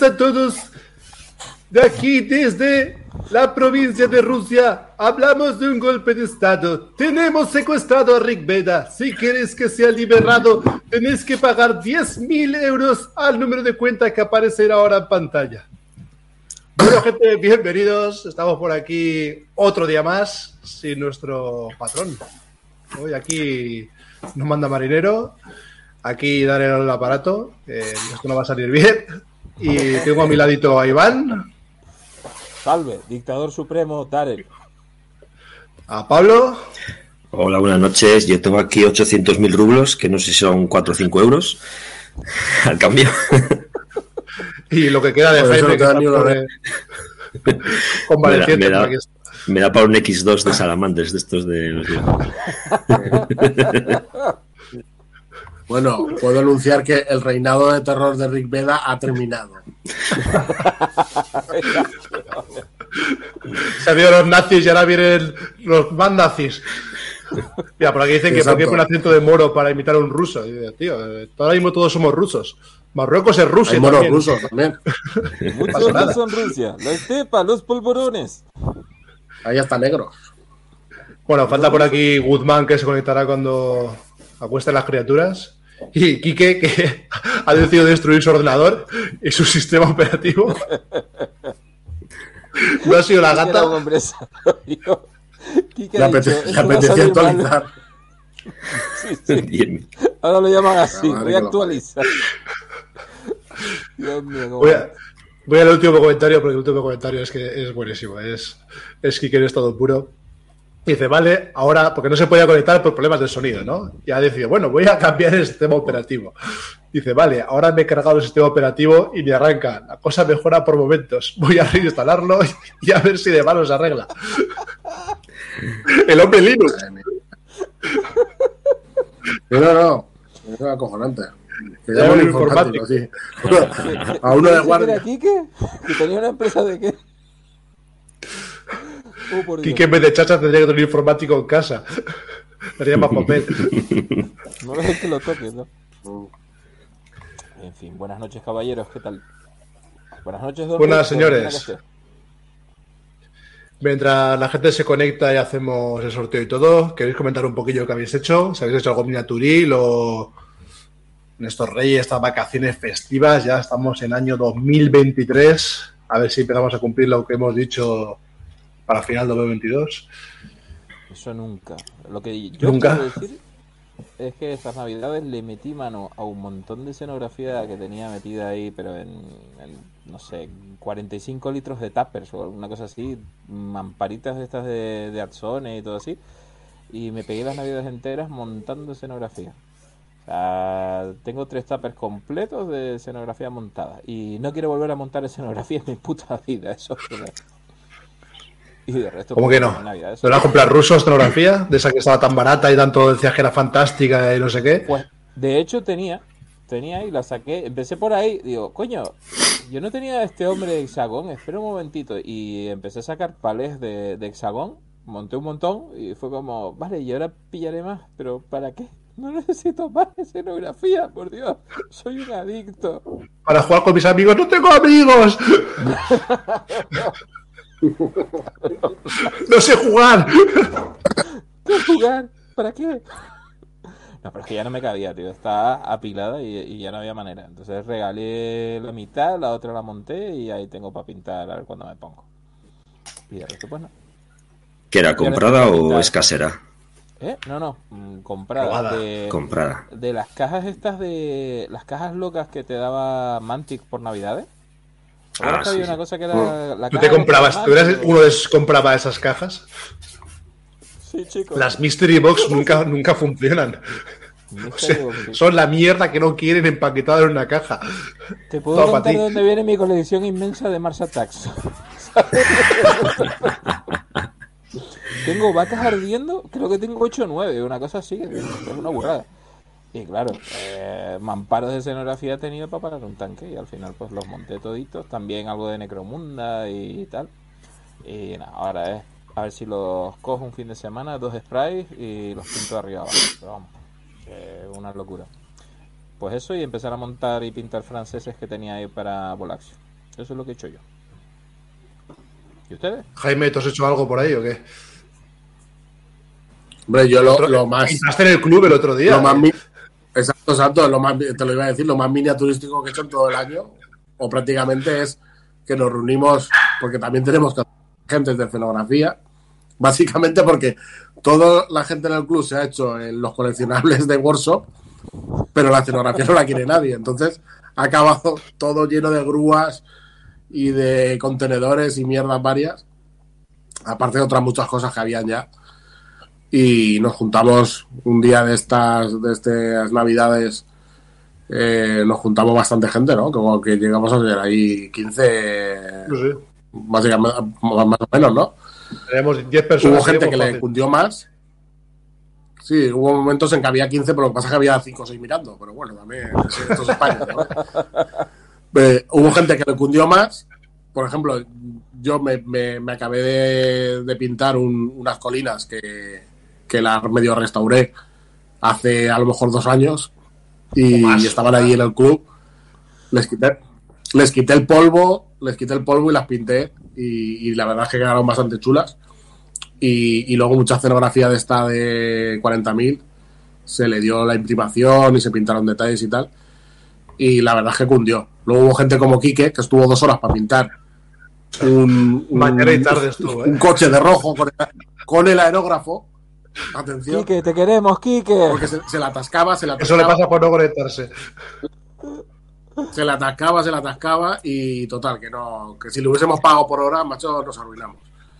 buenas a todos. De aquí, desde la provincia de Rusia, hablamos de un golpe de Estado. Tenemos secuestrado a Rick Veda. Si quieres que sea liberado, tenés que pagar 10 mil euros al número de cuenta que aparecerá ahora en pantalla. Bueno, gente, bienvenidos. Estamos por aquí otro día más sin nuestro patrón. Hoy aquí nos manda marinero. Aquí daré el aparato. esto no va a salir bien. Y tengo a mi ladito a Iván. Salve, dictador supremo Tarek. A Pablo. Hola, buenas noches. Yo tengo aquí 800.000 rublos, que no sé si son 4 o 5 euros. Al cambio. Y lo que queda de Jaime, que está me, da, me, da, para un X2 de Salamandres, de estos de los Bueno, puedo anunciar que el reinado de terror de Rick Veda ha terminado. Se han los nazis y ahora vienen los más nazis. Mira, por aquí dicen que por qué un acento de moro para imitar a un ruso. tío, ahora mismo todos somos rusos. Marruecos es Rusia. Hay moros rusos también. Muchos no son Rusia. La estepa, los polvorones. Ahí está negro. Bueno, falta por aquí Guzmán que se conectará cuando acuesten las criaturas. Y Quique, que ha decidido destruir su ordenador y su sistema operativo. No ha sido la gata. Le apetecía actualizar. Sí, sí. Ahora lo llaman así, voy a actualizar. Dios mío, voy, a, voy, al último comentario, porque el último comentario es que es buenísimo. Es, es Quique en estado puro. Y dice, vale, ahora, porque no se podía conectar por problemas de sonido, ¿no? Y ha decidido, bueno, voy a cambiar el sistema operativo. Dice, vale, ahora me he cargado el sistema operativo y me arranca. La cosa mejora por momentos. Voy a reinstalarlo y a ver si de mano se arregla. El hombre Linux. No, no, no. Es acojonante. Que un informático, sí. A uno de guardia. ¿Que tenía una empresa de qué? Oh, Quique en vez de chacha tendría que tener un informático en casa. Haría más papel. No es que lo toques, ¿no? En fin, buenas noches, caballeros. ¿Qué tal? Buenas noches, don Buenas, señores. Mientras la gente se conecta y hacemos el sorteo y todo, ¿queréis comentar un poquillo lo que habéis hecho? Si habéis hecho algo miniaturil o en estos reyes, estas vacaciones festivas, ya estamos en año 2023, a ver si empezamos a cumplir lo que hemos dicho para final 2022. Eso nunca. Lo que yo ¿Nunca? quiero decir es que estas navidades le metí mano a un montón de escenografía que tenía metida ahí, pero en, no sé, 45 litros de tappers o alguna cosa así, mamparitas de estas de, de y todo así. Y me pegué las navidades enteras montando escenografía. O sea, tengo tres tappers completos de escenografía montada. Y no quiero volver a montar escenografía en mi puta vida. Eso es y de resto, ¿Cómo que no? ¿No vas a comprar ruso escenografía? De esa que estaba tan barata y tanto decías que era fantástica y no sé qué. Pues, de hecho, tenía, tenía ahí, la saqué, empecé por ahí, digo, coño, yo no tenía este hombre de hexagón, espera un momentito, y empecé a sacar palés de, de hexagón, monté un montón y fue como, vale, y ahora pillaré más, pero ¿para qué? No necesito más escenografía, por Dios, soy un adicto. Para jugar con mis amigos, no tengo amigos. no sé jugar. ¿Qué jugar? ¿Para qué? No, pero es que ya no me cabía, tío. Estaba apilada y, y ya no había manera. Entonces regalé la mitad, la otra la monté y ahí tengo para pintar a ver cuándo me pongo. Y de resto, pues no. ¿Que era comprada o es casera? ¿Eh? No, no, mm, comprada. De, Comprada. de las cajas estas de. Las cajas locas que te daba Mantic por Navidades. ¿Recuerdas Ah, que había sí, una sí. cosa que era la ¿Tú te comprabas? ¿Tú eras uno de esos compraba esas cajas? Sí, chicos. Las Mystery Box nunca, nunca funcionan. O sea, son la mierda que no quieren empaquetada en una caja. Te puedo Todo contar de dónde viene mi colección inmensa de Mars Attacks. tengo vacas ardiendo, creo que tengo 8 o 9, una cosa así, es una burrada. Y claro, eh, mamparos de escenografía he tenido para parar un tanque y al final pues los monté toditos, también algo de Necromunda y tal. Y nada, ahora es a ver si los cojo un fin de semana, dos sprays y los pinto de arriba abajo. Pero vamos, que una locura. Pues eso y empezar a montar y pintar franceses que tenía ahí para Volaxio. Eso es lo que he hecho yo. ¿Y ustedes? Jaime, ¿tú has hecho algo por ahí o qué? Hombre, yo lo, Otro- lo más. Pintaste en el club el otro día. Lo más ¿eh? Exacto, exacto. Lo más, te lo iba a decir, lo más miniaturístico que he hecho en todo el año, o prácticamente es que nos reunimos, porque también tenemos gente de escenografía, básicamente porque toda la gente en el club se ha hecho en los coleccionables de workshop, pero la escenografía no la quiere nadie. Entonces ha acabado todo lleno de grúas y de contenedores y mierdas varias, aparte de otras muchas cosas que habían ya y nos juntamos un día de estas de estas navidades eh, nos juntamos bastante gente no como que llegamos a ser ahí 15 No sé. básicamente más o menos no Tenemos 10 personas. hubo gente que muy le fácil. cundió más sí hubo momentos en que había 15 pero lo que pasa es que había 5 o 6 mirando pero bueno también esto es España ¿no? Eh, hubo gente que le cundió más por ejemplo yo me, me- me acabé de, de pintar un- unas colinas que, que las medio restauré hace a lo mejor dos años y, más. estaban allí en el club. Les quité, les quité el polvo, les quité el polvo y las pinté y, y la verdad es que quedaron bastante chulas. Y, y luego mucha escenografía de esta de 40.000 se le dio la imprimación y se pintaron detalles y tal. Y la verdad es que cundió. Luego hubo gente como Quique que estuvo dos horas para pintar un, un- Mañana y tarde estuvo, ¿eh? un coche de rojo con el, con el aerógrafo. Atención, Quique, te queremos, Quique. porque se, se la atascaba, se la Eso le atascaba, pasa por no conectarse. se la atascaba, se la atascaba y total, que no, que si le hubiésemos pagado por hora, macho, nos arruinamos.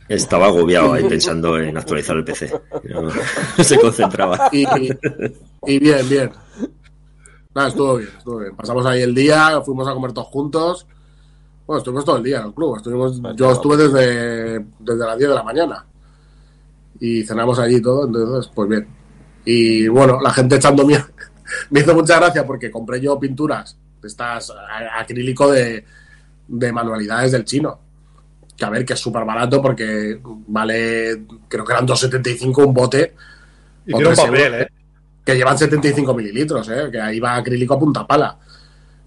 Estaba agobiado ahí pensando en actualizar el PC. No se concentraba. Y, y bien, bien. Nada, estuvo bien, estuvo bien. Pasamos ahí el día, fuimos a comer todos juntos. Bueno, estuvimos todo el día en el club. Estuvimos, yo estuve desde, desde las 10 de la mañana. Y cenamos allí todo, entonces, pues bien. Y bueno, la gente echando mierda. Me hizo mucha gracia porque compré yo pinturas de estas acrílico de, de manualidades del chino. Que a ver, que es súper barato porque vale, creo que eran 2,75 un bote Y tiene un papel, seguro. ¿eh? que llevan 75 mililitros, ¿eh? que ahí va acrílico a punta pala.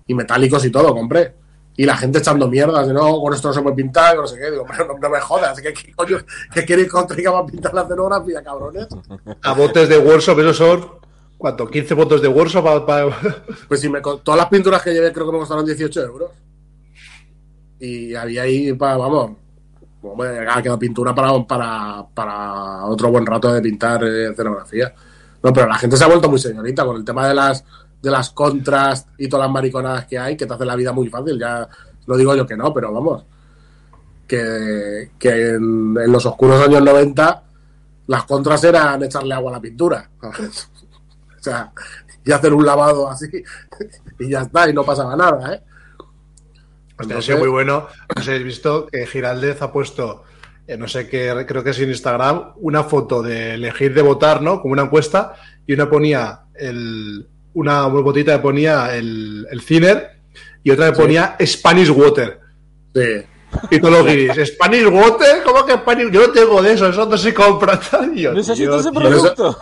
Y metálicos y todo, compré. Y la gente echando mierdas de no, con esto no se puede pintar, no sé qué. Digo, pero no, no me jodas, ¿qué, qué coño? ¿Qué queréis traiga para pintar la escenografía, cabrones? A botes de workshop, esos son. ¿Cuánto? 15 botes de workshop pa- pa- Pues si me todas las pinturas que llevé creo que me costaron 18 euros. Y había ahí, para, vamos, hombre, ha quedado pintura para, para, para otro buen rato de pintar eh, escenografía. No, pero la gente se ha vuelto muy señorita con el tema de las de las contras y todas las mariconadas que hay, que te hacen la vida muy fácil. Ya lo digo yo que no, pero vamos. Que, que en, en los oscuros años 90 las contras eran echarle agua a la pintura. ¿sabes? O sea, y hacer un lavado así y ya está, y no pasaba nada, ¿eh? Hostia, ha sido muy bueno. No sé visto que Giraldez ha puesto, eh, no sé qué, creo que es en Instagram, una foto de elegir de votar, ¿no? Como una encuesta, y una ponía el, una botita que ponía el, el Ciner y otra que ponía Spanish Water. Sí. Y todos los guiris, ¿Spanish Water? ¿Cómo que Spanish? Yo no tengo de eso, eso no se compra. Yo, Necesito tío, ese tío. producto.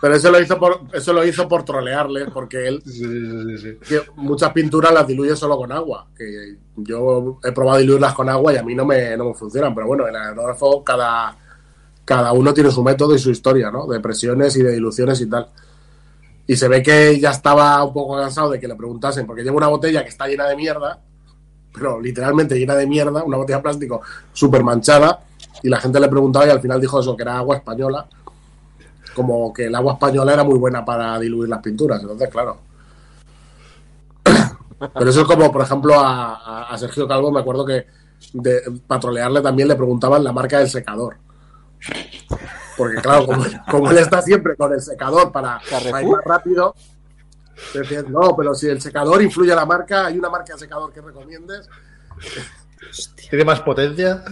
Pero eso lo hizo por, eso lo hizo por trolearle, porque él Sí, sí, sí, sí. que muchas pinturas las diluye solo con agua. Que yo he probado diluirlas con agua y a mí no me, no me funcionan. Pero bueno, en el aerógrafo cada, cada uno tiene su método y su historia, ¿no? De presiones y de diluciones y tal. Y se ve que ya estaba un poco cansado de que le preguntasen, porque lleva una botella que está llena de mierda, pero literalmente llena de mierda, una botella de plástico súper manchada, y la gente le preguntaba y al final dijo eso, que era agua española, como que el agua española era muy buena para diluir las pinturas. Entonces, claro. Pero eso es como, por ejemplo, a, Sergio Calvo me acuerdo que de patrolearle también le preguntaban la marca del secador. Porque claro, como, como él está siempre con el secador para, para ir más rápido, decían, no, pero si el secador influye a la marca, hay una marca de secador que recomiendes. ¿Tiene más potencia?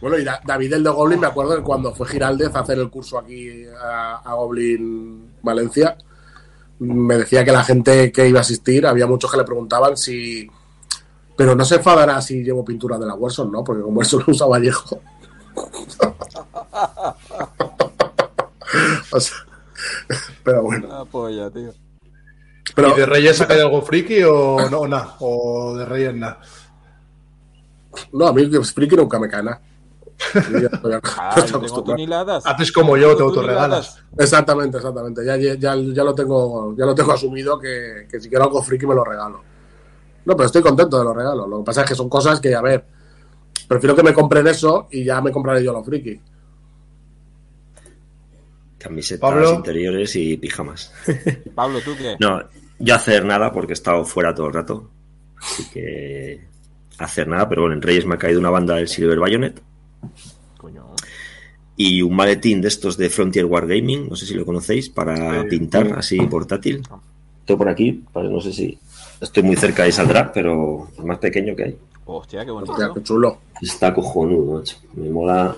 Bueno, y Da- David el de Goblin, me acuerdo que cuando fue Giraldez a hacer el curso aquí a, a Goblin Valencia, me decía que la gente que iba a asistir, había muchos que le preguntaban si. Pero no se enfadará si llevo pintura de la Warson, ¿no? Porque como eso lo usa Vallejo. O sea, pero bueno. Una polla, tío. Pero, ¿Y de Reyes ha caído algo friki o no, nada? ¿O de Reyes nada? no, a mí que friki nunca me estoy- Ah. Haces como yo, te autorregalas. Exactamente, exactamente. Ya, ya, ya lo tengo, ya lo tengo asumido que, que si quiero algo friki me lo regalo. No, pero estoy contento de los regalos. Lo que pasa es que son cosas que, a ver, prefiero que me compren eso y ya me compraré yo los friki. Camisetas, Pablo. interiores y pijamas. Pablo, ¿tú qué? No, yo hacer nada porque he estado fuera todo el rato. Así que hacer nada, pero bueno, en Reyes me ha caído una banda del Silver Bayonet Coño. y un maletín de estos de Frontier Wargaming, no sé si lo conocéis, para Sí. pintar así portátil. Estoy por aquí, no sé si estoy muy cerca y saldrá, pero el más pequeño que hay. Hostia, qué bonito. Hostia, qué chulo. Está cojonudo, macho. Me mola,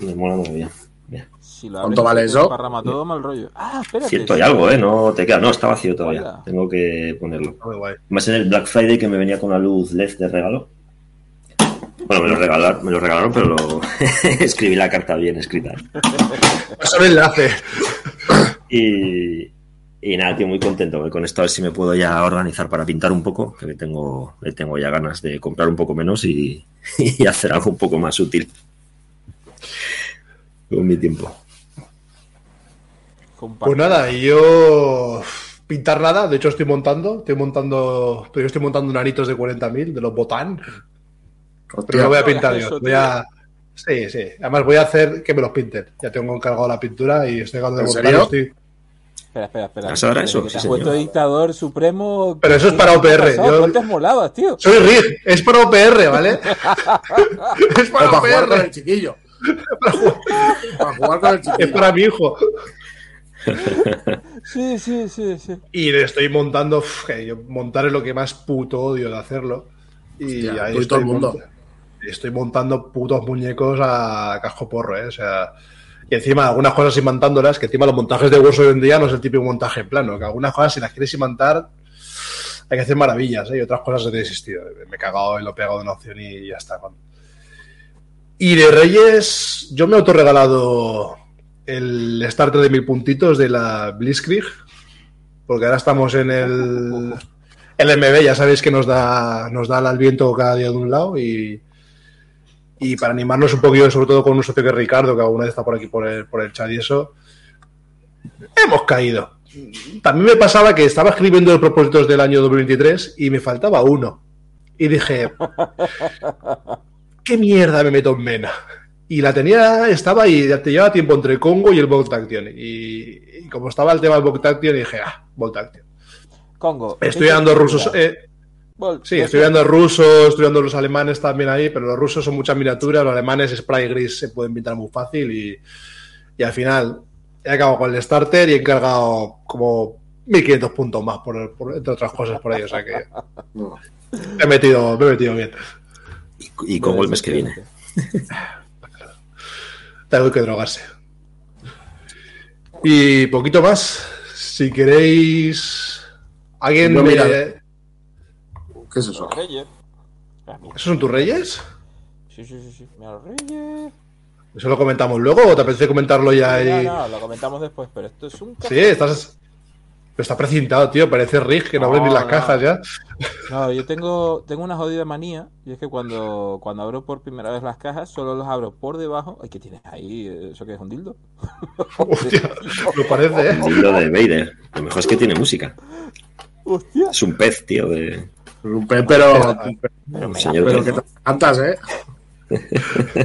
me mola muy bien. Mira, Si lo ¿Cuánto vale eso? todo mal rollo. Ah, espérate. Ciento y sí. algo, ¿eh? No te queda, no, está vacío todavía. Hola. Tengo que ponerlo. Muy guay. Más en el Black Friday que me venía con la luz LED de regalo. Bueno, me lo regalaron, me lo regalaron pero lo escribí la carta bien escrita. Pasa el enlace. Y, y nada, tío, muy contento. Con esto a ver si me puedo ya organizar para pintar un poco, que le tengo, le tengo ya ganas de comprar un poco menos y, y hacer algo un poco más útil. Con mi tiempo. Pues nada, y yo pintar nada, de hecho estoy montando, estoy montando, pero yo estoy montando un anitos de 40.000 de los Botán, pero no voy a pintar yo, voy a... Sí, sí, además voy a hacer que me los pinten, ya tengo encargado la pintura y estoy acabando de ¿En montar, serio? estoy- Espera, espera, espera. ¿Eso era Desde eso? Sí, has dictador supremo. Pero eso es para ¿Qué te ha OPR, yo- ¿Tú antes molabas, tío? Soy RIG, es para OPR, ¿vale? es para para jugar con el OPR, chiquillo. para jugar con el es chiquillo. para mi hijo. Sí, sí, sí, sí. Y le estoy montando, uf, que yo montar es lo que más puto odio de hacerlo. Y Hostia, ahí y estoy, todo el mundo. estoy montando putos muñecos a casco porro, ¿eh? O sea, y encima algunas cosas imantándolas, que encima los montajes de hueso hoy en día no es el típico montaje plano, que algunas cosas si las quieres imantar hay que hacer maravillas, ¿eh? Y otras cosas he desistido. Me he cagado y lo he pegado de una opción y ya está. Y de Reyes, yo me he autorregalado el starter de mil puntitos de la Blitzkrieg, porque ahora estamos en el, el MB, ya sabéis que nos da, nos da al viento cada día de un lado y, y para animarnos un poquito, sobre todo con un socio que es Ricardo, que alguna vez está por aquí por el, por el chat y eso, hemos caído. También me pasaba que estaba escribiendo los propósitos del año 2023 y me faltaba uno. Y dije, ¿qué mierda me meto en Mena? Y la tenía, estaba ya te llevaba tiempo entre Congo y el Volt Action. Y, y como estaba el tema del Volt Action, dije, ah, Volt Action. Congo. Estudiando rusos, eh, Vol- sí, estudiando rusos, estudiando los alemanes también ahí, pero los rusos son muchas miniaturas, los alemanes spray gris se pueden pintar muy fácil y, y al final he acabado con el starter y he encargado como 1500 puntos más, por, por- entre otras cosas por ahí, o sea que No. me he metido, me he metido bien. Y como el mes que viene. Tengo que drogarse. Y poquito más. si queréis. Alguien. Yo, mira, ¿Qué es eso? Reyes. Ah. ¿Esos son tus reyes? Sí, sí, sí, sí. Mira los reyes. ¿Eso lo comentamos luego o te apetece comentarlo ya ahí? No, no, lo comentamos después, pero esto es un Sí, estás. Pero está precintado, tío. Parece Rig que no, No, abren ni las no. cajas ya. No, yo tengo, tengo una jodida manía, y es que cuando, cuando abro por primera vez las cajas, solo los abro por debajo. Ay, ¿qué tienes ahí? ¿Eso qué es un dildo? Hostia, lo parece, ¿eh? El libro de Vader. Lo mejor es que tiene música. ¡Hostia! Es un pez, tío. De... Pero, Pero Señor pero que te cantas, ¿eh?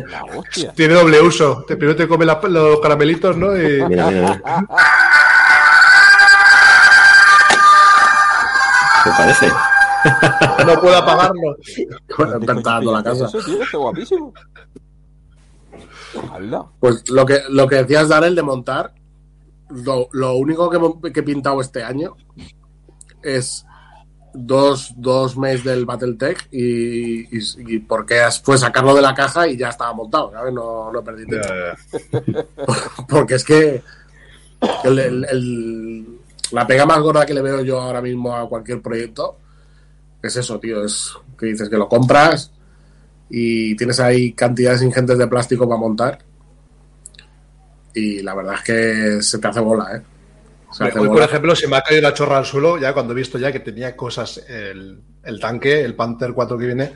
la hostia. Tiene doble uso. Te, primero te come la- los caramelitos, ¿no? Y Mira, mira, mira. ¿Qué parece? no puedo apagarlo. Bueno, la casa. Eso, tío, está guapísimo. Pues lo que, lo que decías, Darel, de montar, lo, lo único que, que he pintado este año es dos, dos meses del Battletech y, y, y porque fue sacarlo de la caja y ya estaba montado, ¿sabes? No, no perdí tiempo. Porque es que el- el- el- la pega más gorda que le veo yo ahora mismo a cualquier proyecto es eso, tío. Es que dices que lo compras y tienes ahí cantidades ingentes de plástico para montar. Y la verdad es que se te hace bola, ¿eh? Hoy, por ejemplo, se me ha caído la chorra al suelo ya cuando he visto ya que tenía cosas, el, el tanque, el Panther 4 que viene,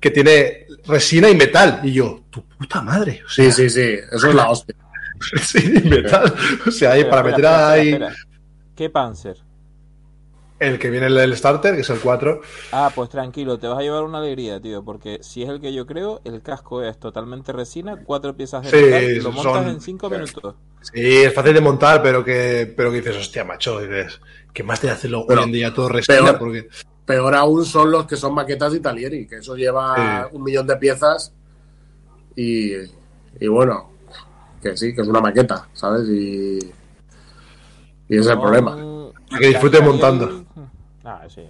que tiene resina y metal. Y yo, tu puta madre. O sea, Sí, sí, sí. Eso es la hostia. resina y metal. O sea, ahí para meter ahí espera, espera. ¿Qué Panzer? el que viene el, el starter, que es el 4. Ah, pues tranquilo, te vas a llevar una alegría, tío, porque si es el que yo creo, el casco es totalmente resina, cuatro piezas de Sí, metal, lo montas son- en cinco minutos. Sí, es fácil de montar, pero que, pero que dices, hostia, macho, dices, ¿qué más te hace lo Pero hoy en día todo resina? peor. Porque Peor aún son los que son maquetas de Italieri, que eso lleva Sí. un millón de piezas y, y bueno, que sí, que es una maqueta, ¿sabes? Y, y ese es el problema. Que disfrute montando. Ah, sí.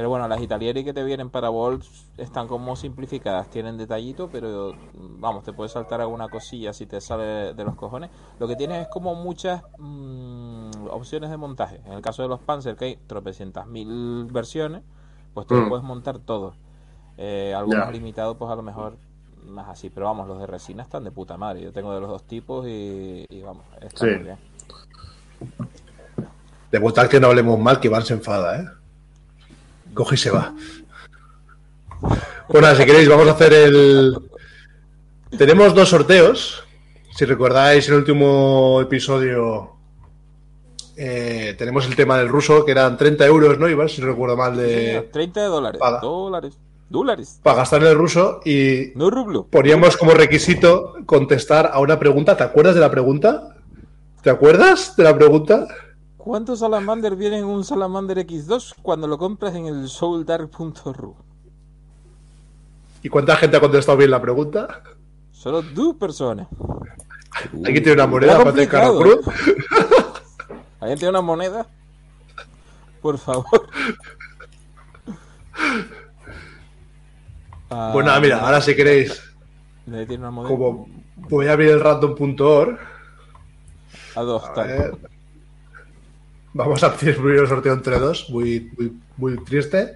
Pero bueno, las Italieri que te vienen para Volts están como simplificadas, tienen detallito, pero vamos, te puedes saltar alguna cosilla si te sale de los cojones. Lo que tienes es como muchas mm, opciones de montaje. En el caso de los Panzer, que hay tropecientas mil versiones, pues tú lo Mm. puedes montar todo. Eh, algunos limitados, pues a lo mejor más así, pero vamos, los de resina están de puta madre. Yo tengo de los dos tipos y, y vamos, está Sí. muy bien. de votar que no hablemos mal, que Iván se enfada, ¿eh? Coge y se va. Bueno, si queréis, vamos a hacer el. Tenemos dos sorteos. Si recordáis el último episodio, eh, tenemos el tema del ruso, que eran 30 euros, ¿no, Iván? Si no recuerdo mal, de señor, 30 de dólares. Dólares. Dólares. para gastar en el ruso y No rublo. poníamos como requisito contestar a una pregunta. ¿Te acuerdas de la pregunta? ¿Te acuerdas de la pregunta? ¿Cuántos Salamander vienen en un Salamander X2 cuando lo compras en el souldark.ru? ¿Y cuánta gente ha contestado bien la pregunta? Solo dos personas. Aquí tiene una moneda para hacer complicado. Caracruz. ¿Alguien tiene una moneda? Por favor. Ah, Pues nada, mira, ahora si queréis, ¿Nadie tiene una moneda? como voy a abrir el random.org, A dos, a tal. ver, vamos a primero el sorteo entre dos, muy, muy, muy triste.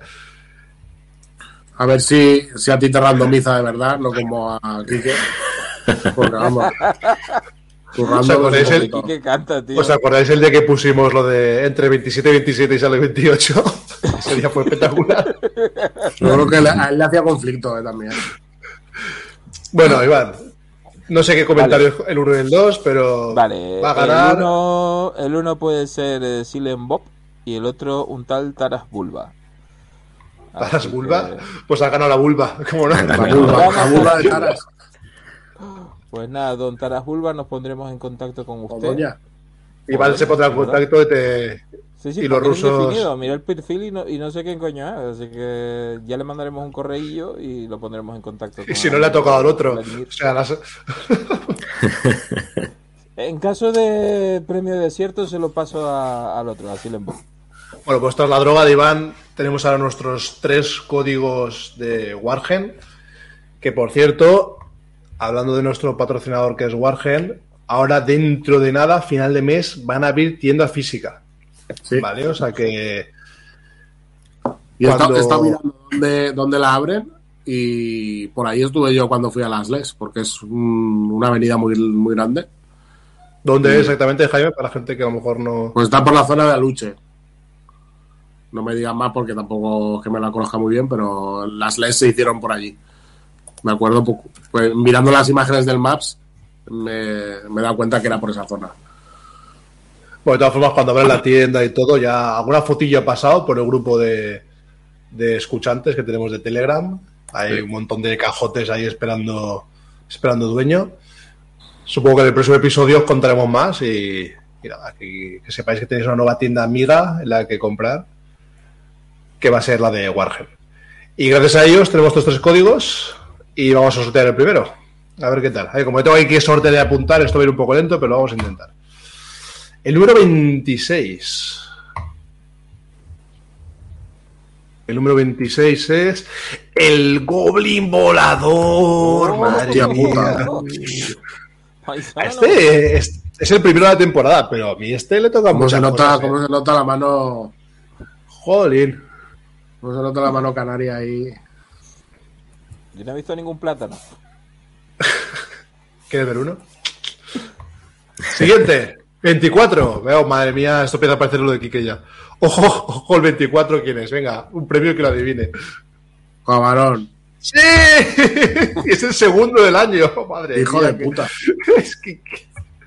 A ver si, si a ti te randomiza de verdad, no como a Quique. Porque vamos. ¿Os acordáis el- ¿Qué canta, tío? ¿Os acordáis el de que pusimos lo de entre 27 y 27 y sale 28? Ese día fue espectacular. Yo creo que le- a él le hacía conflicto eh, también. Bueno, Iván, no sé qué comentario es el 1 y el 2, pero Vale, va a ganar. El uno, el uno puede ser eh, Silent Bob y el otro un tal Taras Bulba. Taras Bulba, que, pues ha ganado la Bulba, ¿cómo no? La vulva, la vulva de Taras. pues nada, don Taras Bulba, nos pondremos en contacto con O usted. doña. Iván se pondrá en contacto y te, Sí, sí, y los rusos-. Mira el perfil y no, y no sé quién coño es. Así que ya le mandaremos un correillo y lo pondremos en contacto. Y si no le ha tocado al otro. O sea, las- En caso de premio desierto, se lo paso a- al otro, a Silent Bob. Bueno, pues tras la droga de Iván, tenemos ahora nuestros tres códigos de Wargen. Que por cierto, hablando de nuestro patrocinador que es Wargen, ahora dentro de nada, final de mes, van a abrir tienda física. Sí. ¿Vale? O sea que. Y he estado- Cuando- estado mirando dónde, dónde la abren y por ahí estuve yo cuando fui a Las Les, porque es un- una avenida muy, muy grande. ¿Dónde exactamente, Jaime? Para gente que a lo mejor no. Pues está por la zona de Aluche. No me digan más porque tampoco es que me la conozca muy bien, pero las LES se hicieron por allí. Me acuerdo, poco. Pues, mirando las imágenes del Maps, me, me he dado cuenta que era por esa zona. Bueno, de todas formas, cuando abran la tienda y todo, ya alguna fotillo ha pasado por el grupo de, de escuchantes que tenemos de Telegram. Hay Sí. un montón de cajotes ahí esperando, esperando dueño. Supongo que en el próximo episodio os contaremos más y, y nada, que, que sepáis que tenéis una nueva tienda amiga en la que comprar, que va a ser la de Wargame. Y gracias a ellos tenemos estos tres códigos y vamos a sortear el primero. A ver qué tal. Como tengo aquí que sortear y apuntar, esto va a ir un poco lento, pero lo vamos a intentar. El número 26. El número 26 es el Goblin Volador. Oh, madre mía. Este es, es el primero de la temporada, pero a mí este le toca ¿Cómo muchas se, nota, cosas, ¿eh? cómo se nota la mano Jolín. cómo se nota la mano canaria ahí? Yo no he visto ningún plátano. ¿Quieres ver uno? Siguiente. 24. Veo, madre mía, esto empieza a parecer lo de Quique ya. Ojo, ojo, el 24, ¿quién es? Venga, un premio que lo adivine. Camarón, ¡Sí! es el segundo del año. Madre hijo mía, de que- puta. es que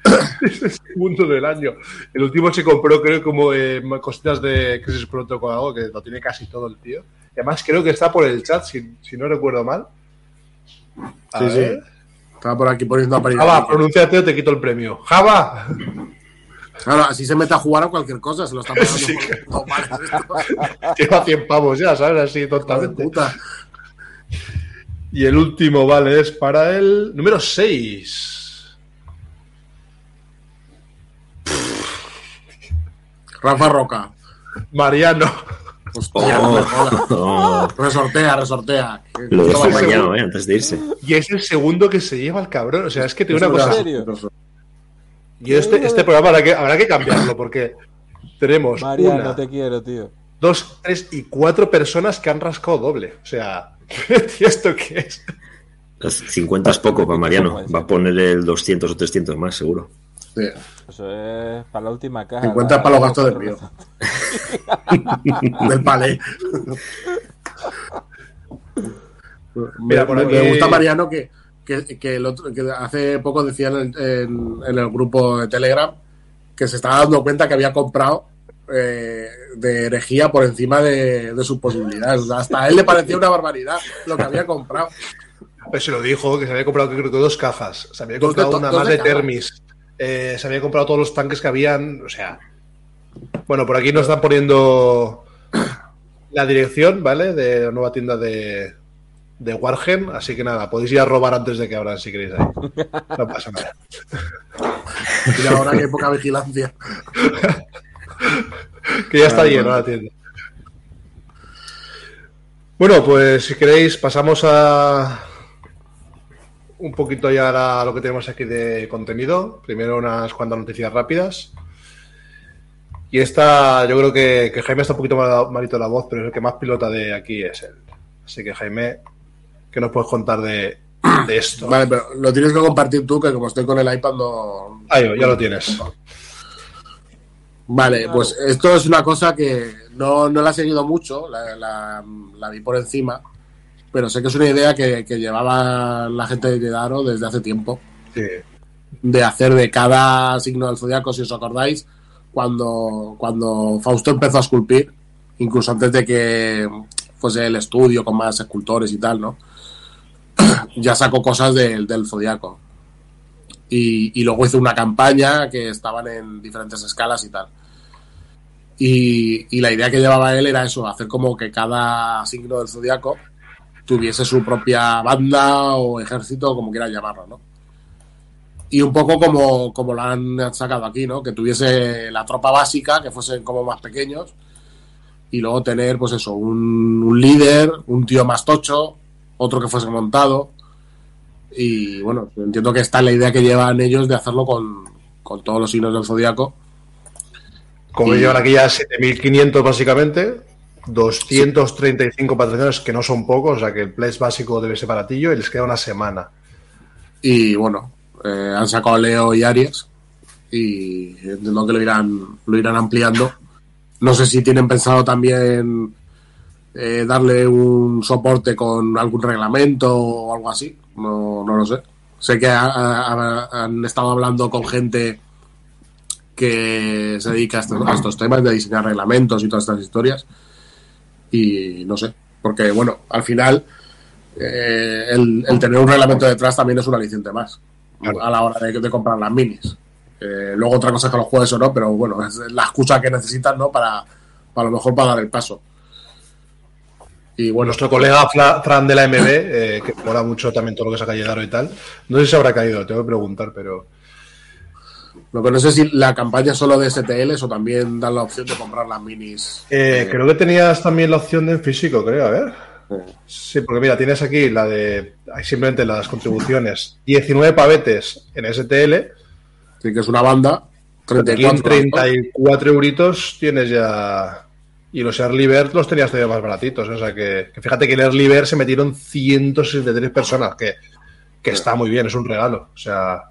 es el segundo del año. El último se compró, creo, como eh, cositas de Crisis Protocol, algo que lo tiene casi todo el tío. Y además creo que está por el chat, si, si no recuerdo mal. A Sí, sí. Estaba por aquí poniendo a. Java, pronúnciate o te quito el premio. Java. Claro, así se mete a jugar a cualquier cosa, se lo está pagando Sí. por. Lleva 100 pavos ya, ¿sabes? Así totalmente. puta. Y el último, vale, es para el número 6. Rafa Roca. Mariano. Hostia, no me jodas. Oh, Resortea, resortea. Que- lo ser- mañana, eh, antes de irse. Y es el segundo que se lleva el cabrón. O sea, es que te una cosa. serio? Eso- Y este, este programa habrá que, habrá que cambiarlo porque tenemos Mariano, una, te quiero, tío. dos, tres y cuatro personas que han rascado doble. O sea, ¿esto qué es? Las 50 es poco para Mariano. Va a poner el 200 o 300 más, seguro. sí. Eso es para la última caja. 50 la- para los gastos del mío. Del palé. Mira, por aquí- me gusta Mariano que, que, que el otro, que hace poco decían en, en- en el grupo de Telegram que se estaba dando cuenta que había comprado eh, de herejía por encima de, de sus posibilidades. Hasta a él le parecía una barbaridad lo que había comprado. Pues se lo dijo, que se había comprado creo que dos cajas. Se había comprado una más de. Termis. Eh, se había comprado todos los tanques que habían. O sea. Bueno, por aquí nos están poniendo la dirección, ¿vale? De la nueva tienda de, de Wargame. Así que nada, podéis ir a robar antes de que abran si queréis ahí. No pasa nada. Y ahora que hay poca vigilancia. Que ya está lleno la tienda. Bueno, pues si queréis, pasamos a un poquito ya a lo que tenemos aquí de contenido. Primero unas cuantas noticias rápidas. Y esta, yo creo que, que Jaime está un poquito mal, malito la voz, pero el que más pilota de aquí es él. Así que Jaime, ¿qué nos puedes contar de, de esto? Vale, pero lo tienes que compartir tú, que como estoy con el iPad no... Ahí, ya lo tienes. Vale, pues esto es una cosa que no, no la he seguido mucho, la, la- la vi por encima, pero sé que es una idea que, que llevaba la gente de Jedaro desde hace tiempo, Sí. de hacer de cada signo del zodiaco, si os acordáis, cuando, cuando Fausto empezó a esculpir, incluso antes de que fuese el estudio con más escultores y tal, ¿no? ya sacó cosas del, zodiaco. Y, y luego hizo una campaña que estaban en diferentes escalas y tal. Y, y la idea que llevaba él era eso, hacer como que cada signo del zodiaco tuviese su propia banda o ejército, como quieras llamarlo, ¿no? Y un poco como, como lo han sacado aquí, ¿no? Que tuviese la tropa básica, que fuesen como más pequeños, y luego tener, pues eso, un, un líder, un tío más tocho, otro que fuese montado, Y bueno, entiendo que está la idea que llevan ellos de hacerlo con, con todos los signos del zodiaco. Como Y- llevan aquí ya 7.500 básicamente, 235 patrocinadores que no son pocos, o sea que el place básico debe ser baratillo y les queda una semana. Y bueno, eh, han sacado a Leo y Aries. Y entiendo que lo irán, lo irán ampliando. No sé si tienen pensado también eh, darle un soporte con algún reglamento o algo así. No, no lo sé. Sé que ha- ha- han estado hablando con gente que se dedica a estos, a estos temas de diseñar reglamentos y todas estas historias. Y no sé, porque bueno, al final eh, el, el tener un reglamento detrás también es un aliciente más Claro. a la hora de, de comprar las minis. Eh, luego otra cosa es que los juegues o no, pero bueno, es la excusa que necesitan, ¿no? Para, para lo mejor para dar el paso. Y bueno, Nuestro colega Fla- Fran de la MB, eh, que mola mucho también todo lo que saca Yedaro y tal, no sé si se habrá caído, tengo que preguntar, pero lo que no sé si la campaña es solo de STLs o también dan la opción de comprar las minis. eh, Eh, creo que tenías también la opción de en físico, creo, a ver. Sí, porque mira, tienes aquí la de, hay simplemente las contribuciones, 19 pavetes en STL, Sí, que es una banda. Aquí en 34. ¿no? 34 euritos tienes ya. Y los Early Bird los tenías todavía más baratitos. ¿eh? O sea que, que fíjate que en Early Bird se metieron 163 personas, que, que está muy bien, es un regalo. O sea,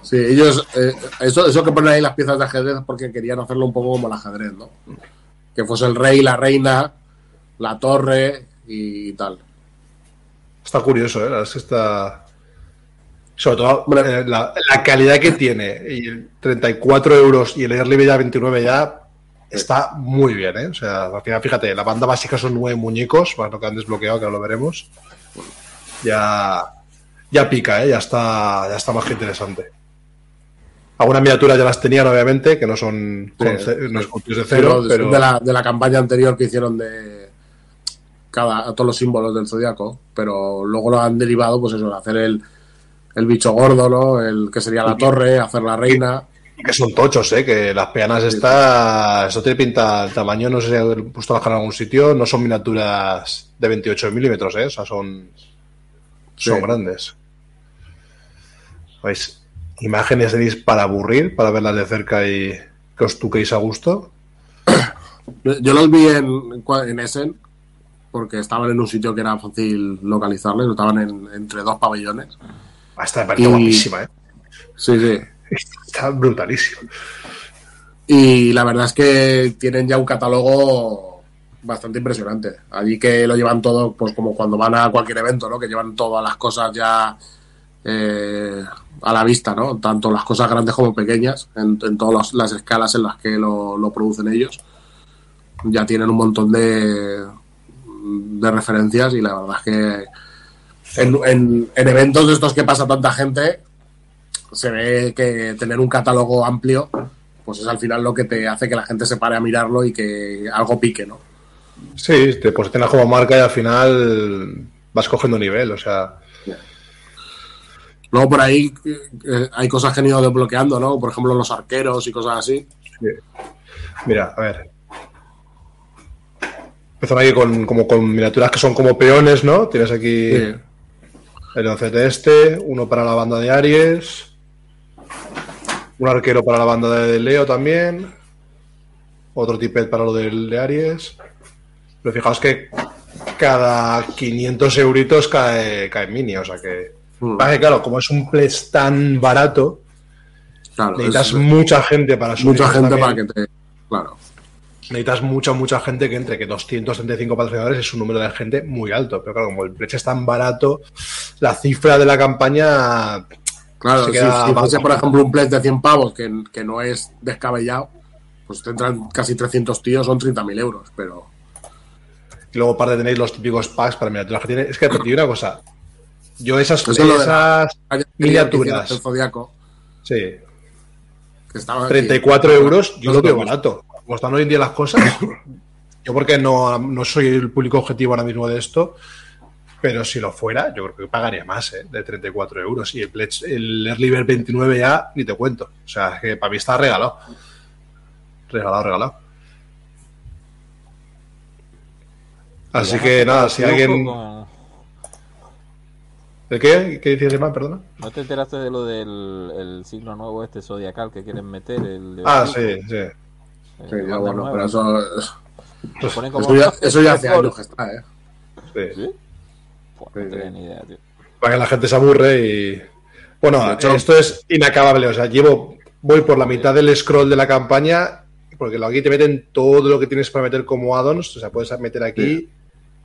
Sí, ellos, eh, eso, eso que ponen ahí las piezas de ajedrez porque querían hacerlo un poco como el ajedrez, ¿no? Que fuese el rey, la reina, la torre y tal. está curioso, ¿eh? Es que está. Sobre todo eh, la, la calidad que tiene. Y el 34 euros y el Early ya 29 ya. Está muy bien, ¿eh? O sea, al final, fíjate, la banda básica son nueve muñecos, más lo que han desbloqueado, que ahora lo veremos. Ya, ya pica, ¿eh? Ya está, ya está más que interesante. Algunas miniaturas ya las tenían, obviamente, que no son, Sí, no es de cero, Pero pero de, la, de la campaña anterior que hicieron de cada todos los símbolos del zodiaco, pero luego lo han derivado, pues eso, de hacer el, el bicho gordo, ¿no? El que sería la torre, hacer la reina. que son tochos, ¿eh? Que las peanas está... Eso tiene pinta... El tamaño, no sé si he puesto la cara en algún sitio, no son miniaturas de 28 milímetros, ¿eh? O sea, son... Son Sí. grandes. ¿Veis? Imágenes tenéis para aburrir, para verlas de cerca y que os tuquéis a gusto. Yo los vi en, en Essen, porque estaban en un sitio que era fácil localizarles, estaban en- entre dos pabellones. Esta me Y- guapísima, ¿eh? Sí, sí. Está brutalísimo. Y la verdad es que tienen ya un catálogo bastante impresionante. Allí que lo llevan todo, pues como cuando van a cualquier evento, ¿no? Que llevan todas las cosas ya eh, a la vista, ¿no? Tanto las cosas grandes como pequeñas, en, en todas las- las escalas en las que lo, lo producen ellos. Ya tienen un montón de, de referencias y la verdad es que en, en- en eventos de estos que pasa tanta gente, se ve que tener un catálogo amplio pues es al final lo que te hace que la gente se pare a mirarlo y que algo pique, ¿no? Sí, te posicionas como marca y al final vas cogiendo nivel, o sea... Luego por ahí eh, hay cosas que han ido desbloqueando, ¿no? Por ejemplo, los arqueros y cosas así. Mira, a ver. Empezaron aquí con, como con miniaturas que son como peones, ¿no? Tienes aquí. El oncete este, uno para la banda de Aries, un arquero para la banda de Leo también, otro tipet para lo del de Aries. Pero fijaos que cada 500 euritos cae, cae mini, o sea que... Mm. Que, claro, como es un ples tan barato, Claro, necesitas es- mucha gente para subir mucha gente también. para que te. Claro. Necesitas mucha, mucha gente que entre, que 235 patrocinadores es un número de gente muy alto. Pero claro, como el precio es tan barato, la cifra de la campaña. Claro, Se si, queda si fuese, por ejemplo, un pledge de 100 pavos, que, que no es descabellado, pues te entran casi 300 tíos, son 30.000 euros. Pero Y luego, aparte, tenéis los típicos packs para miniaturas que tiene. Es que te digo una cosa. Yo esas, esas hay miniaturas, El Zodiaco, sí, que estaba 34 aquí. euros, yo lo veo barato. Como están hoy en día las cosas, yo porque no, no soy el público objetivo ahora mismo de esto, pero si lo fuera, yo creo que pagaría más, ¿eh? De 34 euros. Y el, Pledge- el Early Bird 29 ya, ni te cuento. O sea, que para mí está regalado. Regalado, regalado. Así que nada, si alguien... ¿El qué? ¿Qué dices, Emma? Perdona. ¿No te enteraste de lo del el signo nuevo este zodiacal que quieren meter? El de Ah, sí, sí. Sí, ya, bandas bueno, nuevas. pero eso, Lo ponen como eso, ya, eso ya hace mejor. años que está, ¿eh? sí. ¿Sí? Pues no Sí, tenía sí. ni idea, tío. Para que la gente se aburre y. Bueno, hecho- esto es inacabable. O sea, llevo. Voy por la mitad del scroll de la campaña. Porque aquí te meten todo lo que tienes para meter como addons. O sea, puedes meter aquí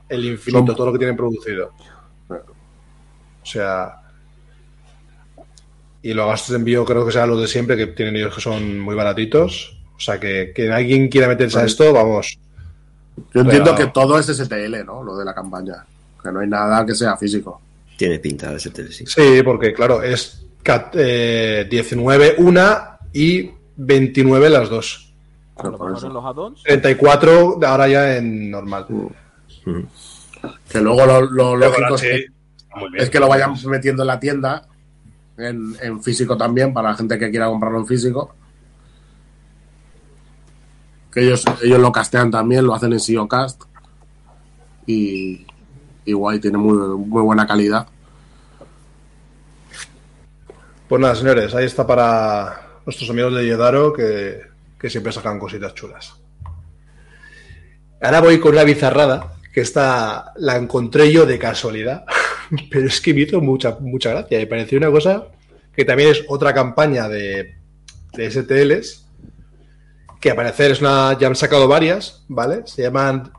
el infinito, Son- todo lo que tienen producido. O sea. Y los gastos de envío creo que serán los de siempre, que tienen ellos que son muy baratitos. O sea, que, que alguien quiera meterse a Vale. esto, vamos. Yo entiendo que todo es STL, ¿no? Lo de la campaña. Que no hay nada que sea físico. Tiene pinta de ese tele, sí. Sí, porque claro, es cat- eh, 19 una y 29 las dos. Lo por mejor eso. en los add-ons. 34 ahora ya en normal. Ujú. Que luego lo, lo lógico es Sí, que, es que lo vayan metiendo en la tienda, en, en físico también, para la gente que quiera comprarlo en físico. Que ellos, ellos lo castean también, lo hacen en SEO Cast. Y, y guay, tiene muy, muy buena calidad. Pues nada, señores, ahí está para nuestros amigos de Yedaro que, que siempre sacan cositas chulas. Ahora voy con una bizarrada, que esta la encontré yo de casualidad, pero es que me hizo mucha, mucha gracia. Me pareció una cosa que también es otra campaña de, de STLs, que al parecer es una, ya han sacado varias, ¿vale? Se llaman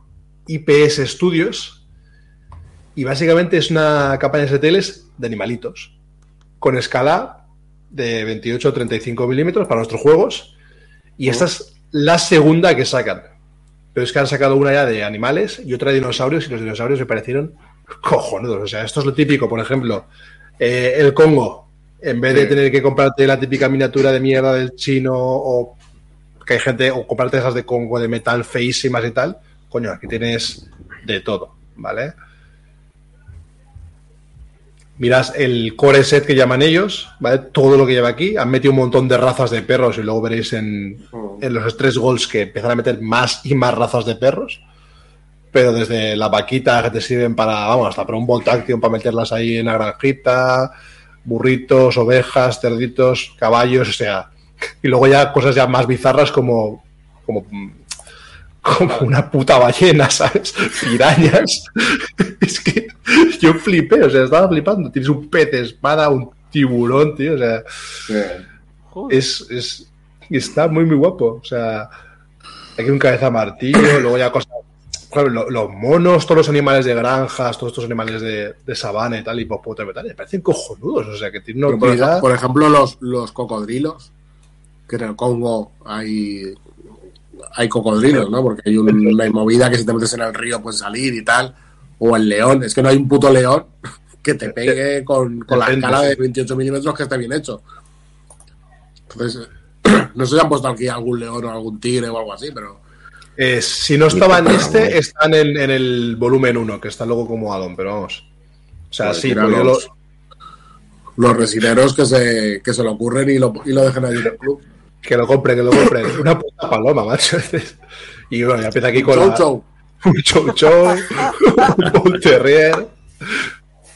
IPS Studios, y básicamente es una campaña de STLs de animalitos, con escala de 28 o 35 milímetros para nuestros juegos. Y esta es la segunda que sacan. Pero es que han sacado una ya de animales y otra de dinosaurios, y los dinosaurios me parecieron cojonudos. O sea, esto es lo típico, por ejemplo, eh, el Congo. En vez de Sí. tener que comprarte la típica miniatura de mierda del chino o que hay gente, o comprarte esas de Congo de metal feísimas y tal, coño, aquí tienes de todo, ¿vale? Miras el core set que llaman ellos, ¿vale? Todo lo que lleva aquí. Han metido un montón de razas de perros y luego veréis en, en los tres goals que empiezan a meter más y más razas de perros. Pero desde la vaquita que te sirven para, vamos, hasta para un Bolt Action para meterlas ahí en la granjita, burritos, ovejas, cerditos, caballos, o sea. Y luego ya cosas ya más bizarras como, como, como una puta ballena, ¿sabes? Pirañas. es que yo flipé, o sea, estaba flipando. Tienes un pez espada, un tiburón, tío, o sea es, es está muy muy guapo. O sea, aquí un cabeza martillo, luego ya cosas. lo- los monos, todos los animales de granjas, todos estos animales de, de sabana y tal, hipopótamo y tal, me parecen cojonudos. O sea, que tienen una por, por ejemplo, los, los cocodrilos, que en el Congo hay, hay cocodrilos, ¿no? Porque hay un- una movida que si te metes en el río puedes salir y tal. O el león, es que no hay un puto león que te pegue con, con la escala de sí. 28 milímetros que esté bien hecho. Entonces, no sé si han puesto aquí algún león o algún tigre o algo así, pero Eh, si no estaba en este, están en, en el volumen 1, que está luego como addon, pero vamos. O sea, Joder, sí, pues yo los- lo- los resineros que se, que se lo ocurren y lo, y lo dejen allí en el club. Que lo compren, que lo compren. Una puta paloma, macho. Y bueno, ya empieza aquí con Chou, la- chou. un chow chow, un terrier,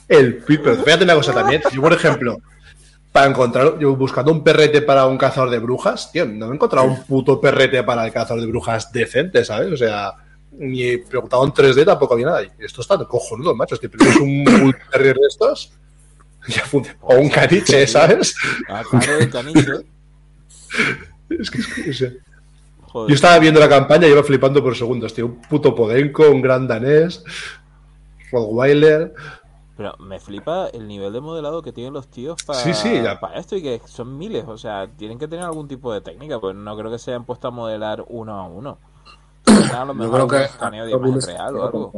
el pit. Pero fíjate una cosa también. Yo, por ejemplo, para encontrar, yo buscando un perrete para un cazador de brujas, tío, no he encontrado un puto perrete para el cazador de brujas decente, ¿sabes? O sea, ni he preguntado en 3D tampoco había nada. Y esto está cojonudo, macho. Es que tienes un bull terrier de estos. Ya. O un caniche, ¿sabes? Ah, claro, el caniche. Es que, es que, o sea, Joder. Yo estaba viendo la campaña y iba flipando por segundos, tío. Un puto Podenco, un gran danés, Rottweiler. Pero me flipa el nivel de modelado que tienen los tíos para Sí, sí, ya. esto y que son miles. O sea, tienen que tener algún tipo de técnica, pues no creo que se hayan puesto a modelar uno a uno. A lo Yo mejor creo que un escaneo de imagen real o algo.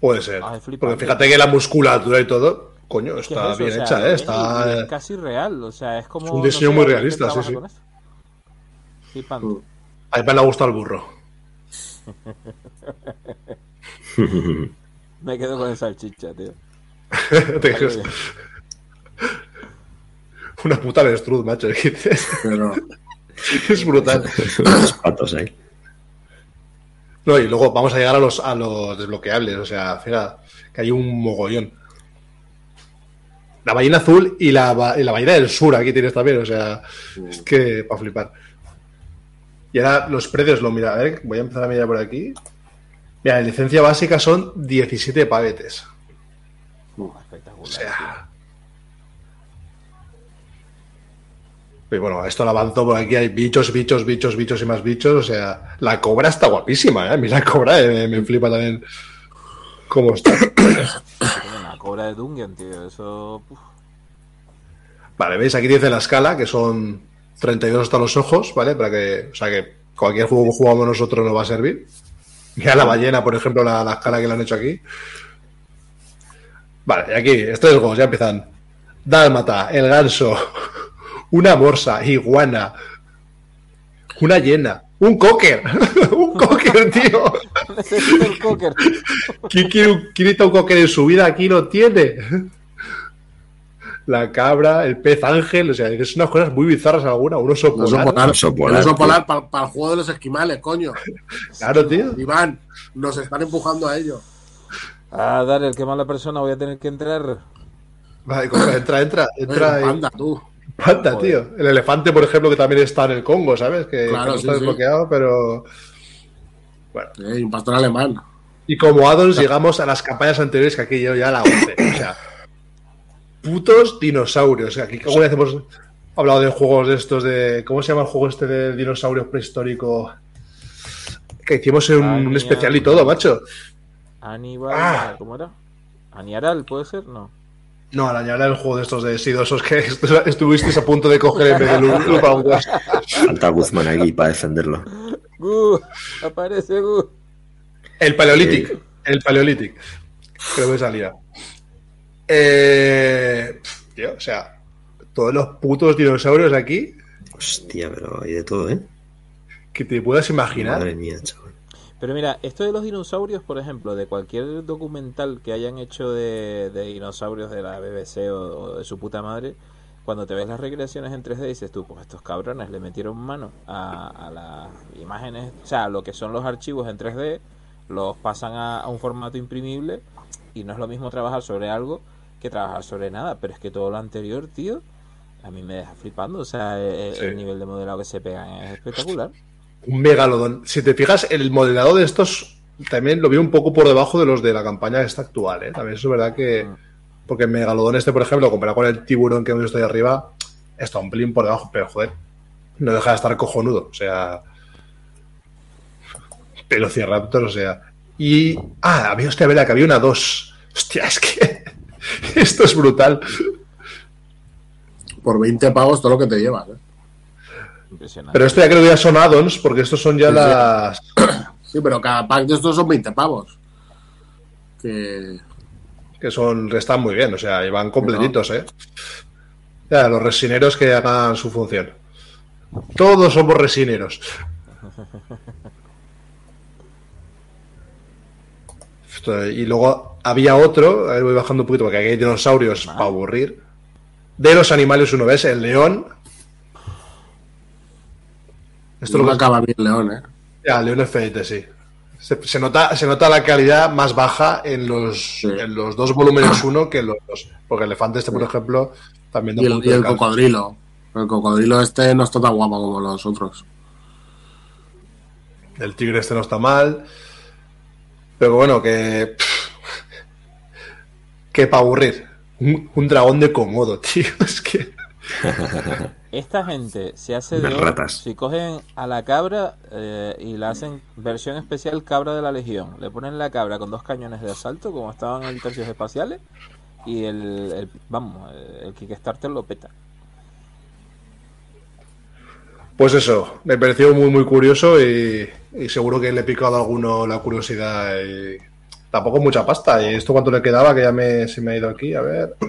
Puede ser. Ah. Porque fíjate que la musculatura y todo, coño, ¿Qué está es bien O sea, hecha, ¿eh? Está. es casi real. O sea, es como. Es un no diseño sé, muy realista, sí, sí. Flipante. Mm. A mí me ha gustado el burro. Me quedo con esa salchicha, tío. Te. Una puta avestruz, macho. Pero es brutal. Unos patos ahí. No, y luego vamos a llegar a los, a los desbloqueables. O sea, fíjate que hay un mogollón. La ballena azul y la, y la ballena del sur aquí tienes también, o sea, es que para flipar. Y ahora los precios, lo mira, a ver, voy a empezar a mirar por aquí. Mira, la licencia básica son 17 pavetes. Espectacular. O sea. Y bueno, esto lo avanzo por aquí, hay bichos, bichos, bichos, bichos y más bichos. O sea, la cobra está guapísima, ¿eh? A mí la cobra eh, me, me flipa también cómo está. Cobra de Dungeon, tío. Eso. Vale, veis, aquí dice la escala, que son 32 hasta los ojos, ¿vale? Para que, o sea, que cualquier juego que jugamos nosotros nos va a servir. Mira la ballena, por ejemplo, la, la escala que le han hecho aquí. Vale, aquí, estos juegos ya empiezan. Dálmata, el ganso, una morsa, iguana, una hiena, un cocker, un cocker, tío. Necesito el cocker. ¿Quién quiere, un- quién necesita un cocker en su vida? Aquí lo tiene. La cabra, el pez ángel, o sea, es unas cosas muy bizarras alguna, un oso Un oso polar. oso un polar, oso tío. polar para, el juego de los esquimales, coño. Claro, tío. Iván, nos están empujando a ello. Ah, dale, el que mala persona voy a tener que entrar. Vale, coño, entra, entra, entra. Y- Anda, tú. Panda, tío. El elefante, por ejemplo, que también está en el Congo, ¿sabes? Que, Claro, que no sí, está sí. desbloqueado, pero. Bueno. Eh, un pastor alemán. Y como addons llegamos a las campañas anteriores, que aquí yo ya la 11. O sea, putos dinosaurios. O sea, aquí alguna vez hemos hablado de juegos de estos de. ¿Cómo se llama el juego este de dinosaurios prehistórico? Que hicimos en un, especial y todo, macho. Aníbal, Ah. ¿cómo era? Aniaral, ¿puede ser? No. No, al añadir el juego de estos de sidosos que estu- estuvisteis a punto de coger en vez de Lu- Lupa un West. Falta Guzmán aquí para defenderlo. ¡Gu! Aparece Gu. El Paleolithic. El Paleolithic. Creo que salía. Eh, tío, o sea, todos los putos dinosaurios aquí Hostia, pero hay de todo, ¿eh? que te puedas imaginar. Madre mía, chaval. Pero mira, esto de los dinosaurios, por ejemplo, de cualquier documental que hayan hecho de, de dinosaurios de la BBC o, o de su puta madre, cuando te ves las recreaciones en 3D dices tú, pues estos cabrones le metieron mano a, a las imágenes, o sea, lo que son los archivos en 3D, los pasan a, a un formato imprimible y no es lo mismo trabajar sobre algo que trabajar sobre nada, pero es que todo lo anterior, tío, a mí me deja flipando, o sea, el, Sí. el nivel de modelado que se pegan es espectacular. Un megalodón. Si te fijas, el modelado de estos también lo veo un poco por debajo de los de la campaña esta actual, ¿eh? También es verdad que. Mm. Porque el megalodón este, por ejemplo, comparado con el tiburón que hemos visto ahí arriba, está un pelín por debajo, pero joder, no deja de estar cojonudo. O sea. Velociraptor, o sea. Y. Ah, había, hostia, verdad que había una 2. Hostia, es que. Esto es brutal. Por 20 pavos todo lo que te llevas. ¿eh? Impresionante. Pero esto ya creo que ya son add-ons, porque estos son ya Sí, las. Sí, pero cada pack de estos son 20 pavos. Que. que son están muy bien, o sea, van completitos, ¿eh? Ya, los resineros que hagan su función. Todos somos resineros. Y luego había otro, voy bajando un poquito porque aquí hay dinosaurios para aburrir. De los animales uno ves, el león. Esto no lo me acaba bien León, ¿eh? ya, León es feite, sí. Se, se nota, se nota la calidad más baja en los, Sí. en los dos volúmenes uno que en los dos. Porque el elefante este, por ejemplo, también da Y el, y el cocodrilo. El cocodrilo este no está tan guapo como los otros. El tigre este no está mal. Pero bueno, que. Que para aburrir. Un, un dragón de comodo, tío. Es que. Esta gente se hace de ratas. si cogen a la cabra eh, y la hacen versión especial cabra de la legión. Le ponen la cabra con dos cañones de asalto como estaban en tercios espaciales y el, el- vamos, el Kickstarter lo peta. Pues eso, me pareció muy, muy curioso y, y seguro que le he picado a alguno la curiosidad. Y tampoco mucha pasta. ¿Y esto cuánto le quedaba? Que ya me, se me ha ido aquí, a ver.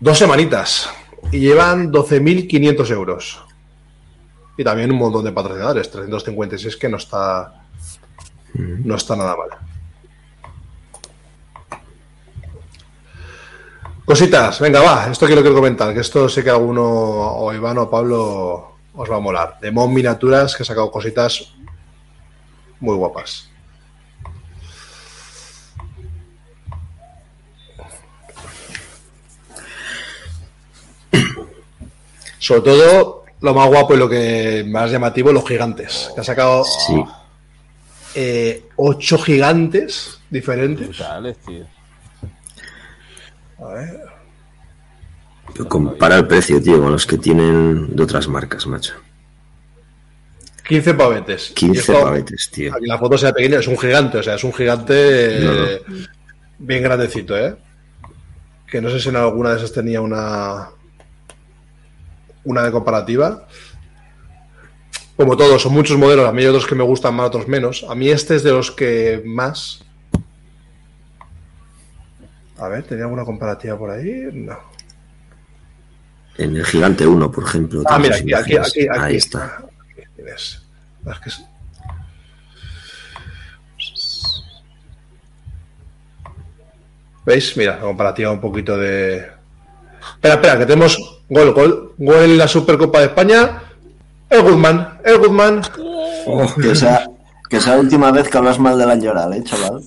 Dos semanitas. Y llevan 12.500 euros. Y también un montón de patrocinadores, 356, que no está, no está nada mal. Cositas, venga, va, esto quiero quiero comentar, que esto sé que alguno, o Iván o Pablo, os va a molar. De Mon Miniaturas, que ha sacado cositas muy guapas. Sobre todo, lo más guapo y lo que más llamativo, los gigantes. Que ha sacado Sí. eh, ocho gigantes diferentes. Brutales, tío. A ver. Pero compara el precio, tío, con los que tienen de otras marcas, macho. 15 pavetes. Y 15 esto, pavetes, tío. Aquí la foto sea pequeña, es un gigante, o sea, es un gigante eh, bien grandecito, ¿eh? Que no sé si en alguna de esas tenía una. Una de comparativa. Como todos, son muchos modelos. A mí hay otros que me gustan más, otros menos. A mí este es de los que más. A ver, ¿tenía alguna comparativa por ahí? No. En el Gigante 1, por ejemplo. Ah, mira, aquí, aquí, aquí, aquí. Ahí está. Aquí tienes. Es que es- ¿Veis? Mira, la comparativa un poquito de. Espera, espera, que tenemos gol, gol, gol en la Supercopa de España. El Goodman, el Goodman. Que sea, que sea la última vez que hablas mal del Angeral, ¿eh, chaval?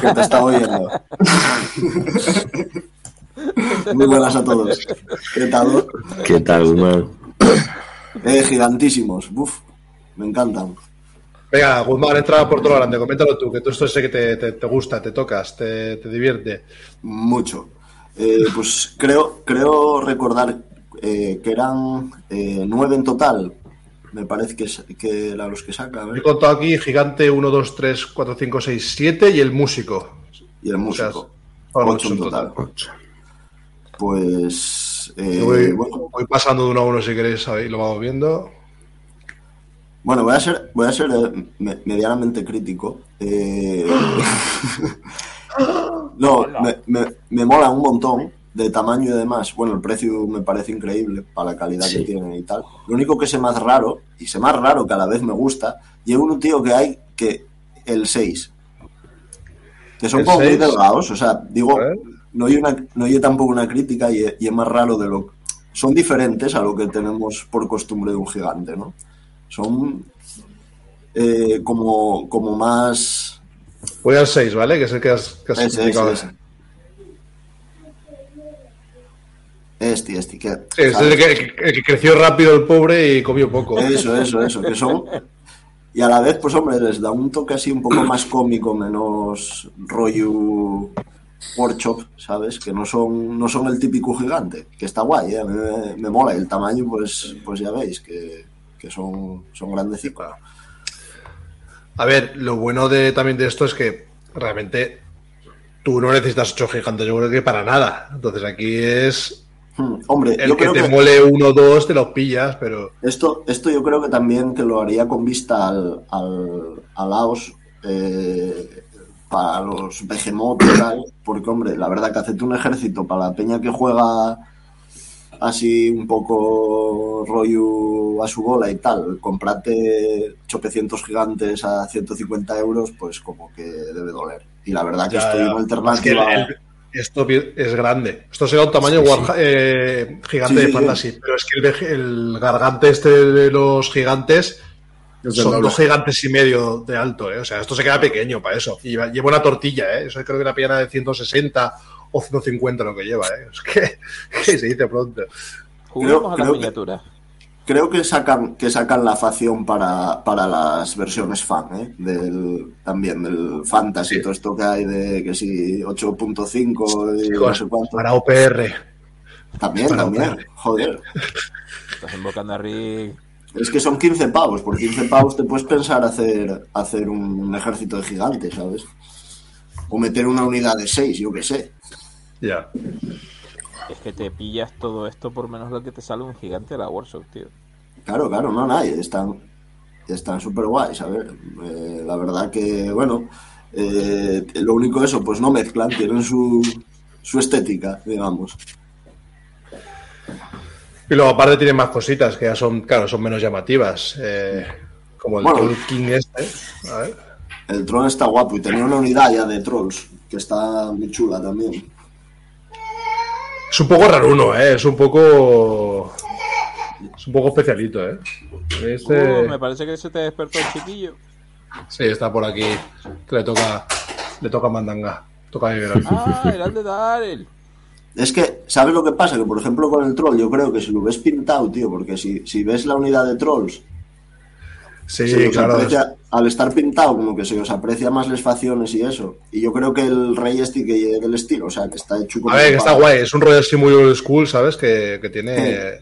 Que te está oyendo. Muy buenas a todos. ¿Qué tal? ¿Qué tal, man? Eh, gigantísimos. Uf, me encantan. Venga, Goodman, entra por todo lo grande. Coméntalo tú, que tú esto sé que te, te- te gusta, te tocas, te, te divierte. Mucho. Eh, pues creo, creo recordar eh, que eran eh, nueve en total. Me parece que, que eran los que saca. a ver. He contado aquí Gigante 1, 2, 3, 4, 5, 6, 7 y el músico. Y el músico. O sea, Ocho en total. Ocho. Pues. eh, voy, bueno, voy pasando de uno a uno si queréis y lo vamos viendo. Bueno, voy a ser, voy a ser me- medianamente crítico. No, me, me- me mola un montón de tamaño y demás. Bueno, el precio me parece increíble para la calidad Sí. que tienen y tal. Lo único que sé más raro, y sé más raro que a la vez me gusta, y es un tío que hay que el 6. Que son ¿El como muy 6? delgados, o sea, digo, no hay, una, no hay tampoco una crítica y, y es más raro de lo son diferentes a lo que tenemos por costumbre de un gigante, ¿no? Son eh, como, como más... Voy al 6, ¿vale? Que es el que has, que has Ese, ese, indicado. ese. Este, este, que... Sí, es el que, el que- creció rápido el pobre y comió poco. Eso, eso, eso, que son... Y a la vez, pues hombre, les da un toque así un poco más cómico, menos rollo workshop, ¿sabes? Que no son, no son el típico gigante, que está guay, ¿eh? Me, me mola. Y el tamaño, pues, pues ya veis, que, que son, son grandecitos. A ver, lo bueno de también de esto es que realmente tú no necesitas 8 gigantes, yo creo que para nada. Entonces aquí es Hmm, Hombre, el yo que creo te que mole uno o dos, te los pillas, pero esto, esto yo creo que también que lo haría con vista al, al, a Laos eh, para los Behemoth y tal, porque hombre, la verdad que hacerte un ejército para la peña que juega así un poco rollo a su bola y tal, comprarte chopecientos gigantes a 150 euros, pues como que debe doler. Y la verdad que Ya, estoy ya. en Es que alternativa... el- el- esto es grande. Esto será un tamaño Sí, sí. Warha- eh, gigante Sí, de sí, fantasy, pero es que el, el gargante este de los gigantes son dos gigantes y medio de alto, ¿eh? O sea, esto se queda pequeño para eso. Y lleva, una tortilla, ¿eh? Eso creo que la piana de 160 o 150 lo que lleva, ¿eh? Es que, que se dice pronto. Juguemos a creo que- miniaturas. Creo que sacan, que sacan la facción para, para las versiones fan, ¿eh? Del, también del fantasy, Sí. todo esto que hay de que si 8.5 y no sé cuánto. Para OPR. También, para también. OPR. Joder. Estás invocando a Rick. Es que son 15 pavos. Por 15 pavos te puedes pensar hacer, hacer un ejército de gigantes, ¿sabes? O meter una unidad de 6, yo qué sé. Ya. Es que te pillas todo esto por menos lo que te sale un gigante de la Workshop, tío. Claro, claro, no, nada, están están súper guays, a ver, eh, la verdad que, bueno, eh, lo único eso, pues no mezclan, tienen su, su estética, digamos. Y luego aparte tiene más cositas que ya son, claro, son menos llamativas. eh, como el Bueno. Troll King este. A ver. El troll está guapo y tenía una unidad ya de trolls, que está muy chula también. Es un poco raro uno, ¿eh? Es un poco... Es un poco especialito, ¿eh? Este... Uh, me parece que se te despertó el chiquillo. Sí, está por aquí. Que le toca... Le toca mandanga. Toca liberar. Ah, el de Darel. Es que, ¿sabes lo que pasa? Que, por ejemplo, con el troll, yo creo que si lo ves pintado, tío, porque si, si ves la unidad de trolls, Sí, se claro. aprecia- al estar pintado, como que se os aprecia más las facciones y eso. Y yo creo que el rey este que del estilo, o sea, que está hecho como A ver, que está guay. Es un rollo así muy old school, ¿sabes? Que, que tiene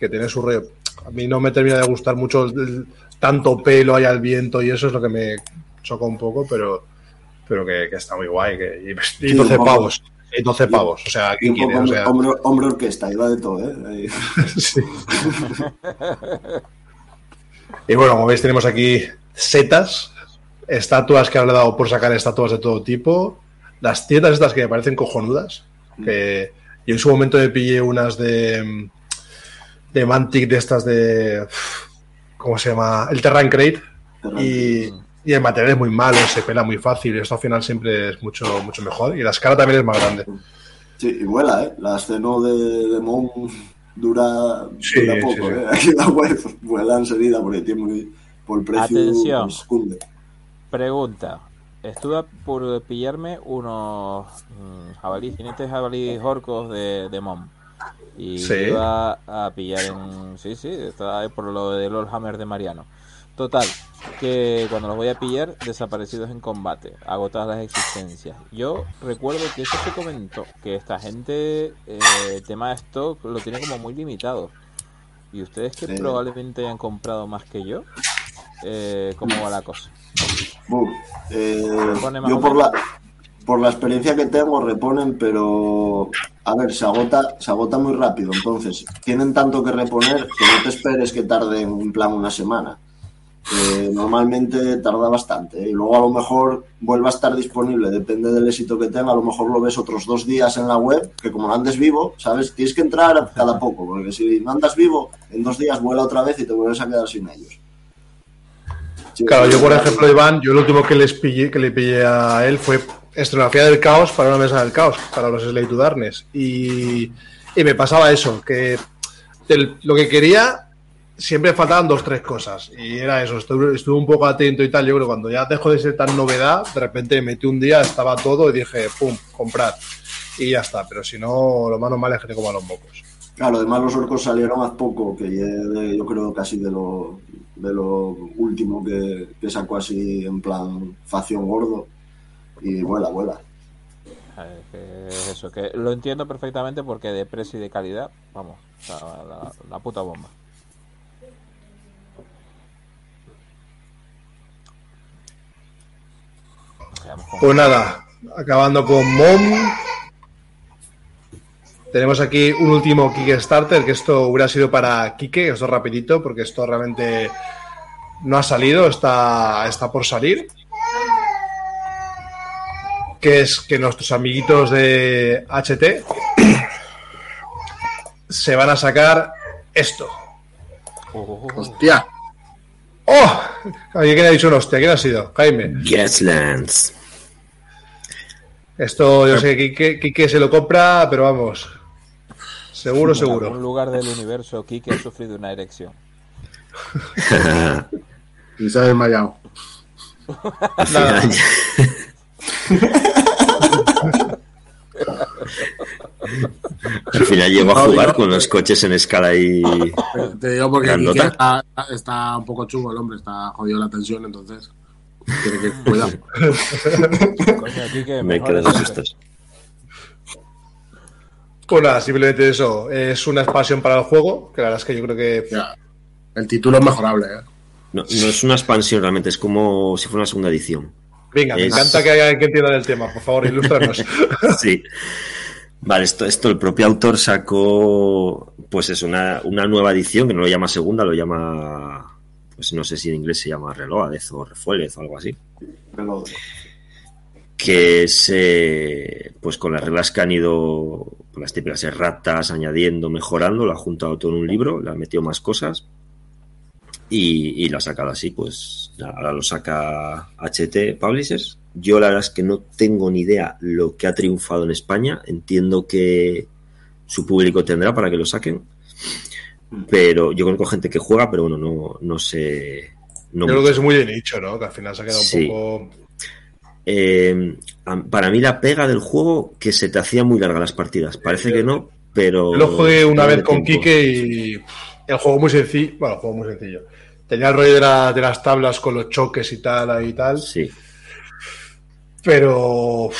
que tiene su rollo. A mí no me termina de gustar mucho el- tanto pelo ahí al viento y eso es lo que me choca un poco, pero pero que, que está muy guay. Que, y, y Sí, 12 un poco. pavos. Y 12 pavos. O sea, ¿quién quiere? O hombre, sea, hombre, hombre orquesta, iba de todo, ¿eh? Ahí. sí. y bueno, como veis, tenemos aquí setas, estatuas que han dado por sacar estatuas de todo tipo, las tietas estas que me parecen cojonudas. Que yo en su momento me pillé unas de de Mantic de estas de ¿cómo se llama? El Terran Crate y, y el material es muy malo, se pela muy fácil, esto al final siempre es mucho mucho mejor y la escala también es más grande. Sí, y vuela, ¿eh? La escena de, de Mon dura, Sí, dura sí, poco, sí. ¿eh? Aquí la web vuela enseguida porque tiene muy, por el precio Atención. pues. Pregunta. Estuve por pillarme unos mm, jabalíes, jinetes jabalíes orcos de, de Mom. Y Sí. iba a pillar en... Sí, sí, estaba ahí por lo de Lord Hammer de Mariano. Total, que cuando los voy a pillar, desaparecidos en combate, agotadas las existencias. Yo recuerdo que eso se comentó, que esta gente, eh, el tema de stock, lo tiene como muy limitado. Y ustedes que Sí. probablemente hayan comprado más que yo, eh, ¿cómo va la cosa? Buf, eh, yo por la, por la experiencia que tengo reponen, pero a ver, se agota, se agota muy rápido. Entonces, tienen tanto que reponer que no te esperes que tarde en plan una semana. Eh, normalmente tarda bastante ¿eh? y luego a lo mejor vuelva a estar disponible, depende del éxito que tenga, a lo mejor lo ves otros dos días en la web, que como no andes vivo, ¿sabes? Tienes que entrar cada poco, porque si no andas vivo, en dos días vuela otra vez y te vuelves a quedar sin ellos. Sí, Claro, yo por ejemplo, Iván, yo lo último que les pillé, que le pillé a él fue escenografía del caos para una mesa del caos, para los Slay to Darkness. Y, y me pasaba eso, que lo que quería siempre faltaban dos, tres cosas. Y era eso, estuve, estuve un poco atento y tal. Yo creo que cuando ya dejó de ser tan novedad, de repente me metí un día, estaba todo y dije, pum, comprar. Y ya está, pero si no, lo más normal es que te coman los mocos. Claro, además los orcos salieron hace poco, que yo creo casi de lo, de lo último que, que sacó así en plan facción gordo. Y vuela, vuela. Que es eso, que lo entiendo perfectamente porque de precio y de calidad, vamos, la, la- la puta bomba. Pues nada, acabando con Mom. Tenemos aquí un último Kickstarter, que esto hubiera sido para Kike, esto rapidito, porque esto realmente no ha salido, está, está por salir. Que es que nuestros amiguitos de HT se van a sacar esto. Oh, Hostia. ¡Oh! ¿Quién ha dicho un hostia? ¿Quién ha sido? Jaime. Gaslands. Esto yo sé que Quique, Quique se lo compra, pero vamos. Seguro, en algún seguro. lugar del universo, Kike ha sufrido una erección. Y se ha desmayado. Al final, Al final llego a jugar digo- con los coches en escala y. Te digo porque está, está un poco chungo el hombre, está jodido la tensión, entonces tiene que cuidar. Coño, Kike, Me de eso. sustos. Pues nada, simplemente eso. Es una expansión para el juego, que la verdad es que yo creo que. Ya. El título es mejorable, ¿eh? No, no es una expansión realmente, es como si fuera una segunda edición. Venga, me Es- encanta que haya alguien que entienda del tema. Por favor, ilústranos. Sí. Vale, esto, esto el propio autor sacó, pues es una, una nueva edición que no lo llama segunda, lo llama, pues no sé si en inglés se llama Reloadez o Refuelez o algo así. Que es eh, pues con las reglas que han ido con las típicas erratas añadiendo mejorando lo ha juntado todo en un libro le ha metido más cosas y, y lo ha sacado así pues ahora lo saca HT Publishers yo la verdad es que no tengo ni idea lo que ha triunfado en España entiendo que su público tendrá para que lo saquen pero yo conozco gente que juega pero bueno no, no sé no Yo creo mucho. que es muy de nicho, ¿no? Que al final se ha quedado Sí. un poco. eh, para mí la pega del juego que se te hacía muy larga las partidas. Parece que no, pero. Yo lo jugué una vez con tiempo. Quique y el juego muy sencillo. Bueno, el juego muy sencillo. Tenía el rollo de, la- de las tablas con los choques y tal, ahí y tal. Sí, Pero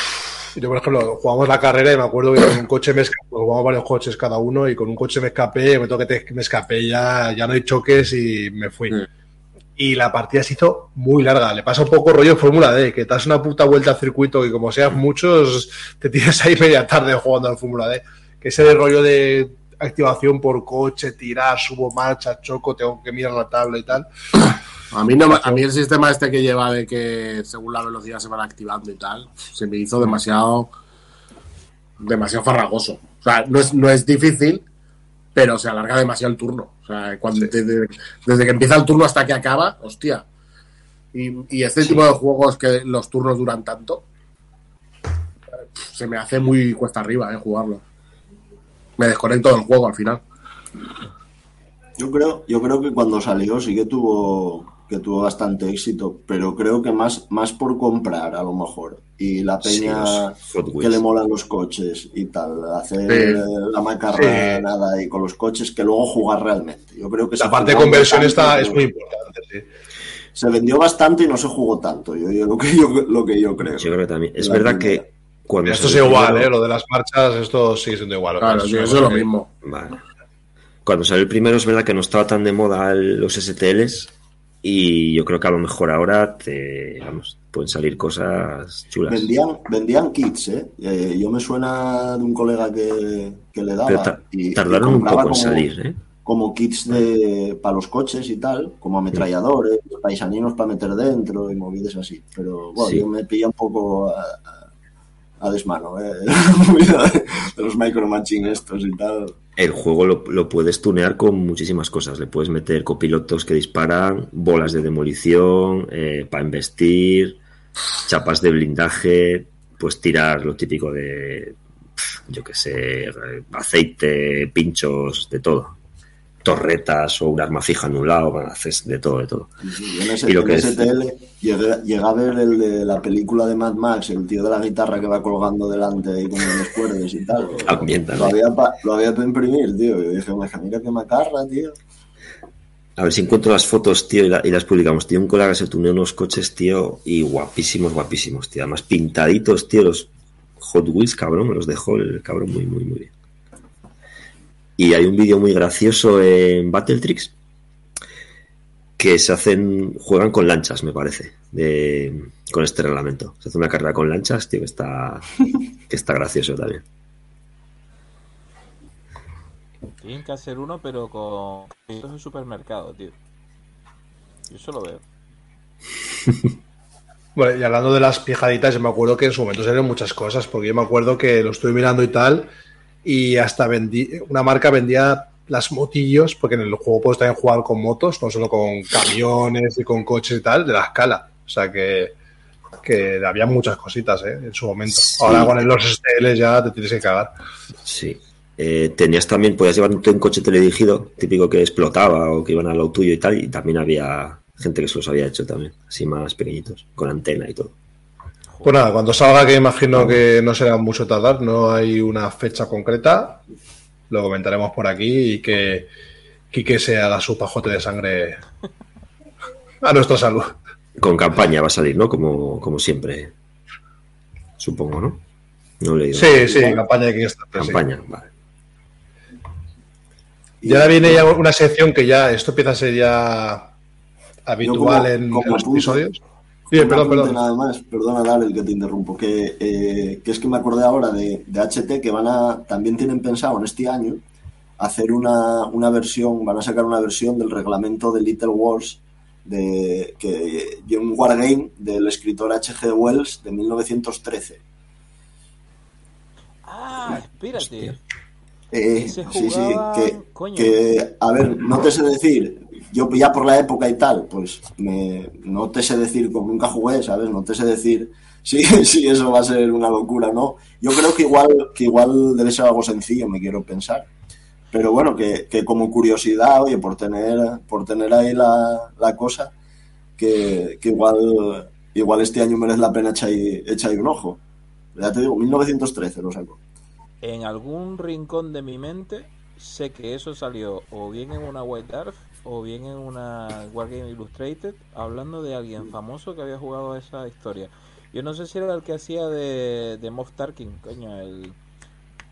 yo, por ejemplo, jugamos la carrera y me acuerdo que con un coche me escapé, jugamos varios coches cada uno y con un coche me escapé, me toqué, me escapé, ya, ya no hay choques y me fui. Sí. Y la partida se hizo muy larga. Le pasa un poco rollo Fórmula D, que te das una puta vuelta al circuito y como seas muchos, te tienes ahí media tarde jugando al Fórmula D. Que ese rollo de activación por coche, tirar, subo marcha, choco, tengo que mirar la tabla y tal. A mí, no, a mí el sistema este que lleva de que según la velocidad se van activando y tal, se me hizo demasiado demasiado farragoso. O sea, no es, no es difícil, pero se alarga demasiado el turno. O sea, cuando, desde, desde que empieza el turno hasta que acaba, hostia. Y, y este tipo de juegos que los turnos duran tanto, se me hace muy cuesta arriba eh, jugarlo. Me desconecto del juego al final. Yo creo, yo creo que cuando salió sí que tuvo que tuvo bastante éxito, pero creo que más, más por comprar a lo mejor. Y la peña que le molan los coches y tal, hacer Sí. eh, la macarrada ahí con los coches que luego jugar realmente. Yo creo que La parte de conversión está, es muy importante, sí. Se vendió bastante y no se jugó tanto. Yo, yo- lo, que yo, lo que yo creo. yo creo que también. Es La verdad primera. que cuando Esto es salió igual, primero- ¿eh? Lo de las marchas, esto sigue siendo igual. Claro, Eso sí, es eso es lo mismo. Vale. Cuando salió el primero es verdad que no estaba tan de moda los STLs y yo creo que a lo mejor ahora te, vamos, pueden salir cosas chulas. Vendían, vendían kits, ¿eh? Eh, Yo me suena de un colega que, que le daba. Pero ta- y- y tardaron un poco en como- salir, ¿eh? como kits de para los coches y tal, como ametralladores, paisaninos para meter dentro y movidas así. Pero bueno, Sí. yo me pilla un poco a, a- a desmano, ¿eh? de los micro machine estos y tal. El juego lo, puedes tunear con muchísimas cosas. Le puedes meter copilotos que disparan, bolas de demolición, para investir, chapas de blindaje, pues tirar lo típico de, yo qué sé, eh, aceite, pinchos, de todo. Torretas o un arma fija en un lado, bueno, haces de todo, de todo. Y sí, yo en ese, Y lo en que ese es- TL llegué, llegué a ver el de la película de Mad Max, el tío de la guitarra que va colgando delante ahí con los cuerdes y tal. También, Lo había, pa- lo había para imprimir, tío. Y dije, "Maja, mira qué macarra, tío. A ver si encuentro las fotos, tío, y, la- y las publicamos. Tío, un colega se tuneó unos coches, tío, y guapísimos, guapísimos, tío. Además, pintaditos, tío, los Hot Wheels, cabrón, me los dejó el cabrón muy, muy, muy bien. Y hay un vídeo muy gracioso en Battletrix que se hacen, juegan con lanchas, me parece, de, con este reglamento. Se hace una carrera con lanchas, tío, que está, que está gracioso también. Tienen que hacer uno, pero con productos de supermercado, tío. Yo eso lo veo. Bueno, y hablando de las pijaditas, yo me acuerdo que en su momento salieron muchas cosas, porque yo me acuerdo que lo estuve mirando y tal, y hasta vendí, una marca vendía las motillos, porque en el juego puedes también jugar con motos, no solo con camiones y con coches y tal, de la escala. O sea que, que había muchas cositas ¿eh? en su momento. Sí. Ahora con los STL ya te tienes que cagar. Sí. Eh, tenías también, podías llevar un coche teledirigido, típico que explotaba o que iban a lo tuyo y tal, y también había gente que se los había hecho también, así más pequeñitos, con antena y todo. Pues nada, cuando salga, que imagino que no será mucho tardar, no hay una fecha concreta, lo comentaremos por aquí y que Quique se haga su pajote de sangre a nuestra salud. Con campaña va a salir, ¿no? Como, como siempre, supongo, ¿no? No le digo. Sí, sí, campaña de Kickstarter. sí. Campaña, vale. Y ahora viene ya una sección que ya, esto empieza a ser ya habitual como- en, como en los episodios. Sí, perdón, perdón. Nada más, perdona, dale el que te interrumpo. Que, eh, que es que me acordé ahora de, de HT que van a, también tienen pensado en este año hacer una, una versión, van a sacar una versión del reglamento de Little Wars, de, que, de un wargame del escritor H.G. Wells de 1913. Ah, espérate. Eh, sí, sí, que, coño. que, a ver, no te sé decir, yo ya por la época y tal, pues me, no te sé decir, como nunca jugué, ¿sabes? No te sé decir si, eso va a ser una locura, ¿no? Yo creo que igual, que igual debe ser algo sencillo, me quiero pensar. Pero bueno, que, que como curiosidad, oye, por tener, por tener ahí la, la cosa, que, que igual igual este año merece la pena echar ahí, echar un ojo. Ya te digo, 1913 lo saco. En algún rincón de mi mente sé que eso salió o bien en una White Earth o bien en una Wargame Illustrated hablando de alguien famoso que había jugado esa historia. Yo no sé si era el que hacía de, de Moff Tarkin, coño, el...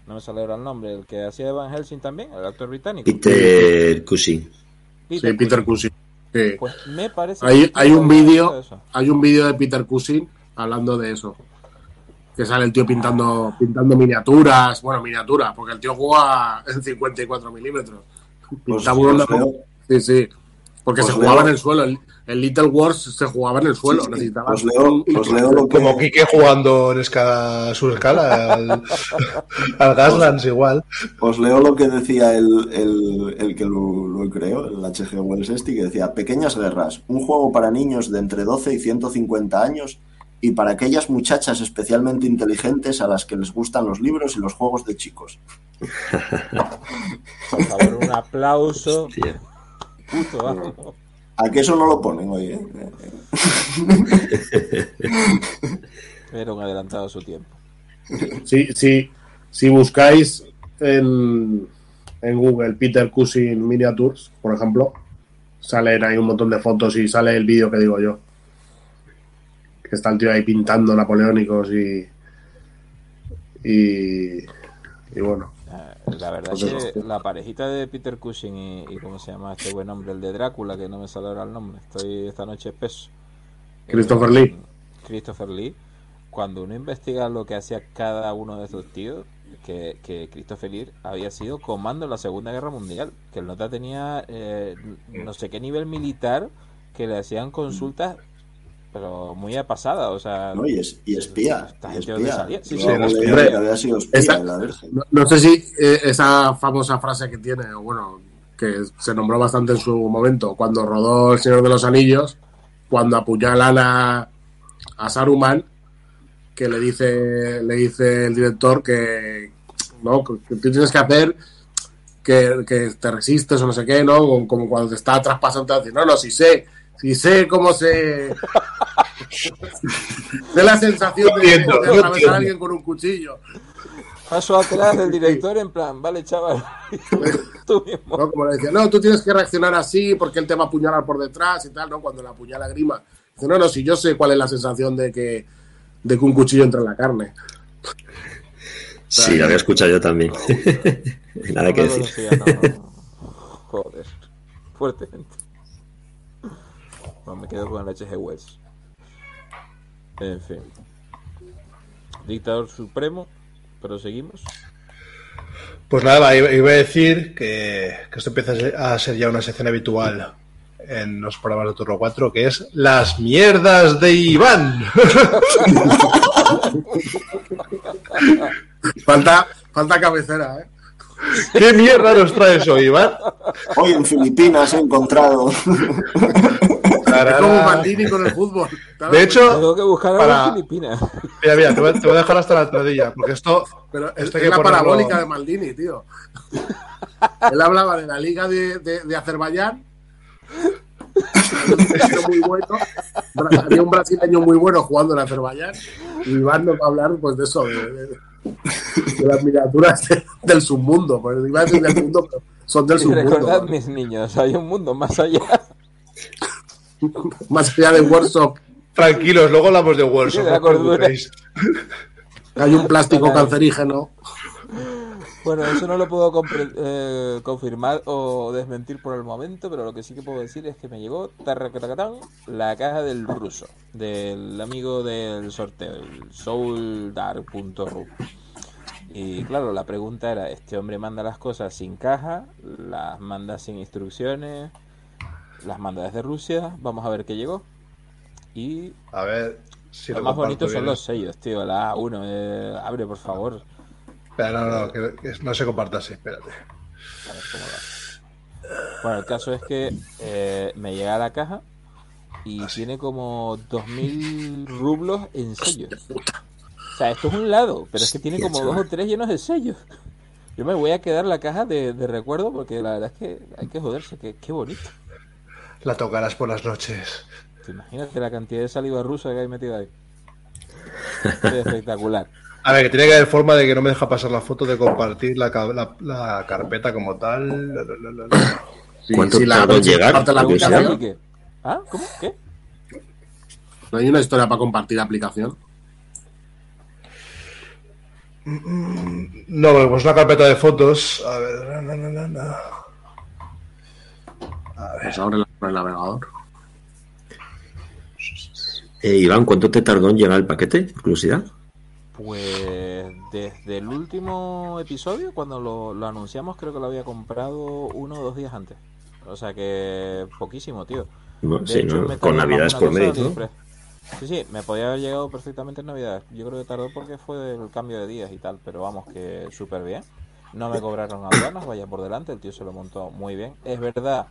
No me sale ahora el nombre, el que hacía de Van Helsing también, el actor británico. Peter Cushing. Sí, Peter Cushing. Sí. Pues me parece Hay, hay un vídeo hay un vídeo de Peter Cushing hablando de eso. Que sale el tío pintando pintando miniaturas, bueno, miniaturas, porque el tío juega en 54 milímetros. Pues, Pues Sí, sí. Porque Pues se jugaba leo- en el suelo. El, el Little Wars se jugaba en el suelo. Sí, sí. Necesitaba Pues leo, pues leo lo que... Como Quique jugando en escala, a su escala al, al Gaslands igual. Os leo lo que decía el, el, el que lo, lo creó, el HG Wells este, que decía, Pequeñas Guerras, un juego para niños de entre 12 y 150 años y para aquellas muchachas especialmente inteligentes a las que les gustan los libros y los juegos de chicos. Por favor, un aplauso. Hostia. Puto amo. ¿A que eso no lo ponen, oye? Era un adelantado a su tiempo. Sí, sí. Si buscáis en, en Google Peter Cushing Miniatures, por ejemplo, salen ahí un montón de fotos y sale el vídeo que digo yo. Que está el tío ahí pintando napoleónicos y. Y. Y bueno. Eh, La verdad Pues es que la parejita de Peter Cushing y, y ¿cómo se llama este buen hombre? El de Drácula, que no me sale ahora el nombre. Estoy esta noche espeso. Christopher Eh, Lee. Christopher Lee. Cuando uno investiga lo que hacía cada uno de estos tíos, que, que Christopher Lee había sido comando en la Segunda Guerra Mundial. Que el nota tenía eh, no sé qué nivel militar que le hacían consultas, pero muy a pasada. O sea, ¿No? Y, es, y espía. Y. Sí, sí, que había sido la Virgen. No, no sé si eh, esa famosa frase que tiene, o bueno, que se nombró bastante en su momento, cuando rodó El Señor de los Anillos, cuando apuñalan a, a Saruman, que le dice, le dice el director que, ¿no? que tú tienes que hacer que, que te resistes o no sé qué, ¿no? Como, como cuando te está traspasando, te dice, no, no, si sé, si sé cómo se... de la sensación de, de entiendo, no atravesar a alguien con un cuchillo. paso atrás del director en plan, vale chaval, tú mismo. ¿no? Como le decía, no, tú tienes que reaccionar así porque él te va a apuñalar por detrás y tal, ¿no? Cuando le apuñala Grima. Dice, no, no, si yo sé cuál es la sensación de que, de que un cuchillo entra en la carne. Sí, lo había escuchado yo también. Nada que No decir. no. Joder, fuertemente. Bueno, me quedo con el HG Wells. En fin. Dictador Supremo, pero seguimos. Pues nada, iba a decir que, que esto empieza a ser- a ser ya una sección habitual en los programas de Turno 4, que es las mierdas de Iván. Falta, falta cabecera, ¿eh? ¿Qué mierda nos traes hoy, Iván? Hoy en Filipinas he encontrado. Es como Maldini con el fútbol. De hecho, Tengo que buscar para- a Filipinas. mira, mira, te voy, a- te voy a dejar hasta la entradilla, porque esto Pero es, esto es que la ponerlo- parabólica de Maldini, tío. Él hablaba de la liga de, de, de Azerbaiyán. Un brasileño muy bueno. Bra- Había un brasileño muy bueno jugando en Azerbaiyán. Y Iván nos va a hablar pues, de eso, de, de- de las miniaturas de- del submundo. Pues iba a decir del mundo, pero son del Y submundo. recordad, ¿no? mis niños, hay un mundo más allá. Más allá de Workshop, Tranquilos, luego hablamos de la no hay un plástico cancerígeno. Bueno, eso no lo puedo eh, confirmar o desmentir por el momento, pero lo que sí que puedo decir es que me llegó tarracatacatán, la caja del ruso, del amigo del sorteo, el souldark.ru. Y claro, la pregunta era, ¿este hombre manda las cosas sin caja? ¿Las manda sin instrucciones? ¿Las manda desde Rusia? Vamos a ver qué llegó. Y A ver si lo más bonito son los sellos, tío. La A1, eh, abre por favor. Espera, no, no, que, que no se comparta así, espérate. A ver cómo va. Bueno, el caso es que eh, me llega a la caja y tiene como 2.000 rublos en sellos. O sea, esto es un lado, pero es que tiene como dos o tres llenos de sellos. Yo me voy a quedar la caja de, de recuerdo porque la verdad es que hay que joderse, que qué bonito. La tocarás por las noches. Imagínate la cantidad de saliva rusa que hay metida ahí. Es espectacular. A ver, que tiene que haber forma de que no me deja pasar la foto de compartir la, la- la carpeta como tal. La, la, la, la, la. Sí, ¿Cuánto sí, la- tardó en llegar? la a aplicación. ¿Ah? ¿Cómo? ¿Qué? ¿No hay una historia para compartir aplicación? No, pues una carpeta de fotos. A ver. na, na, na, na, na. Pues abre la- el navegador. Eh, Iván, ¿cuánto te tardó en llegar el paquete? Por curiosidad. Pues desde el último episodio, cuando lo, lo anunciamos, creo que lo había comprado uno o dos días antes. O sea que poquísimo, tío. Bueno, De sí, hecho, ¿no? Con navidades por medio. Sí, sí, me podía haber llegado perfectamente en Navidad. Yo creo que tardó porque fue el cambio de días y tal, pero vamos, que súper bien. No me cobraron aduanas, vaya por delante, el tío se lo montó muy bien. Es verdad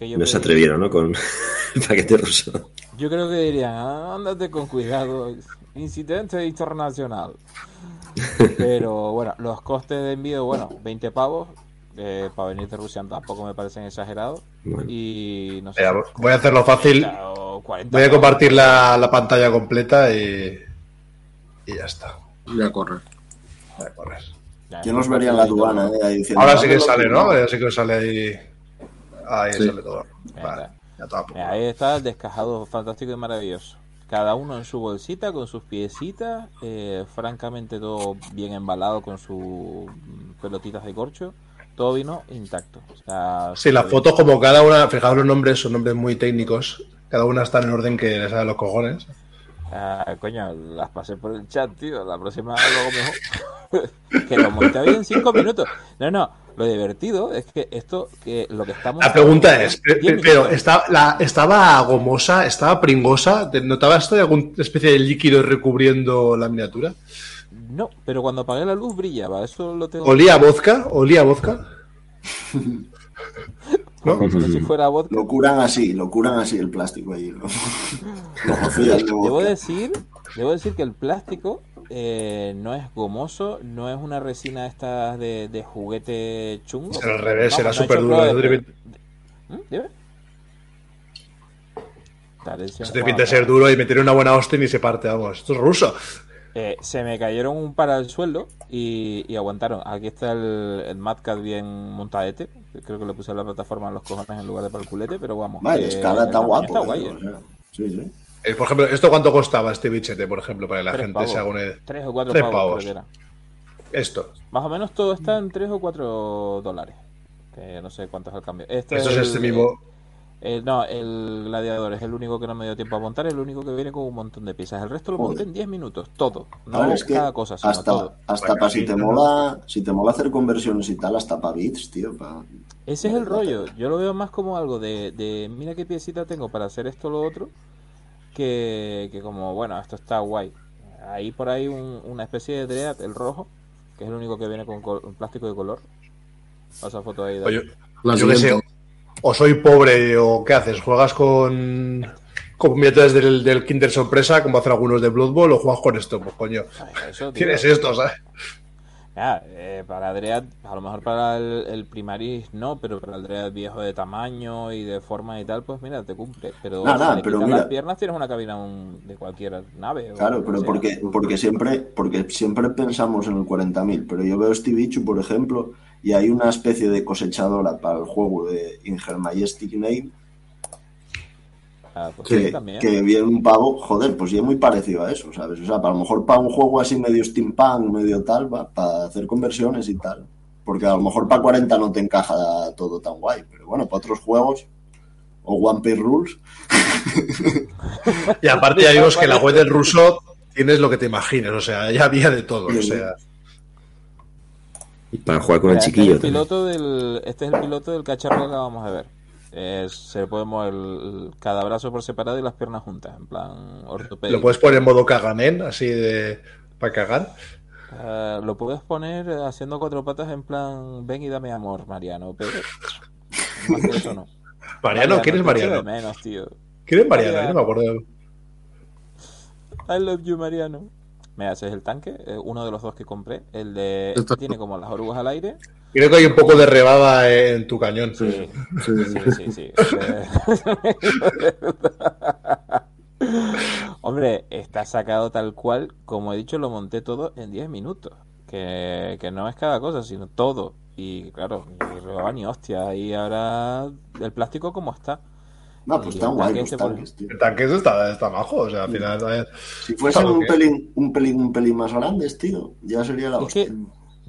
que yo No se atrevieron, ¿no? Con el paquete ruso. Yo creo que dirían, "Ah, ándate con cuidado, incidente internacional. Pero bueno, los costes de envío, bueno, 20 pavos. eh, para venir de Rusia tampoco me parecen exagerados. Bueno. Y no sé. Mira, voy a hacerlo fácil. 30 o 40 Voy a compartir la, la pantalla completa y. Y ya está. Voy a correr. Voy a correr. Ya, ¿Quién nos vería en la aduana? Eh, ahí diciendo, Ahora sí que "Dame lo sale, ¿no? no". Ahora sí que sale ahí. Ahí Sí. sale todo. Vale, ya está. Mira, ahí está el descajado fantástico y maravilloso. Cada uno en su bolsita, con sus piecitas, eh, francamente todo bien embalado con sus mm, pelotitas de corcho. Todo vino intacto. O sea, Sí, las fotos, como cada una, fijaos los nombres, son nombres muy técnicos. Cada una está en el orden que les da los cojones. Ah, coño, las pasé por el chat, tío. La próxima luego mejor. que lo monté bien en cinco minutos. No, no. Lo divertido es que esto, que lo que estamos. La pregunta es, pero. ¿está, la, ¿estaba gomosa? ¿Estaba pringosa? ¿Te- ¿Notabas esto de alguna especie de líquido recubriendo la miniatura? No, pero cuando apagué la luz brillaba. Eso lo tengo. ¿Olía a vodka? ¿Olía a vodka? ¿No? Como si fuera vodka. Lo curan así, lo curan así el plástico ahí. Lo, Debo decir, debo decir que el plástico eh, no es gomoso, no es una resina esta de, de juguete chungo. Era al revés, no he súper duro. de-. Dime. Se te pinta ser duro y meter una buena hostia y se parte, vamos. Esto es ruso. eh, se me cayeron un par al suelo y, y aguantaron. Aquí está el, el Mad Cat bien montadete. Creo que le puse la plataforma en los cojones en lugar de para el culete, pero vamos. Vale, el está guapo. Está eh, guay, eh. sea, sí, sí. Eh, por ejemplo, ¿esto cuánto costaba este bichete, por ejemplo, para que la Tres gente pavos. se haga una idea? Tres o cuatro Tres pavos, que. Esto. Más o menos todo está en 3 o 4 dólares. Que no sé cuánto es el cambio. Este Esto es el- este mismo. el- no, el gladiador es el único que no me dio tiempo a montar, el único que viene con un montón de piezas. El resto lo Joder. monté en 10 minutos, todo. No es que cada cosa, sino hasta, todo. hasta Bueno, para si te no, mola, si te mola hacer conversiones y tal, hasta para bits, tío. pa- Ese es el rollo. Yo lo veo más como algo de, de mira qué piecita tengo para hacer esto o lo otro, que, que como, bueno, esto está guay. Ahí por ahí un- una especie de Dread, el rojo, que es el único que viene con plástico de color. Pasa foto ahí. de- yo sé, o soy pobre o ¿qué haces? ¿Juegas con, con miniaturas del, del Kinder Sorpresa, como hacen algunos de Blood Bowl, o juegas con esto? Pues coño, Ay, eso, tío. tienes esto, ¿sabes? Ah, eh, para Dread, a lo mejor para el, el Primaris no, pero para el viejo de tamaño y de forma y tal, pues mira, te cumple. Pero Nah, si nah, le pero mira. las piernas tienes una cabina un- de cualquier nave. Claro, pero sea. porque, porque, siempre, porque siempre pensamos en el 40.000, pero yo veo este bicho, por ejemplo, y hay una especie de cosechadora para el juego de In Her Majestic Name Ah, pues sí, que, también. que viene un pavo, joder, pues ya es muy parecido a eso, ¿sabes? O sea, para lo mejor para un juego así medio steampunk, medio tal, va, para hacer conversiones y tal. Porque a lo mejor para 40 no te encaja todo tan guay, pero bueno, para otros juegos, o One Piece Rules, Y aparte ya vimos que la web del ruso tienes lo que te imagines, o sea, ya había de todo, o sea... Y para jugar con el Mira, este, chiquillo es el piloto del, este es el piloto del cacharro que acabamos de ver. Es- se puede mover el- cada brazo por separado y las piernas juntas, en plan ortopédico. Lo puedes poner en modo caganen, así de... para cagar. Eh, lo puedes poner eh, haciendo cuatro patas en plan ven y dame amor, Mariano, pero más que eso no. Mariano, ¿quién es Mariano? menos, tío. ¿Quién es Mariano? Mariano. Yo no me acuerdo. I love you, Mariano. Mira, ese es el tanque, eh, uno de los dos que compré. El de. Esto- tiene como las orugas al aire. Creo que hay un poco de rebaba en tu cañón. Sí, Sí, sí, sí. sí. Eh, Hombre, está sacado tal cual, como he dicho, lo monté todo en 10 minutos. Que, que no es cada cosa, sino todo. Y claro, ni rebaba ni hostia. Y ahora el plástico como está. No, pues el guay tío. El tanque está, está majo, o sea, al final. eh, Si fuesen un que- pelín, un pelín, un pelín más grandes, tío, ya sería la Es hostia. que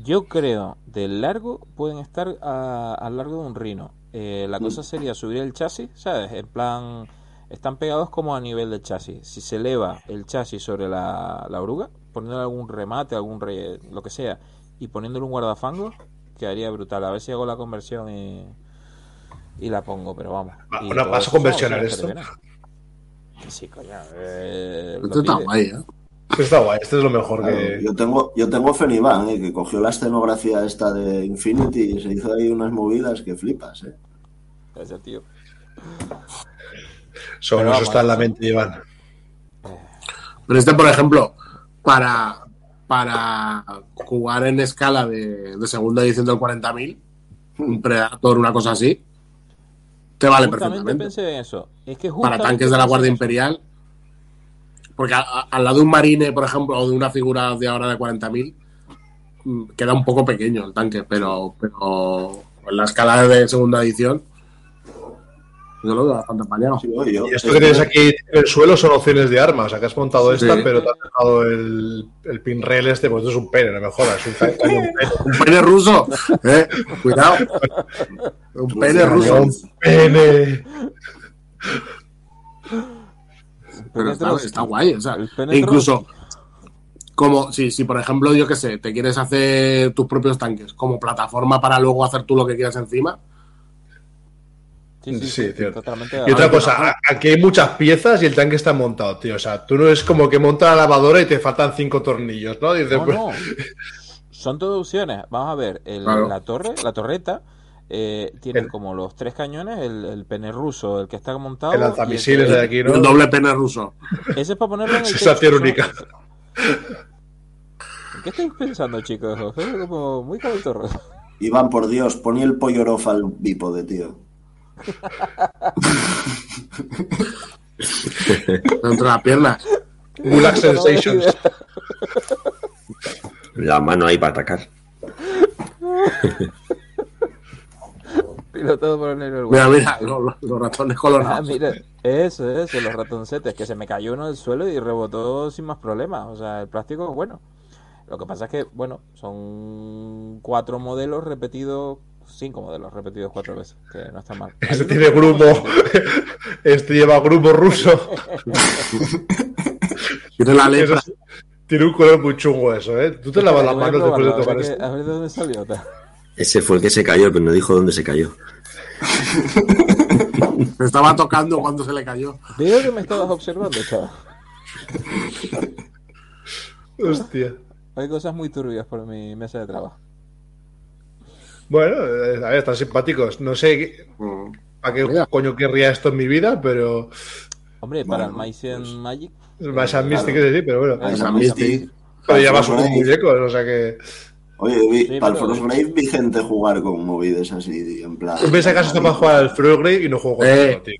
yo creo, de largo, pueden estar a, a largo de un rino. Eh, la cosa sería subir el chasis, ¿sabes? En plan, están pegados como a nivel del chasis. Si se eleva el chasis sobre la, la oruga, poniéndole algún remate, algún re- lo que sea, y poniéndole un guardafangos, quedaría brutal. A ver si hago la conversión y, y la pongo, pero vamos. Va- ¿vas a conversionar esto? Sí, coño. eh, Esto está guay, ¿eh? Este está guay, este es lo mejor Claro, que. yo tengo, yo tengo Fenivan, eh, que cogió la escenografía esta de Infinity y se hizo ahí unas movidas que flipas, eh. Ese tío. Sobre Pero eso vamos, está en la mente, Iván. Pero este, por ejemplo, para, para jugar en escala de, de segunda edición del 40.000, un Predator, una cosa así, te vale perfectamente. pensé en eso. Es que Para tanques de la Guardia. Imperial. Porque a- a- al lado de un marine, por ejemplo, o de una figura de ahora de 40.000, mm, queda un poco pequeño el tanque, pero, pero en la escala de segunda edición, yo lo veo bastante apañado. Sí, oye, yo- Y esto es que tienes que- aquí en el suelo son opciones de armas. O sea, que has montado Sí. esta, pero te has dejado el, el pinrail este, pues esto es un pene, no me jodas. Es un pene. Un pene ruso, eh, cuidado. Un pene ruso. Un pene. Pero está, guay, o sea, e incluso como si, si por ejemplo, yo que sé, te quieres hacer tus propios tanques como plataforma para luego hacer tú lo que quieras encima, Sí, sí, Sí, sí, cierto. totalmente. Y otra cosa, aquí hay muchas piezas y el tanque está montado, tío. O sea, tú no es como que monta la lavadora y te faltan cinco tornillos, ¿no? Dices, No, pues, no. Son todas opciones. Vamos a ver, el- Claro. la torre, la torreta, eh, tiene El- como los tres cañones, el, el pene ruso, el que está montado. el que- de aquí, ¿no? el doble pene ruso. Ese es para ponerlo en el Sensación única. ¿En ¿Qué estáis pensando, chicos? Es como muy torre. Iván, por Dios, pon el pollo rofa al bípode, tío. Entre las piernas. Gulag Sensations. La mano ahí para atacar. Pilotado por el negro del Mira, mira, los, los ratones Ah, colorados. mira, eso, eso, los ratoncetes, que se me cayó uno del suelo y rebotó sin más problemas. O sea, el plástico es bueno. Lo que pasa es que, bueno, son cuatro modelos repetidos, cinco modelos repetidos cuatro veces, que no está mal. Este tiene grupo. Este lleva grupo ruso. Tiene la letra. tiene un color muy chungo eso, ¿eh? Tú te lavas las manos después de qué- esto. A ver de dónde salió. ta. Ese fue el que se cayó, pero no dijo dónde se cayó. Se estaba tocando cuando se le cayó. Veo que me estabas observando, chaval. Hostia. Hay cosas muy turbias por mi mesa de trabajo. Bueno, eh, a ver, están simpáticos. No sé Mm. a qué Mira. coño querría esto en mi vida, pero. Hombre, para Bueno, el Mice and pues- Magic. Más a Mystic que sí, pero bueno. Esa Mystic. Pero ya vas muñecos, o sea que. Oye, vi, Sí, para el pero- Frostgrave vi gente jugar con movidas así, en plan. Piensas que está para jugar al Frogray y no juego con Eh, tío.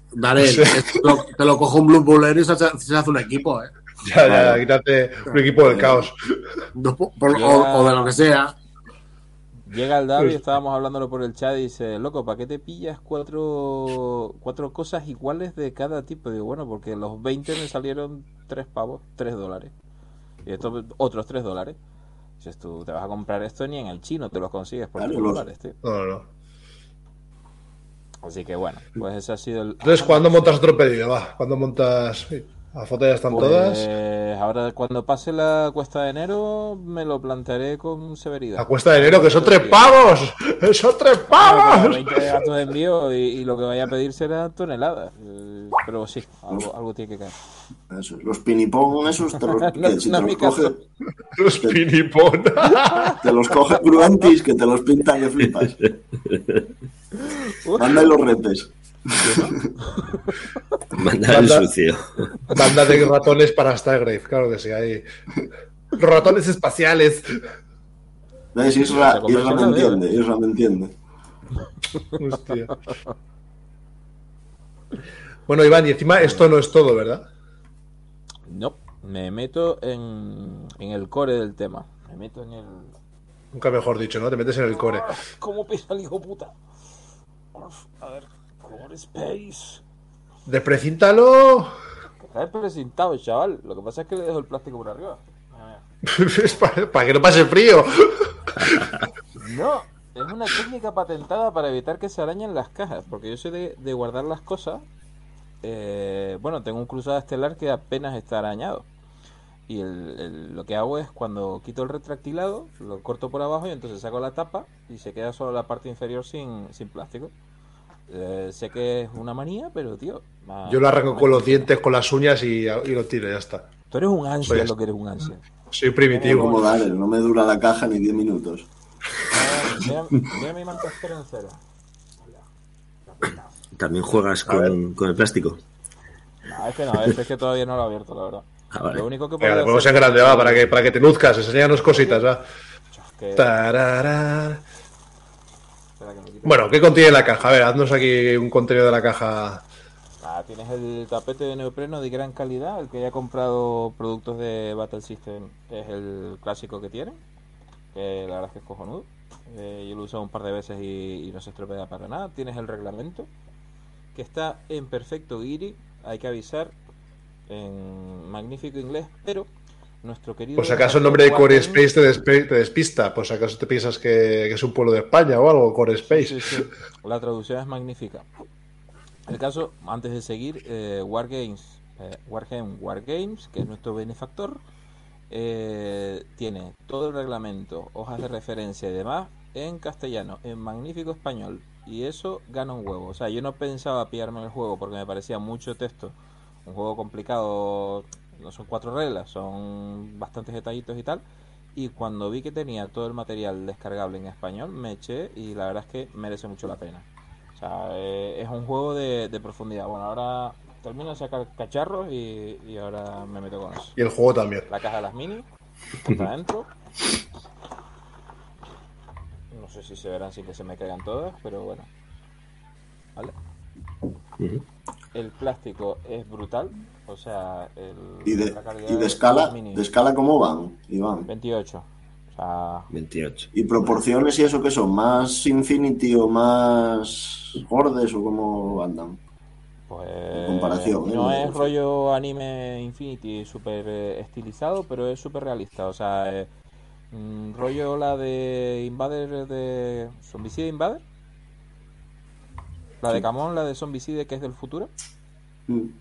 Sí. esto lo- te lo cojo un Blue Buller y se hace, se hace un equipo, ¿eh? Ya, ya, quítate un equipo del caos. No, por- por- Ya. o, o de lo que sea. Llega el David, estábamos hablándolo por el chat y dice, loco, ¿para qué te pillas cuatro, cuatro cosas iguales de cada tipo? Digo, bueno, porque los 20 me salieron tres pavos, tres dólares. Y estos otros tres dólares. Dices tú, te vas a comprar esto ni en el chino te los consigues por tres dólares, tío. No, no, no. Así que bueno, pues ese ha sido el... Entonces, ¿cuándo montas otro pedido? Va, ¿cuándo montas? sí, Las fotos ya están Pues, todas. ahora cuando pase la cuesta de enero me lo plantearé con severidad. La cuesta de enero, que son tres pavos. ¡Son tres pavos! 20 de gastos de envío y, y lo que vaya a pedir será toneladas. Eh, Pero sí, algo, algo tiene que caer. Eso, los pinipón esos te los, No, si te los coge. Los pinipón. te los coge Cruantis, que te los pintan que flipas. Manda los repes. Mandar el sucio. Banda de ratones para Stargrave, claro que sí. Ahí. Ratones espaciales. ¿Ves? Isra, Isra me entiende, Isra me entiende. Hostia. Bueno, Iván, y encima esto no es todo, ¿verdad? No, me meto en, en el core del tema. Me meto en el. Nunca mejor dicho, ¿no? Te metes en el core. ¿Cómo pesa el hijo puta? A ver, Core Space. Desprecíntalo. Está presentado, chaval. Lo que pasa es que le dejo el plástico por arriba. Para, para que no pase frío. No, es una técnica patentada para evitar que se arañen las cajas, porque yo soy de, de guardar las cosas. eh, bueno, tengo un cruzado estelar que apenas está arañado. Y el- el- lo que hago es cuando quito el retractilado, lo corto por abajo y entonces saco la tapa y se queda solo la parte inferior sin, sin plástico. Eh, sé que es una manía, pero tío. ma- Yo lo arranco con los dientes, con las uñas y, y lo tiro, ya está. Tú eres un ansia, Pues- lo que eres un ansia. Soy primitivo. Como Darel, no me dura la caja ni 10 minutos. Mira, mira mi manchester en cero. ¿También juegas con, con el plástico? No, este no, es que todavía no lo he abierto, la verdad. Ah, vale. Lo único que Venga, puedo le ponemos en grande, va, para que, para que te luzcas, enséñanos cositas, va. que-. espera que me quite. Bueno, ¿qué contiene la caja? A ver, haznos aquí un contenido de la caja. Ah, tienes el tapete de neopreno de gran calidad. El que haya comprado productos de Battle System es el clásico que tiene. Que la verdad es que es cojonudo. Eh, yo lo he usado un par de veces y, y no se estropea para nada. Tienes el reglamento que está en perfecto guiri. Hay que avisar en magnífico inglés, pero nuestro querido. Por si acaso el nombre de Core Space te, despe- te despista. Por si acaso te piensas que, que es un pueblo de España o algo, Core Space. Sí, sí. La traducción es magnífica. El caso, antes de seguir, eh, Wargames, eh, Wargame Wargames, que es nuestro benefactor, eh, tiene todo el reglamento, hojas de referencia y demás en castellano, en magnífico español. Y eso gana un huevo. O sea, yo no pensaba pillarme el juego porque me parecía mucho texto. Un juego complicado, no son cuatro reglas, son bastantes detallitos y tal. Y cuando vi que tenía todo el material descargable en español, me eché y la verdad es que merece mucho la pena. O sea, eh, es un juego de, de profundidad. Bueno, ahora termino de sacar cacharros y, y ahora me meto con eso. Y el juego también. La caja de las mini, está adentro. No sé si se verán sin que se me caigan todas, pero bueno. ¿Vale? El plástico es brutal, o sea, el, ¿Y de, y de escala? mini, ¿De escala cómo van, Iván? 28. O sea, 28. ¿Y proporciones y eso qué son? ¿Más Infinity o más Hordes o cómo andan? Pues comparación, ¿eh? no es rollo anime Infinity super eh, estilizado, pero es súper realista. O sea, eh, mm, rollo la de Invader de Zombicide Invader. La de Camon, la de Zombicide que es del futuro.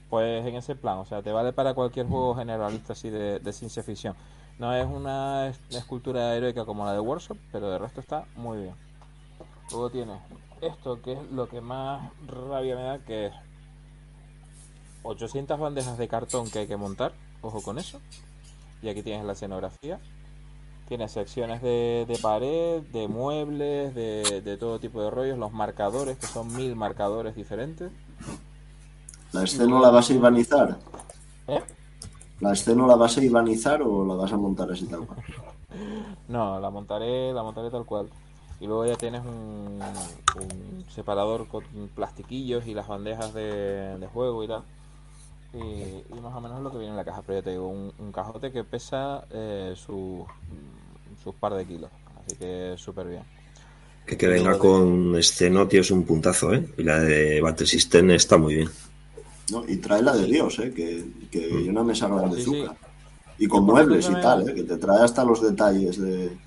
Pues en ese plan, o sea, te vale para cualquier juego generalista así de, ciencia ficción. No es una es- escultura heroica como la de Workshop, pero de resto está muy bien. Luego tienes esto, que es lo que más rabia me da, que es 800 bandejas de cartón que hay que montar, ojo con eso. Y aquí tienes la escenografía. Tienes secciones de, de pared, de muebles, de, de todo tipo de rollos, los marcadores, que son mil marcadores diferentes. ¿La escena la vas a ibanizar? ¿Eh? ¿La escena la vas a ibanizar o la vas a montar así tal cual? No, la montaré, la montaré tal cual. Y luego ya tienes un, un separador con plastiquillos y las bandejas de, de juego y tal. Y, y más o menos es lo que viene en la caja, pero ya te digo, un, un cajote que pesa eh, su- sus par de kilos. Así que súper bien. Que, que venga con esceno, tío, es un puntazo, ¿eh? Y la de Battle System está muy bien. ¿No? Y trae la de Dios, ¿eh? que, que hay una mesa grande de Sí, sí. azúcar. Y con Yo, muebles y tal, ¿eh? que te trae hasta los detalles de...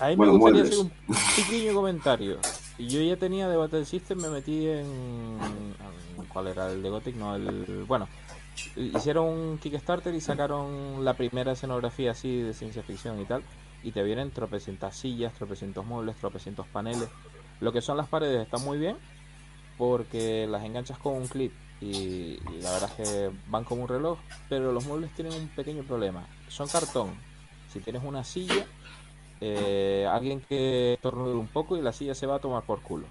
A mí Bueno, me gustaría muebles. hacer un pequeño comentario. Yo ya tenía de Battle System, me metí en... ¿Cuál era? El de Gothic, no, el... Bueno, hicieron un Kickstarter y sacaron la primera escenografía así de ciencia ficción y tal. Y te vienen tropecientas sillas, tropecientos muebles, tropecientos paneles. Lo que son las paredes está muy bien porque las enganchas con un clip y, la verdad es que van como un reloj. Pero los muebles tienen un pequeño problema. Son cartón. Si tienes una silla, eh, alguien que estornude un poco y la silla se va a tomar por culo.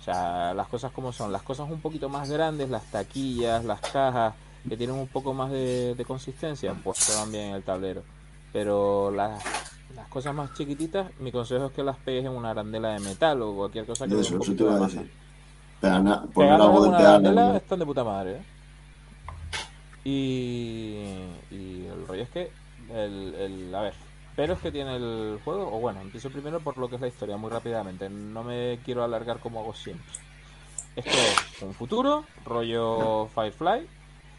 O sea, las cosas como son, las cosas un poquito más grandes, las taquillas, las cajas, que tienen un poco más de, de consistencia, pues se van bien en el tablero. Pero las, las cosas más chiquititas, mi consejo es que las pegues en una arandela de metal o cualquier cosa que Eso, eso te a masa. Están de puta madre, ¿eh? Y, y el rollo es que, el, el- a ver, pero es que tiene el juego, o bueno, empiezo primero por lo que es la historia, muy rápidamente, no me quiero alargar como hago siempre. Esto es un futuro, rollo Firefly,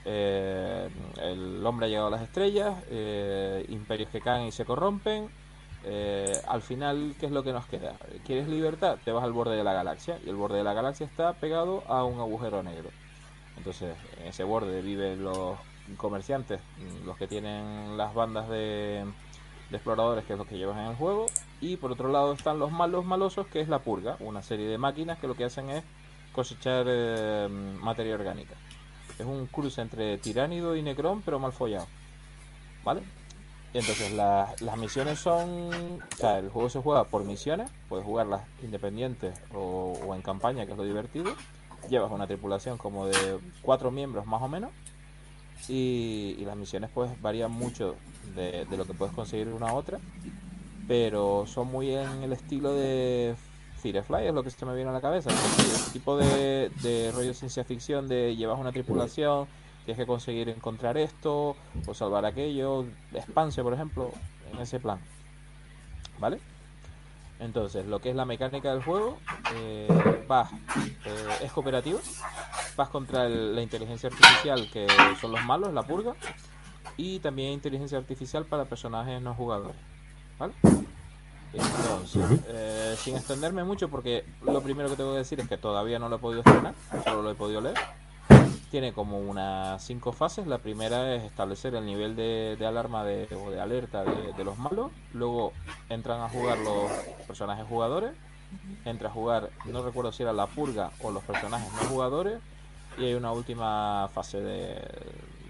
eh, el hombre ha llegado a las estrellas, eh, imperios que caen y se corrompen, eh, al final, ¿qué es lo que nos queda? ¿Quieres libertad? Te vas al borde de la galaxia y el borde de la galaxia está pegado a un agujero negro. Entonces, en ese borde viven los comerciantes, los que tienen las bandas de, de exploradores, que es lo que llevan en el juego. Y por otro lado están los malos malosos, que es la purga, una serie de máquinas que lo que hacen es cosechar eh, materia orgánica. Es un cruce entre tiránido y necrón, pero mal follado. ¿Vale? Entonces la- las misiones son... O sea, el juego se juega por misiones, puedes jugarlas independientes o, o en campaña, que es lo divertido. Llevas una tripulación como de cuatro miembros más o menos. Y, y las misiones pues varían mucho de, de lo que puedes conseguir una a otra. Pero son muy en el estilo de Firefly, es lo que se me viene a la cabeza. Ese tipo de, de rollo ciencia ficción de llevas una tripulación, tienes que conseguir encontrar esto o salvar aquello. Expanse, por ejemplo, en ese plan. ¿Vale? Entonces, lo que es la mecánica del juego, eh, vas, eh, es cooperativo, vas contra el- la inteligencia artificial, que son los malos, la purga, y también inteligencia artificial para personajes no jugadores. ¿Vale? Entonces, eh, sin extenderme mucho, porque lo primero que tengo que decir es que todavía no lo he podido estrenar, solo lo he podido leer. Tiene como unas cinco fases. La primera es establecer el nivel de, alarma de, o de alerta de, los malos. Luego entran a jugar los personajes jugadores. Entra a jugar, no recuerdo si era la purga o los personajes no jugadores. Y hay una última fase de,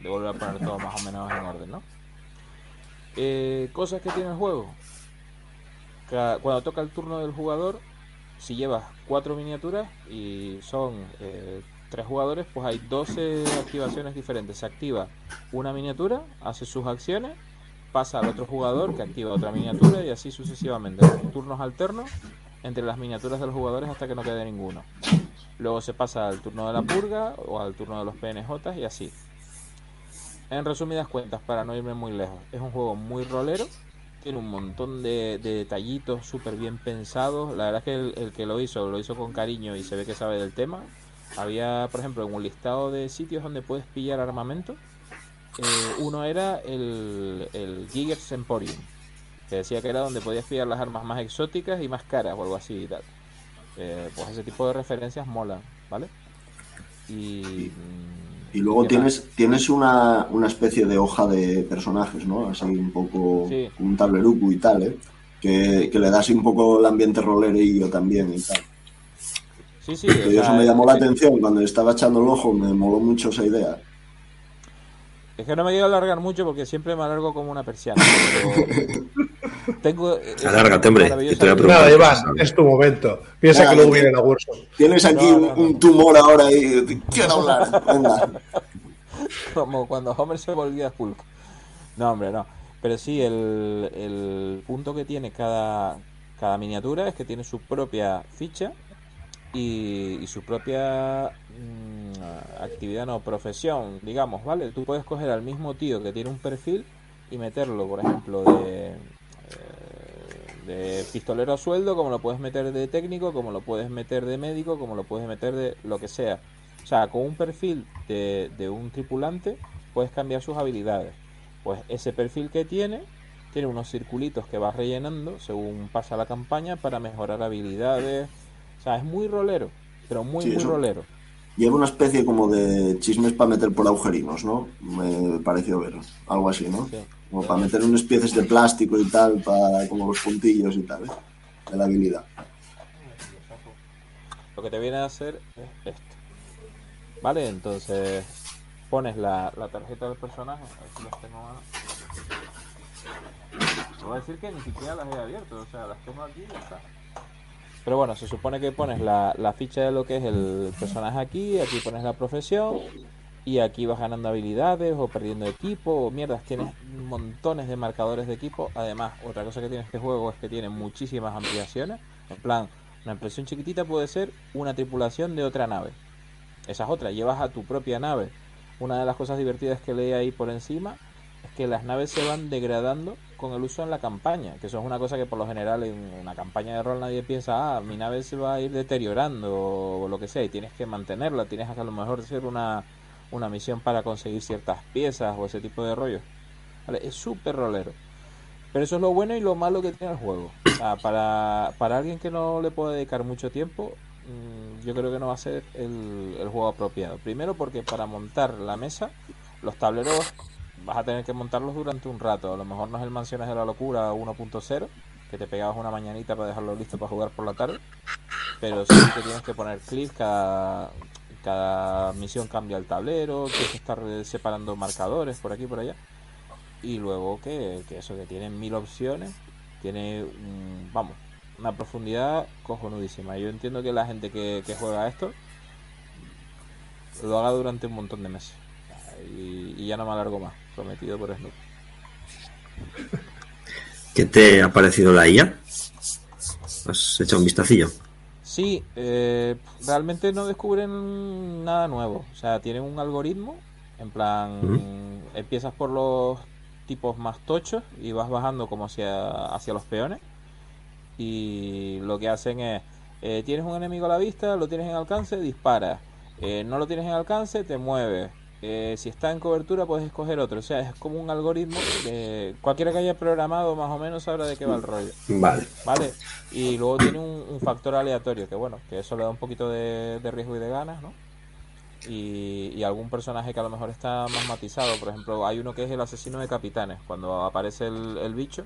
volver a poner todo más o menos en orden, ¿no? Eh, cosas que tiene el juego. Cuando toca el turno del jugador, si llevas cuatro miniaturas y son eh, tres jugadores, pues hay 12 activaciones diferentes. Se activa una miniatura, hace sus acciones, pasa al otro jugador que activa otra miniatura y así sucesivamente. Turnos alternos entre las miniaturas de los jugadores hasta que no quede ninguno. Luego se pasa al turno de la purga o al turno de los PNJ y así. En resumidas cuentas, para no irme muy lejos, es un juego muy rolero, tiene un montón de, de detallitos súper bien pensados. La verdad es que el, el que lo hizo, lo hizo con cariño y se ve que sabe del tema. Había, por ejemplo, en un listado de sitios donde puedes pillar armamento. eh, uno era el, el Giger's Emporium, que decía que era donde podías pillar las armas más exóticas y más caras o algo así y tal. Eh, pues ese tipo de referencias molan, ¿vale? Y, mm, Y luego ¿qué tienes, tienes una, una especie de hoja de personajes, ¿no? Así un poco Sí. un tableruco y tal, ¿eh? Que, que le da así un poco el ambiente rolerillo también y tal. Sí, sí, Que o sea, eso me llamó la que- atención cuando estaba echando el ojo, me moló mucho esa idea. Es que no me quiero alargar mucho porque siempre me alargo como una persiana. Pero tengo. eh, Alárgate, hombre, Nada. Iván, es tu momento. Piensa Nada, que luego viene la Warson. Tienes aquí No, un, no, no. un tumor ahora y quiero hablar. Venga. Como cuando Homer se volvía Hulk. No, hombre, no. Pero sí, el, el punto que tiene cada, cada miniatura es que tiene su propia ficha y, su propia mm, actividad, no, profesión, digamos, ¿vale? Tú puedes coger al mismo tío que tiene un perfil y meterlo, por ejemplo, de, eh, de pistolero a sueldo, como lo puedes meter de técnico, como lo puedes meter de médico, como lo puedes meter de lo que sea. O sea, con un perfil de, de un tripulante puedes cambiar sus habilidades. Pues ese perfil que tiene, tiene unos circulitos que vas rellenando según pasa la campaña para mejorar habilidades. O sea, es muy rolero, pero muy, Sí, muy rolero. Lleva una especie como de chismes para meter por agujerinos, ¿no? Me pareció ver. Algo así, ¿no? Sí. Como para meter unas piezas de plástico y tal, para como los puntillos y tal, ¿eh? De la habilidad. Lo que te viene a hacer es esto. ¿Vale? Entonces pones la, la tarjeta del personaje. A ver si las tengo ahora. Te voy a decir que ni siquiera las he abierto. O sea, las tengo aquí y ya está. Pero bueno, se supone que pones la, la ficha de lo que es el personaje aquí. Aquí pones la profesión. y aquí vas ganando habilidades o perdiendo equipo o mierdas. Tienes montones de marcadores de equipo. Además, otra cosa que tiene este juego es que tiene muchísimas ampliaciones. En plan, una impresión chiquitita puede ser una tripulación de otra nave. Esa es otra, llevas a tu propia nave. Una de las cosas divertidas que leí ahí por encima que las naves se van degradando con el uso en la campaña, que eso es una cosa que por lo general en una campaña de rol nadie piensa, ah, mi nave se va a ir deteriorando o lo que sea, y tienes que mantenerla, tienes que a lo mejor hacer una, una misión para conseguir ciertas piezas o ese tipo de rollo. Vale, es súper rolero. Pero eso es lo bueno y lo malo que tiene el juego. para, para alguien que no le puede dedicar mucho tiempo, mm, yo creo que no va a ser el, el juego apropiado. Primero porque para montar la mesa, los tableros vas a tener que montarlos durante un rato. A lo mejor no es el Mansiones de la Locura 1.0, que te pegabas una mañanita para dejarlo listo para jugar por la tarde. Pero sí que tienes que poner clics cada, cada misión cambia el tablero, tienes que estar separando marcadores por aquí y por allá. Y luego que, que eso, que tiene mil opciones, tiene, vamos, una profundidad cojonudísima. Yo entiendo que la gente que, que juega esto lo haga durante un montón de meses. Y, y ya no me alargo más, prometido por Snoop. ¿Qué te ha parecido la IA? ¿Has hecho un vistacillo? Sí, eh, realmente no descubren nada nuevo. O sea, tienen un algoritmo. En plan, empiezas por los tipos más tochos y vas bajando como hacia, hacia los peones. Y lo que hacen es, eh, tienes un enemigo a la vista, lo tienes en alcance, dispara. Eh, no lo tienes en alcance, te mueves. Eh, si está en cobertura puedes escoger otro. O sea, es como un algoritmo de cualquiera que haya programado más o menos sabrá de qué va el rollo. Vale. Vale. Y luego tiene un, un factor aleatorio, que bueno, que eso le da un poquito de, de riesgo y de ganas, ¿no? Y, y algún personaje que a lo mejor está más matizado. Por ejemplo, hay uno que es el asesino de capitanes. Cuando aparece el, el bicho.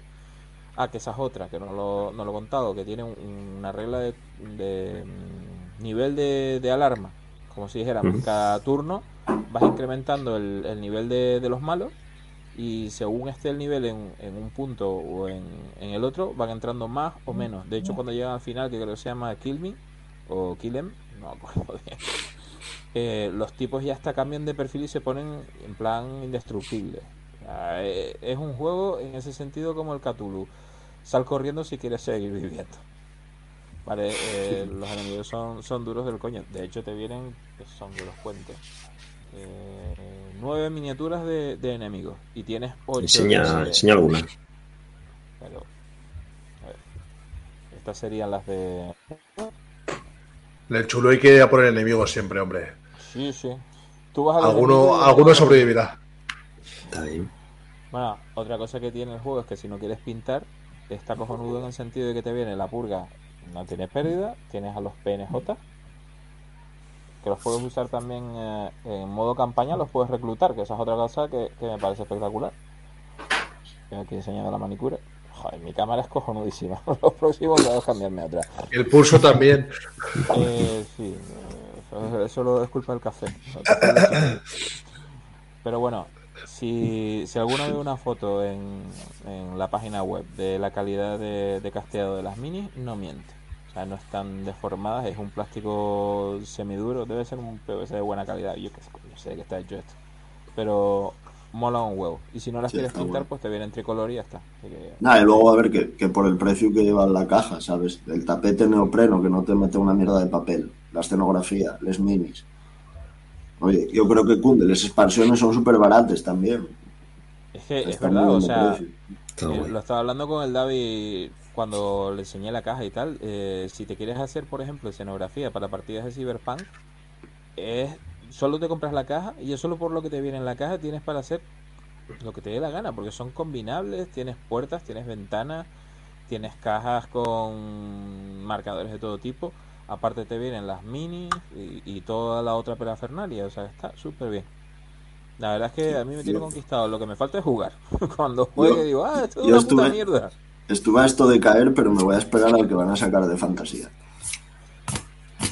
Ah, que esa es otra, que no lo, no lo he contado, que tiene un- una regla de, de, mm, nivel de, de alarma. Como si dijéramos, cada turno vas incrementando el, el nivel de, de los malos y según esté el nivel en, en un punto o en, en el otro, van entrando más o menos. De hecho, cuando llegan al final, que creo que se llama Kill Me o Kill Em, no acuerdo bien, eh, los tipos ya hasta cambian de perfil y se ponen en plan indestructible. O sea, eh, es un juego en ese sentido como el Cthulhu. Sal corriendo si quieres seguir viviendo. Vale, eh, los enemigos son, son duros del coño. De hecho, te vienen, que son de los cuentos, eh, nueve miniaturas de, de enemigos. Y tienes ocho. Enseña, de- enseña alguna. pero, a ver, estas serían las de. El chulo hay que poner enemigos siempre, hombre. Sí, sí. Tú vas a Alguno, sobrevivirá. Está bien. Bueno, otra cosa que tiene el juego es que si no quieres pintar, está cojonudo en el sentido de que te viene la purga, no tienes pérdida, tienes a los PNJ, que los puedes usar también eh, en modo campaña, los puedes reclutar, que esa es otra cosa que, que me parece espectacular. Tengo aquí enseñando la manicura. Joder, mi cámara es cojonudísima. Los próximos voy a cambiarme a otra. El pulso también. Eh, sí, eh, eso es culpa del café. Pero bueno, si, si alguno ve una foto en, en la página web de la calidad de, de casteado de las minis, no miente. O sea, no están deformadas, es un plástico semiduro, debe ser un PVC de buena calidad. Yo qué sé, de qué está hecho esto. Pero mola un huevo. Y si no las Sí, quieres pintar, bueno. pues te viene en tricolor y ya está. Que- Nada, y luego a ver que, que por el precio que lleva la caja, ¿sabes? El tapete neopreno que no te mete una mierda de papel, la escenografía, les minis. Oye, yo creo que cunde, las expansiones son súper baratas también. Es que es verdad, o sea, precio. Eh, lo estaba hablando con el David cuando le enseñé la caja y tal. eh, si te quieres hacer, por ejemplo, escenografía para partidas de Cyberpunk, es solo te compras la caja y es solo por lo que te viene en la caja tienes para hacer lo que te dé la gana, porque son combinables, tienes puertas, tienes ventanas, tienes cajas con marcadores de todo tipo. Aparte te vienen las minis y, y toda la otra parafernalia, o sea, está súper bien. La verdad es que a mí me tiene conquistado. Lo que me falta es jugar. Cuando juegue Yo- digo, ah, esto es una puta mierda. Estuve a esto de caer, pero me voy a esperar al que van a sacar de fantasía.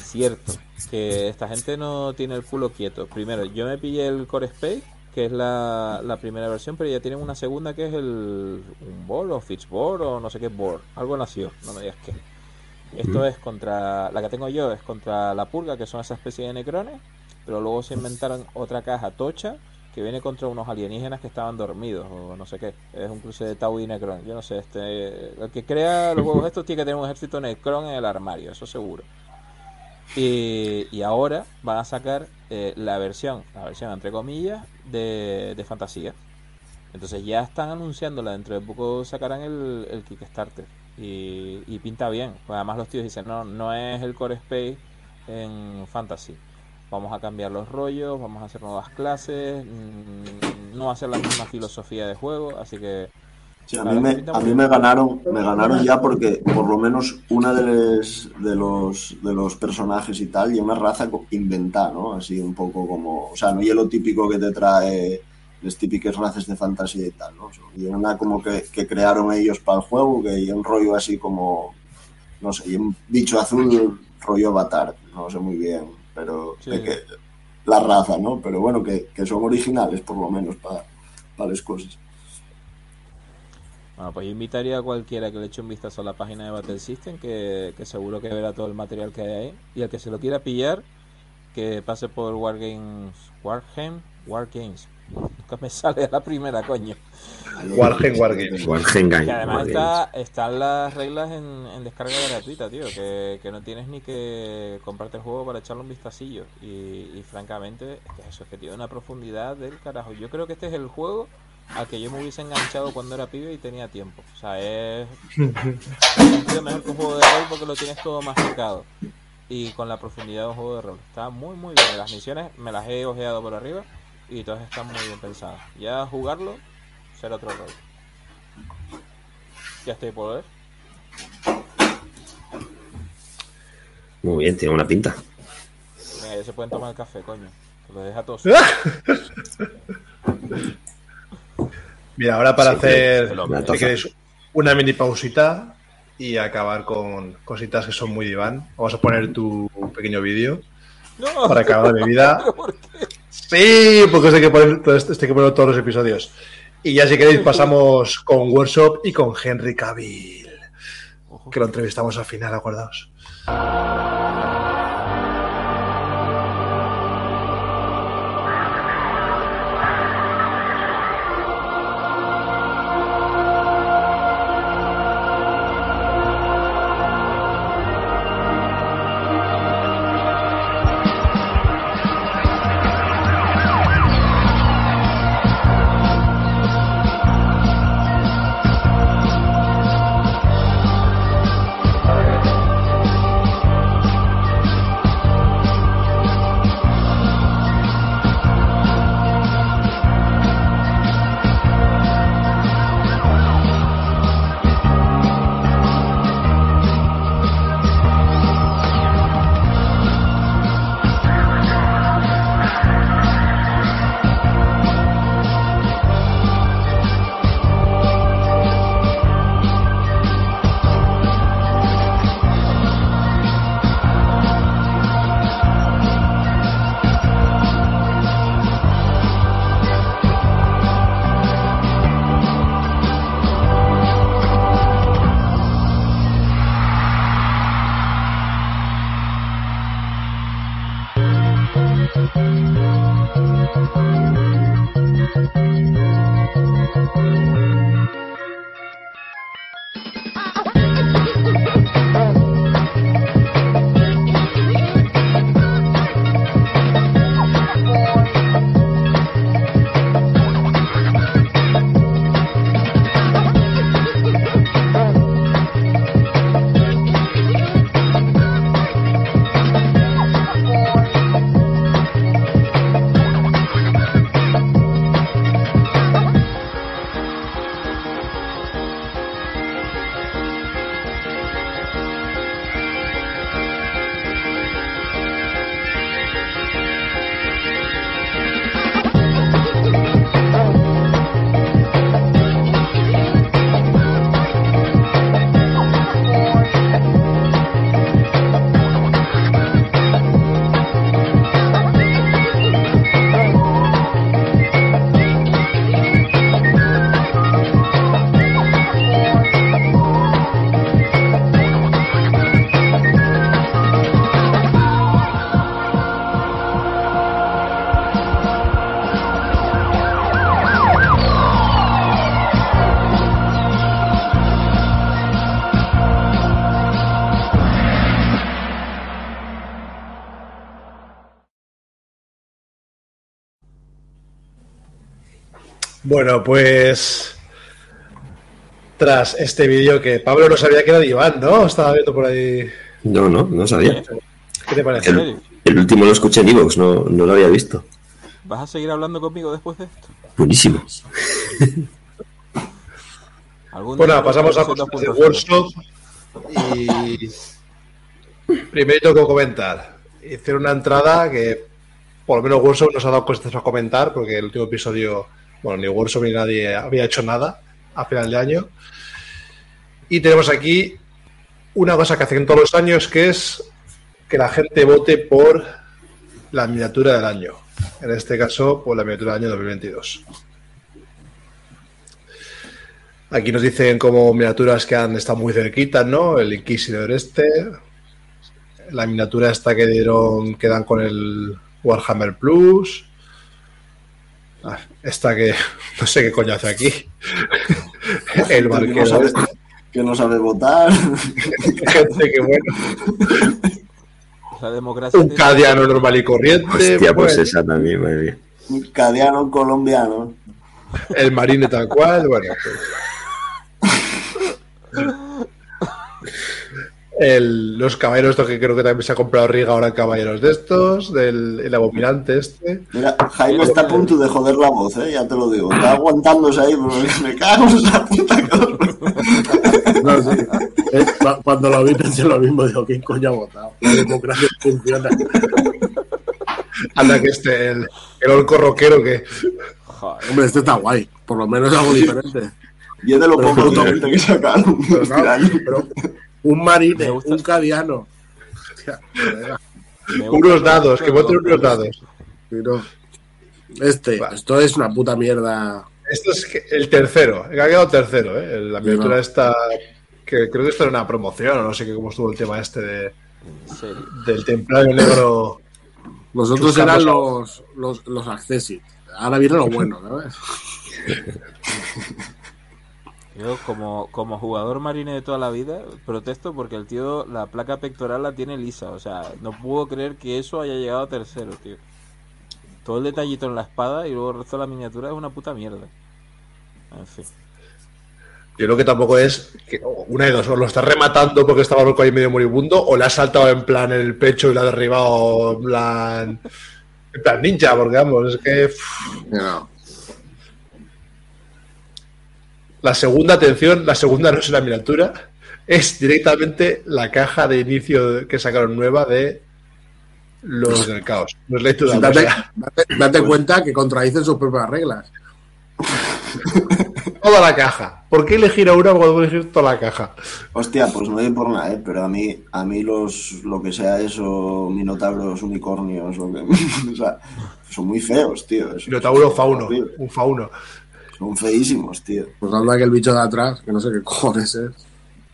Cierto, que esta gente no tiene el culo quieto. Primero, yo me pillé el Core Space, que es la, la primera versión, pero ya tienen una segunda que es el un board o Fitzboard o no sé qué board. Algo nació, no me digas qué. Esto es contra, la que tengo yo es contra la purga, que son esa especie de necrones, pero luego se inventaron otra caja tocha que viene contra unos alienígenas que estaban dormidos o no sé qué. Es un cruce de Tau y Necron. Yo no sé, este, el que crea los juegos estos tiene que tener un ejército Necron en el armario, eso seguro. Y, y ahora van a sacar eh, la versión, la versión entre comillas, de, de fantasía. Entonces ya están anunciándola, dentro de poco sacarán el, el Kickstarter. Y, y pinta bien. Pues además los tíos dicen, no, no es el Core Space en Fantasy. Vamos a cambiar los rollos, vamos a hacer nuevas clases, mm, no va a ser la misma filosofía de juego, así que... Sí, a mí, me, a mí me ganaron, me ganaron ya porque por lo menos una de, les- de los de los personajes y tal, y una raza inventada, ¿no? Así un poco como, o sea, no y lo típico que te trae las típicas razas de fantasía y tal, ¿no? Y una como que, que crearon ellos para el juego, que hay un rollo así como, no sé, y un bicho azul rollo avatar, no sé muy bien, pero Sí. de que, la raza, ¿no? Pero bueno, que, que son originales por lo menos para, para las cosas. Bueno, pues yo invitaría a cualquiera que le eche un vistazo a la página de Battle System, que, que seguro que verá todo el material que hay ahí. Y el que se lo quiera pillar, que pase por Wargames. Wargame? Wargames. Nunca me sale a la primera, coño. Wargame. Wargame. Que además está, están las reglas en, en descarga gratuita, tío. Que, que no tienes ni que comprarte el juego para echarle un vistacillo. Y, y francamente, es que eso es que tiene una profundidad del carajo. Yo creo que este es el juego al que yo me hubiese enganchado cuando era pibe y tenía tiempo. O sea, es es mejor que un juego de rol porque lo tienes todo masticado. Y con la profundidad de un juego de rol. Está muy, muy bien. Las misiones me las he ojeado por arriba y todas están muy bien pensadas. Ya jugarlo será otro rol. Ya estoy por ver. Muy bien, tiene una pinta. Venga, ya se pueden tomar el café, coño. Lo deja todos. Mira, ahora para Sí, hacer, si queréis, una mini pausita y acabar con cositas que son muy diván. Vamos a poner tu pequeño vídeo No, para acabar de mi vida. ¿pero por qué? Sí, porque esto hay que poner, esto hay que poner todos los episodios. Y ya si queréis pasamos con Workshop y con Henry Cavill, que lo entrevistamos al final, acordaos. Bueno, pues tras este vídeo que Pablo no sabía que era de Iván, ¿no? Estaba viendo por ahí. No, no, no sabía. ¿Qué te parece? El, el último lo escuché en Evox, no, no lo había visto. ¿Vas a seguir hablando conmigo después de esto? Buenísimo. ¿Algún Bueno, pasamos a cosas de 2.0? workshop y primero tengo que comentar. Hice una entrada que por lo menos workshop nos ha dado cosas a comentar porque el último episodio, bueno, ni workshop ni nadie había hecho nada a final de año. Y tenemos aquí una cosa que hacen todos los años que es que la gente vote por la miniatura del año. En este caso, por la miniatura del año 2022. Aquí nos dicen como miniaturas que han estado muy cerquitas, ¿no? El Inquisidor este. La miniatura esta que dieron, que dan con el Warhammer Plus. Ah, Esta que no sé qué coño hace aquí. El que, no barquero. sabe, que no sabe votar. Gente que bueno. La democracia Un tiene- cadiano normal y corriente. Hostia, pues bueno, esa también, madre mía. Un Cadiano colombiano. El marine tal cual. Bueno. El- los caballeros, estos que creo que también se ha comprado Riga ahora caballeros de estos, del el abominante este. Mira, Jaime está a punto de joder la voz, ¿eh? ya te lo digo. Está aguantándose ahí, pero me cago en esa puta cosa. No, sí. Eh, cu- cuando lo vi pensé lo mismo, digo, ¿quién coño ha votado? La democracia funciona. Anda que este, el, el orco rockero que Joder, Hombre, este está guay, por lo menos algo diferente. Y es de lo poco que sacaron. Pero, pero un marine, un cadiano. Hostia, unos dados, que voten unos dados. pero Este, Va. esto es una puta mierda. Esto es el tercero, ha quedado tercero, ¿eh? La miniatura no. esta, que creo que esto era una promoción, o no sé qué cómo estuvo el tema este de, del templario negro. Los otros Buscamos eran a- los, los, los accessit. Ahora viene lo bueno, ¿sabes? Yo como, como jugador marine de toda la vida protesto porque el tío la placa pectoral la tiene lisa. O sea, no puedo creer que eso haya llegado a tercero, tío. Todo el detallito en la espada y luego el resto de la miniatura es una puta mierda. En fin. Yo creo que tampoco es que una de dos, o lo está rematando porque estaba loco ahí medio moribundo, o le ha saltado en plan el pecho y le ha derribado en plan, en plan ninja, porque vamos, es que pff, No. La segunda atención, la segunda no es la miniatura, es directamente la caja de inicio que sacaron nueva de los del caos. No es lectura, o Date, date- date cuenta que contradicen sus propias reglas. toda la caja. ¿Por qué elegir a una cuando puedo elegir toda la caja? Hostia, pues no hay por nada, ¿eh? pero a mí, a mí los, lo que sea eso, minotauros, unicornios, lo que, o sea, son muy feos, tío. Minotauro fauno, un fauno. Son feísimos, tío. Pues anda que el bicho de atrás, que no sé qué cojones es.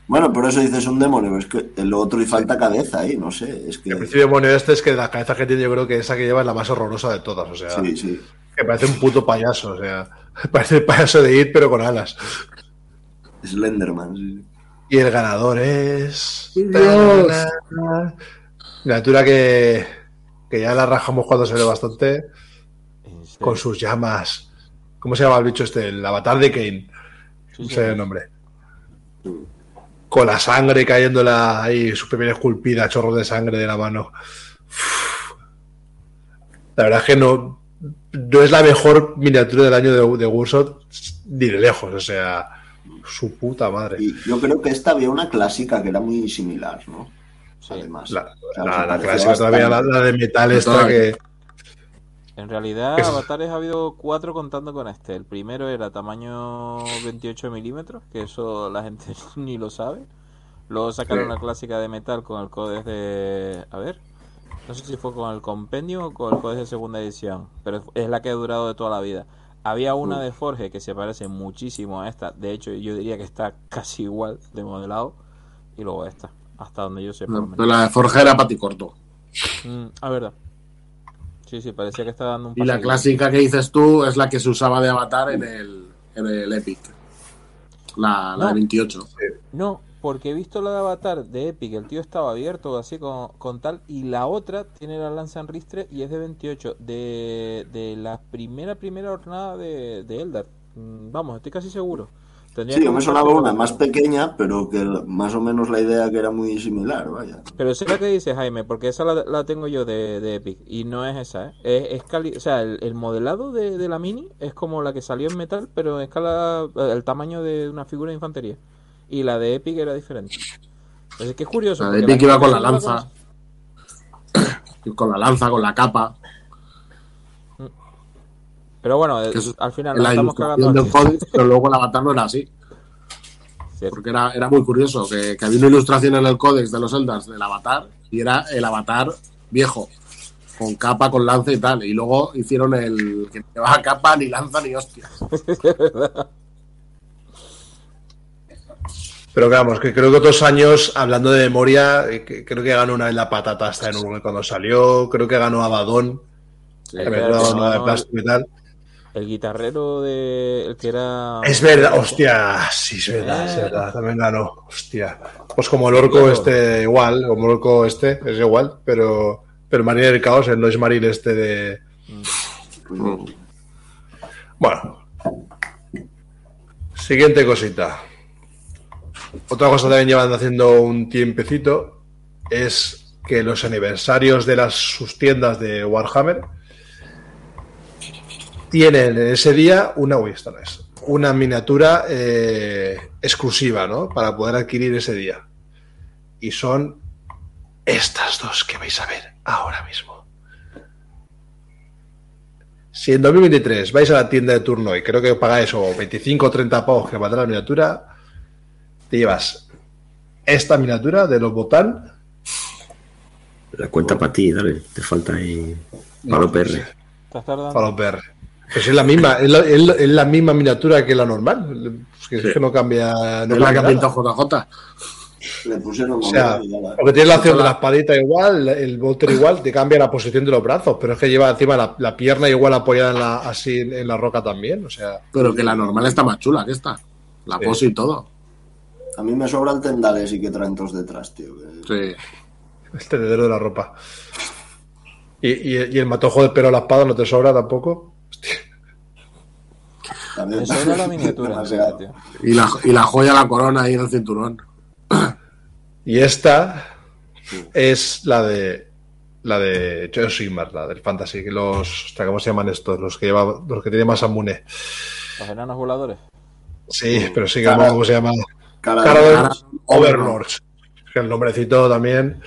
Bueno, por eso dices un demonio, pero es que el otro y falta cabeza ahí, no sé, es que... El principio demonio este es que la cabeza que tiene yo creo que esa que lleva es la más horrorosa de todas, o sea, Sí, sí. que parece un puto payaso, o sea, parece el payaso de It pero con alas. Slenderman, sí. Y el ganador es... Dios. Miniatura que, que ya la rajamos cuando se ve bastante, serio. con sus llamas. ¿Cómo se llama el bicho este? El avatar de Kane. No sé el nombre. Con la sangre cayéndola ahí, su primera esculpida, chorros de sangre de la mano. Uf. La verdad es que no, no es la mejor miniatura del año de, de Warshot ni de lejos. O sea, su puta madre. Y yo creo que esta había una clásica que era muy similar, ¿no? Sí. Además. La, O sea, la- la clásica todavía, la, la de metal esta que... En realidad, Eso. avatares ha habido cuatro contando con este. El primero era tamaño 28 milímetros, que eso la gente ni lo sabe. Luego sacaron Sí. la clásica de metal con el codex de... A ver. No sé si fue con el compendio o con el codex de segunda edición, pero es la que ha durado de toda la vida. Había una de Forge que se parece muchísimo a esta. De hecho, yo diría que está casi igual de modelado. Y luego esta, hasta donde yo sé. Pero la de Forja era paticorto. Mm, ah, verdad. Sí, sí, parecía que estaba dando un Y la clásica que dices tú es la que se usaba de avatar en el, en el Epic. La, la No. de 28. No, porque he visto la de Avatar de Epic, el tío estaba abierto así con, con tal, y la otra tiene la lanza en ristre y es de 28, de, de la primera, primera jornada de, de Eldar, Mm, Vamos, estoy casi seguro. Tendría Sí, yo me sonaba una más pequeña, pero que más o menos la idea que era muy similar, vaya. Pero esa es la que dice Jaime, porque esa la, la tengo yo de, de Epic y no es esa, ¿eh? Es, es cali- o sea, el, el modelado de, de la Mini es como la que salió en metal, pero en escala, el tamaño de una figura de infantería. Y la de Epic era diferente. Entonces, que es curioso. La de Epic iba con la lanza. Con la lanza, con la capa. Pero bueno, eso- al final la estamos ilustración cagando. del códice, pero luego el avatar no era así. Cierto. Porque era, era muy curioso, que, que había una ilustración en el códex de los Eldars del avatar y era el avatar viejo, con capa, con lanza y tal. Y luego hicieron el que no llevaba capa, ni lanza, ni hostias. Pero que vamos, que creo que otros años, hablando de memoria, eh, que- creo que ganó una vez la patata hasta en Uruguay cuando salió, creo que ganó Abadón, Sí, que una de no, plástico y tal. El guitarrero de el que era Es verdad, hostia, sí, es verdad, es verdad, también ganó, hostia. Pues como el orco Claro. este, igual, como el orco este, es igual, pero, pero Marine del Caos, el Noise Marine este de... Bueno. Siguiente cosita. Otra cosa también llevan haciendo un tiempecito es que los aniversarios de las sus tiendas de Warhammer tienen en ese día una, uy, esta no es, una miniatura eh, exclusiva, ¿no? Para poder adquirir ese día. Y son estas dos que vais a ver ahora mismo. Si en 2023 vais a la tienda de turno y creo que pagáis o 25 o 30 pavos que valdrá la miniatura, te llevas esta miniatura de los botán. La cuenta para ti, dale. Te falta ahí. Palo PR. ¿Estás tardando? Para los PR. Pues es la misma, es la, es la- es la misma miniatura que la normal. Es que, es que no cambia. No es la que cambia ha. JJ. Le pusieron O sea, porque tiene la opción de la espadita igual, el bolter igual, te cambia la posición de los brazos, pero es que lleva encima la, la pierna igual apoyada en la, así en, en la roca también. O sea, Pero que la normal está más chula que esta. La Sí. pose y todo. A mí me sobran tendales y que traen todos detrás, tío. que- Sí. el tendedero de la ropa. Y, y- y el matojo de pelo a la espada no te sobra tampoco. También- Eso era la miniatura, en serio, Demasiado. tío. Y la, y la joya, la corona ahí en el cinturón. Y esta es la de la de Joe Sigmar, la del Fantasy, que los, ¿cómo se llaman estos? Los que lleva, los que tienen más amune. Los enanos voladores. Sí, pero sí que Cara- ¿cómo se llama? Cara Cara de- Cara- Overlords. Que el nombrecito también.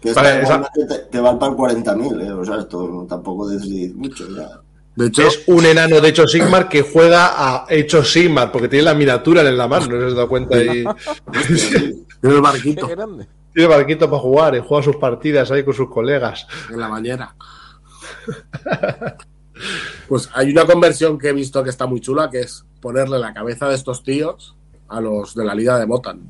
que Vale, esa- te, te van para 40.000, ¿eh? O sea, esto tampoco decís mucho ya. De hecho, Es un enano de Hecho Sigmar que juega a Hecho Sigmar, porque tiene la miniatura en la mano, no se os da cuenta ahí. tiene el Qué barquito grande. Tiene barquito para jugar y juega sus partidas ahí con sus colegas. en la bañera. Pues hay una conversión que he visto que está muy chula, que es ponerle la cabeza de estos tíos a los de la liga de Motan.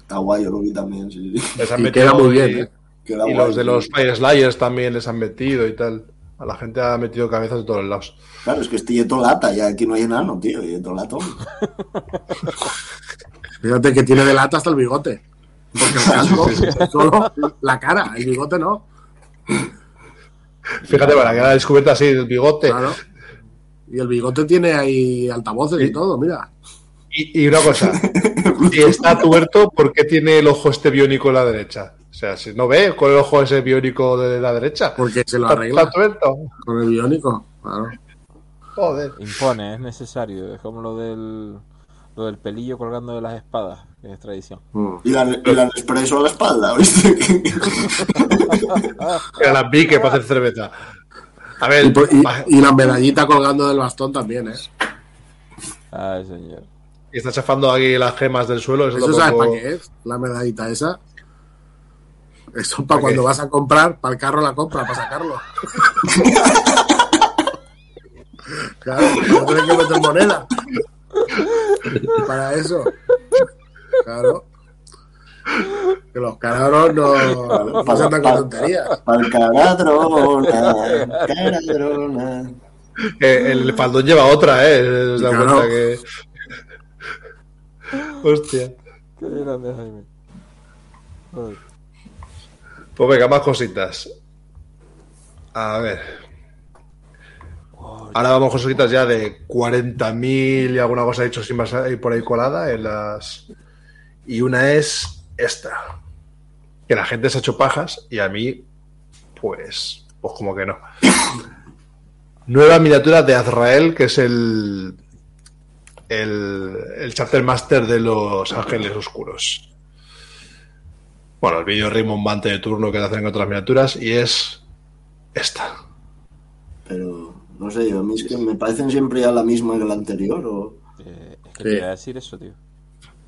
Está guay, yo lo vi también, sí. sí. Les han Y metido queda muy y- bien, ¿eh? Queda Y guay, los de sí. los Fire Slayers también les han metido y tal. A la gente ha metido cabezas de todos lados. Claro, es que estoy lata, ya aquí no hay enano, tío, yeto lato. Fíjate que tiene de lata hasta el bigote. Porque el casco es solo la cara, el bigote no. Fíjate, para que la descubierta así, el bigote. Claro. Y el bigote tiene ahí altavoces y todo, mira. Y, y una cosa, si está tuerto, ¿por qué tiene el ojo este biónico en la derecha? O sea, si no ve con el ojo ese biónico de la derecha. Porque se lo arregla con el biónico. Claro. Joder. Impone, es necesario. Es como lo del, lo del pelillo colgando de las espadas, que es tradición. Mm. Y la, y la Nespresso a la espalda, ¿viste? Que la pique para hacer cerveza. A ver, Y, por- y- va- y la medallita colgando del bastón también, ¿eh? Ay, señor. y está chafando aquí las gemas del suelo. Eso, ¿Eso tampoco- sabes para qué es? La medallita esa. Eso para ¿Para cuando qué? vas a comprar, para el carro la compra, para sacarlo. claro, no tienes que meter moneda. Para eso. Claro. Que los carabros no, no se andan con tonterías. Para el caradrona, caradrona. Eh, el faldón lleva otra, ¿eh? ¿Os da Claro. cuenta que... Hostia. Qué grande, Jaime. Ay. Pues venga, más cositas. A ver. Ahora vamos con cositas ya de 40.000 y alguna cosa hecho sin más ahí por ahí colada en las y una es esta que la gente se ha hecho pajas y a mí pues pues como que no. Nueva miniatura de Azrael que es el el, el chapter master de los ángeles oscuros. Bueno, el vídeo rimbombante de turno que hacen otras miniaturas y es esta. Pero no sé, a mí es que me parecen siempre ya la misma que la anterior. O... Eh, es que Sí. te iba a decir eso, tío.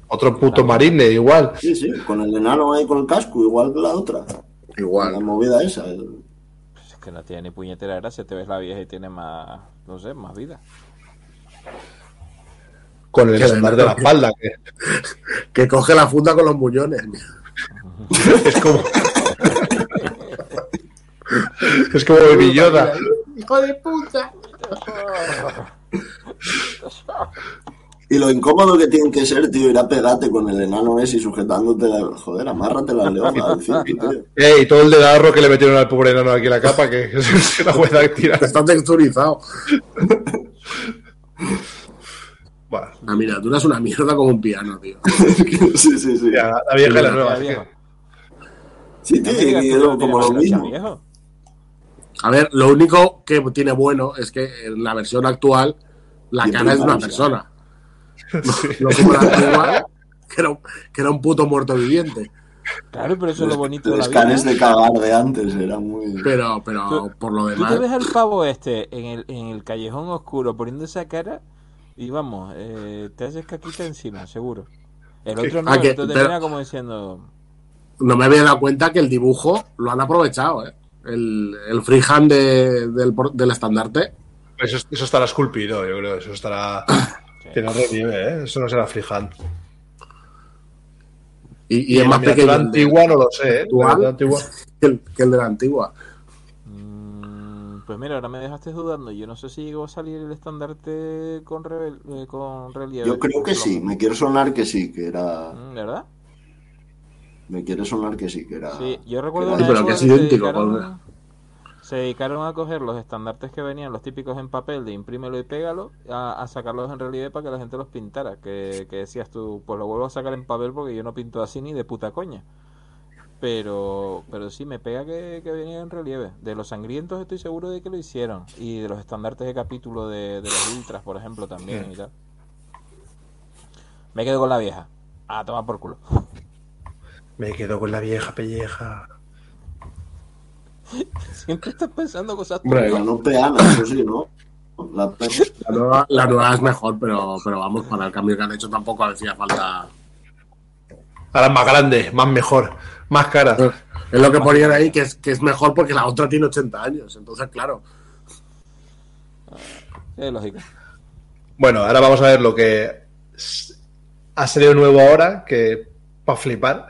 Otro puto marine igual. Sí, sí, con el enano ahí con el casco, igual que la otra. La Igual. movida esa. el- Pues es que no tiene ni puñetera gracia. Te ves la vieja y tiene más, no sé, más vida. Con el Que estandarte de la espalda. Que Que coge la funda con los muñones. es como. es como Baby Yoda. ¡Hijo de puta! Y lo incómodo que tiene que ser, tío, ir a pegarte con el enano ese y sujetándote la... Joder, amárrate la leona al tío. Ey, todo el dedarro que le metieron al pobre enano aquí en la capa, que se la puede tirar. Está texturizado. Bueno, La miniatura es una mierda como un piano, tío. sí, sí, sí. ya, la vieja y la nueva. Es viejo. Sí, No tío, y no como lo mismo. viejo. A ver, lo único que tiene bueno es que en la versión actual la cara es de una persona. No como la antigua, que era, un- que era un puto muerto viviente. Claro, pero eso es lo bonito de la Los vida. canes de cagar de antes era muy... Pero, pero Tú- por lo Tú te demás. ves al pavo este en el, en el callejón oscuro poniendo esa cara y vamos, eh, te haces caquita encima, seguro. El otro no, Ah, el que- otro te pero- mira como diciendo... No me había dado cuenta que el dibujo lo han aprovechado, ¿eh? El, el freehand de- del, del estandarte. Eso, eso estará esculpido, yo creo. Eso estará. Tiene relieve, ¿eh? Eso no será freehand. Y, y es más pequeño. el de- antigua no lo sé, ¿eh? La actual miniatura antigua. que el, que el de la antigua. "Mm, pues mira, ahora me dejaste dudando. Yo no sé si llegó a salir el estandarte con, revel- eh, con relieve. Yo creo que sí, me quiere sonar que sí, que era... Mm, ¿Verdad? Me quiere sonar que sí, que era... Sí, yo recuerdo una pero que es se idéntico, dedicaron- Pablo. Se dedicaron a coger los estandartes que venían, los típicos en papel, de imprímelo y pégalo, a, a sacarlos en relieve para que la gente los pintara. Que, que decías tú, pues lo vuelvo a sacar en papel porque yo no pinto así ni de puta coña. Pero, pero sí, me pega que, que venía en relieve. De los sangrientos estoy seguro de que lo hicieron. Y de los estandartes de capítulo de, de los ultras, por ejemplo, también y tal. Me quedo con la vieja. A tomar por culo. Me quedo con la vieja pelleja. Siempre estás pensando cosas Hombre, La no peana, eso sí, ¿no? La La nueva, la nueva es mejor, pero, pero vamos, para el cambio que han hecho tampoco hacía falta. Ahora es más grande, más mejor, más cara. Es lo que ponían ahí, que es, que es mejor porque la otra tiene 80 años. Entonces, claro. Es lógico. Bueno, ahora vamos a ver lo que ha salido nuevo ahora, que para flipar.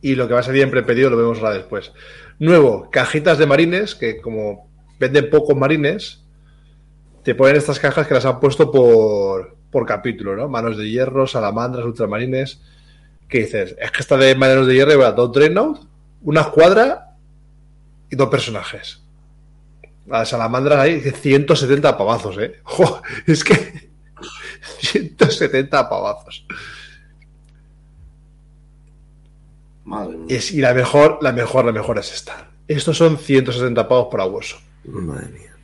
Y lo que va a salir en prepedido lo vemos ahora después. Nuevo, cajitas de marines, que como venden pocos marines, te ponen estas cajas que las han puesto por, por capítulo, ¿no? Manos de hierro, salamandras, ultramarines. ¿Qué dices? Es que esta de manos de hierro lleva dos Dreadnought, una escuadra y dos personajes. Las salamandras hay 170 pavazos, ¿eh? Es que 170 pavazos. Madre mía. Es- y la mejor, la mejor, la mejor es esta. Estos son 170 pavos por hueso. Madre mía.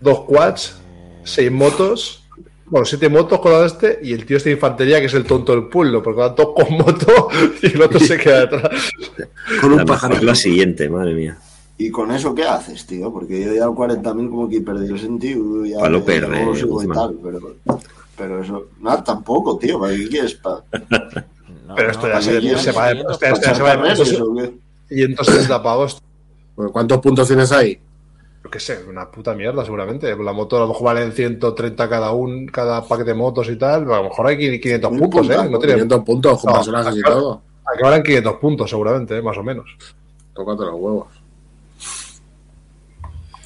Dos quads, seis motos, bueno, siete motos con este y el tío este de infantería que es el tonto del pueblo, porque van todos con moto y el otro se queda detrás. Con un pájaro. es la siguiente, madre mía. ¿Y con eso qué haces, tío? Porque yo ya al 40.000 como que perdí el sentido. Ya Pa' lo ya perder, no tal, pero, pero eso... Nada, tampoco, tío. ¿Para qué quieres? ¿Para No, Pero esto no, ya se- va- lleguen hostia, 500 hostia, se va- carreras o qué? 170 pavos, ¿Cuántos puntos tienes ahí? yo qué sé, una puta mierda seguramente. La moto a lo mejor valen 130 cada un, cada pack de motos y tal, a lo mejor hay 500 Mil puntos, ¿eh? No tiene, 500 puntos con No, personajes y todo. valen 500 puntos seguramente, ¿eh? más o menos. Tócate los huevos.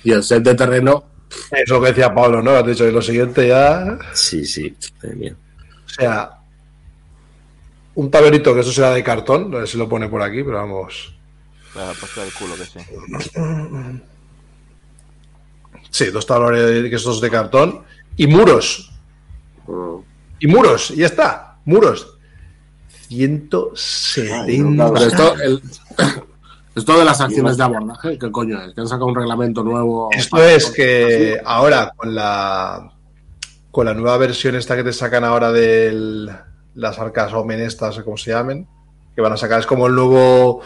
Y el set de terreno, Eso es lo que decía Pablo, ¿no? Has dicho, y lo siguiente ya. Sí, sí. O sea, un tablerito que eso será de cartón, no sé si lo pone por aquí, pero vamos. La del culo que sí. Sí, dos tablones que estos de cartón. Y muros. Mm. Y muros. Y ya está. Muros. 170. Pero esto, el- esto de las acciones de abordaje, ¿qué coño es? Que han sacado un reglamento nuevo. Esto es que ahora con la con la nueva versión esta que te sacan ahora de las arcas Omen estas, o como se llamen, que van a sacar, es como el nuevo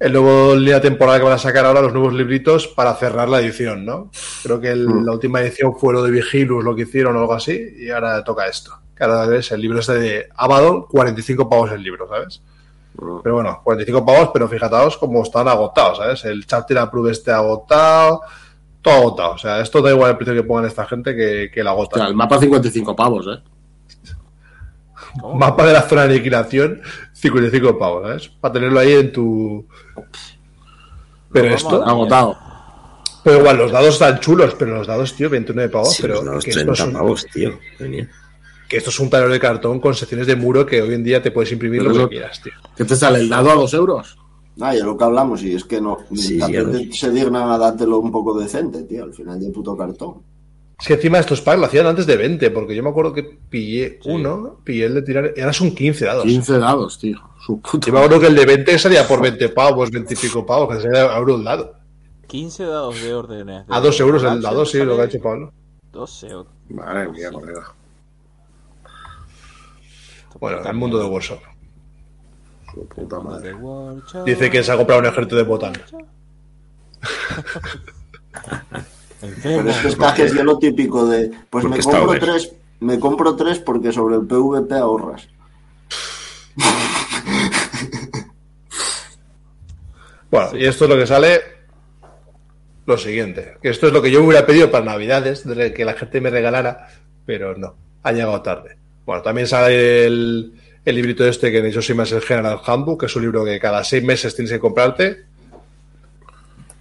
el nuevo línea temporal que van a sacar ahora, los nuevos libritos para cerrar la edición, ¿no? Creo que el- Mm. la última edición fue lo de Vigilus, lo que hicieron o algo así, y ahora toca esto. Cada vez el libro este de Abaddon, 45 pavos el libro, ¿sabes? Mm. Pero bueno, 45 pavos, pero fíjataos cómo están agotados, ¿sabes? El chapter approve este agotado, todo agotado. O sea, esto da igual el precio que pongan esta gente que, que la O agota. sea, el mapa 55 pavos, ¿eh? ¿Cómo? Mapa de la zona de aniquilación, 55 pavos, ¿sabes? Para tenerlo ahí en tu... Pero esto... Agotado. Pero igual, los dados están chulos, pero los dados, tío, 29 pavos. Sí, pero los dados que, esto 30 es un, pavos, tío. Que esto es un tablero de cartón con secciones de muro que hoy en día te puedes imprimir Pero lo que quieras, tío. ¿Qué te sale el dado a dos euros? Ah, ya lo que hablamos, y es que no Sí, también se dignan a dártelo un poco decente, tío. Al final de puto cartón. Es que encima estos packs lo hacían antes de 20, porque yo me acuerdo que pillé Sí. uno, pillé el de tirar, y ahora son 15 dados. 15 dados, tío. Su puta Yo me acuerdo que el de 20 salía por 20 pavos, 20 y pico pavos, que salía a euro el dado. 15 dados de órdenes. de A 2 euros el dado, sí, lo que ha hecho Pablo. 12 euros. Madre mía, colega. Bueno, el mundo de Warzone. Su puta madre. Dice que se ha comprado un ejército de botán. Pero es que es que es ya lo típico de. Pues me compro tres. Me compro tres porque sobre el PVP ahorras. Bueno, y esto es lo que sale. Lo siguiente. Que esto es lo que yo hubiera pedido para Navidades, de que la gente me regalara, pero no. Ha llegado tarde. Bueno, también sale el, el librito este que de hecho es el General Handbook, que es un libro que cada seis meses tienes que comprarte.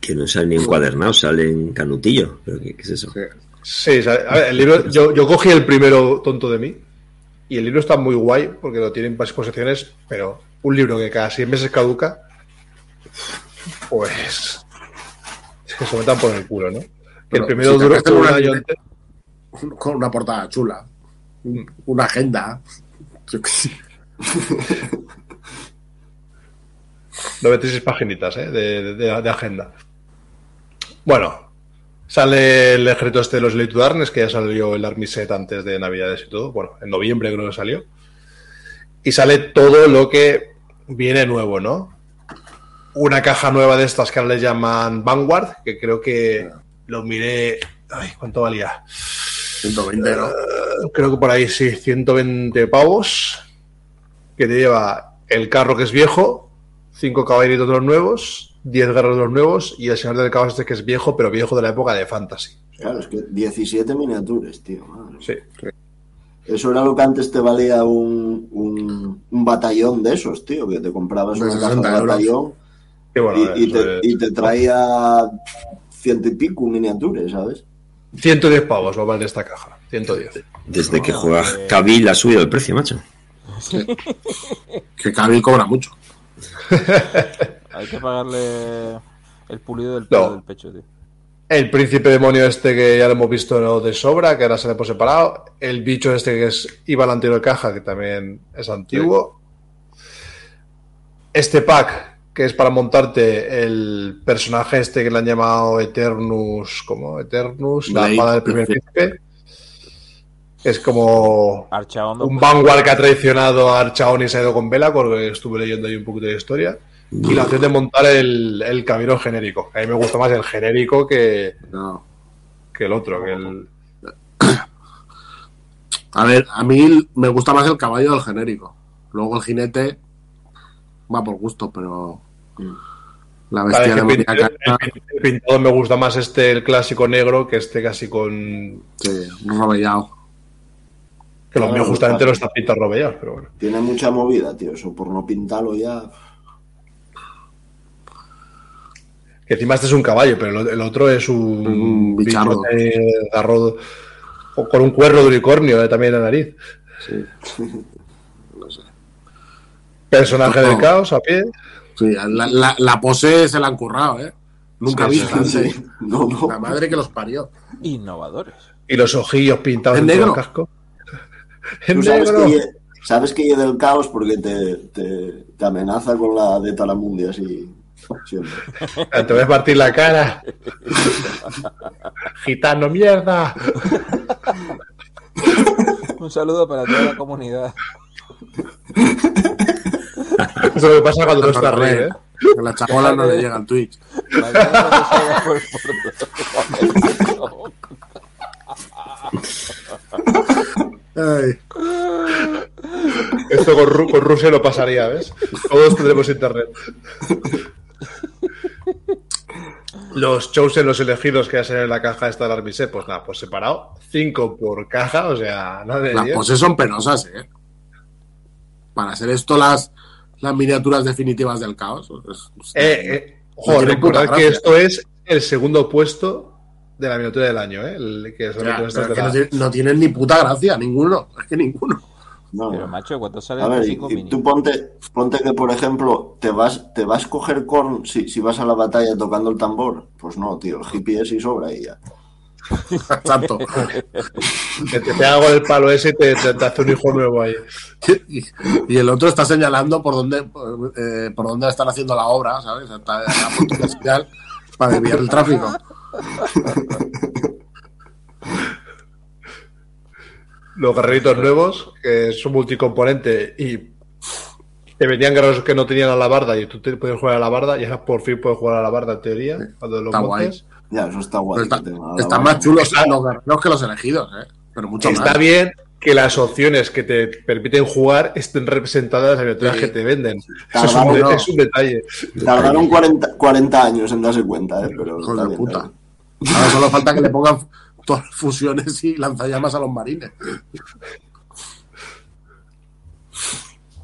Que no sale ni encuadernado, sale en canutillo. ¿Pero qué, qué es eso? Sí. A ver, el libro, yo, yo cogí el primero tonto de mí. Y el libro está muy guay porque lo tienen para exposiciones, pero un libro que cada seis meses caduca, pues. Es que se metan por el culo, ¿no? Que Pero el primero si duró un una año entero. Con una portada chula. Un- Una agenda. Yo qué sé. 96 paginitas ¿eh? de, de- de agenda. Bueno, sale el ejército este de los Late Darkness, que ya salió el Army Set antes de Navidades y todo. Bueno, en noviembre creo que salió. Y sale todo lo que viene nuevo, ¿no? Una caja nueva de estas que ahora le llaman Vanguard, que creo que lo miré. Ay, ¿cuánto valía? 120, ¿no? creo que por ahí sí, 120 pavos, que te lleva el carro que es viejo, 5 caballeritos de los nuevos, 10 guerreros de los nuevos y el señor del caos este que es viejo, pero viejo de la época de Fantasy. Claro, es que 17 miniaturas, tío. madre. Sí. Eso era lo que antes te valía un, un, un batallón de esos, tío. Que te comprabas una caja 60 de batallón Y bueno, y, y eso te, es- y te traía ciento y pico miniaturas, ¿sabes? 110 pavos va a valer esta caja, 110. Desde que No, juega. Kabil ha subido el precio, macho. Que Cabil cobra mucho. Hay que pagarle el pulido del pelo No. del pecho, tío. El príncipe demonio este que ya lo hemos visto ¿no? de sobra, que ahora sale por separado. El bicho este que es iba al anterior caja, que también es antiguo. Este pack, que es para montarte el personaje este que le han llamado Eternus, ¿cómo? Eternus, la espada del primer príncipe. Es como Archaondo. un Vanguard que ha traicionado a Archaon y se ha ido con Vela, porque estuve leyendo ahí un poquito de historia. Y la opción de montar el, el camino genérico. A mí me gusta más el genérico que, No. que el otro, que el... A ver, a mí me gusta más el caballo del genérico. Luego el jinete va por gusto, pero la bestia que el, pintado, el pin- el pintado me gusta más este, el clásico negro, que este casi con... sí, robellado. Que lo Claro, mío justamente claro. no está pintado robellados, pero bueno. Tiene mucha movida, tío. Eso por no pintarlo ya. Que encima este es un caballo, pero el, otro es un... Un bichardo. con un cuerno de unicornio eh, también en la nariz. Sí. no sé. Personaje No. del caos a pie. Sí, la, la, la pose se la han currado, ¿eh? Nunca Sí, visto sí. No, no. La madre que los parió. Innovadores. Y los ojillos pintados En negro. el casco. En Tú sabes negro. que, sabes que del caos porque te, te, te amenaza con la de Talamundi así siempre. Te voy a partir la cara. Gitano, mierda. Un saludo para toda la comunidad. Eso es lo que pasa cuando no está ¿eh? A la chabola no le llega al Twitch. Ay, Esto con, Ru- con Rusia no pasaría, ¿ves? Todos tendremos internet. Los chosen, los elegidos que hacen en la caja esta de Armise, pues nada, pues separado. Cinco por caja, o sea, nada de las Dios. poses son penosas, ¿eh? Para hacer esto las, las miniaturas definitivas del caos. es- Eh, eh, puta recordad que esto es el segundo puesto de la miniatura del año, ¿eh? El, que no, no tienen ni puta gracia, ninguno. Es que ninguno. No. Pero macho, ¿cuánto sale A el ver, y, cinco y mini? tú ponte, ponte que, por ejemplo, te vas, te vas a coger corn si, si vas a la batalla tocando el tambor. Pues no, tío, el hippie es y sobra y ya. Exacto. que te pega con el palo ese y te, te- te hace un hijo nuevo ahí. y, y el otro está señalando por dónde, eh, por dónde están haciendo la obra, ¿sabes? Está en la puerta señal para desviar el tráfico. Los guerreritos nuevos, que son multicomponente y te venían guerreros que no tenían a la barda y tú te puedes jugar a la barda y ahora por fin puedes jugar a la barda en teoría. Cuando los Está guay. montes. Ya, eso está guay. Está- están más chulos los guerreros que los elegidos, ¿eh? Pero mucho Está más. bien que las opciones que te permiten jugar estén representadas en las Sí. que te venden. Eso es un, de- no. es un detalle. Tardaron 40, 40 años en darse cuenta, ¿eh? Pero bien, puta. bien. Ahora solo falta que le pongan todas las fusiones y lanzallamas a los marines.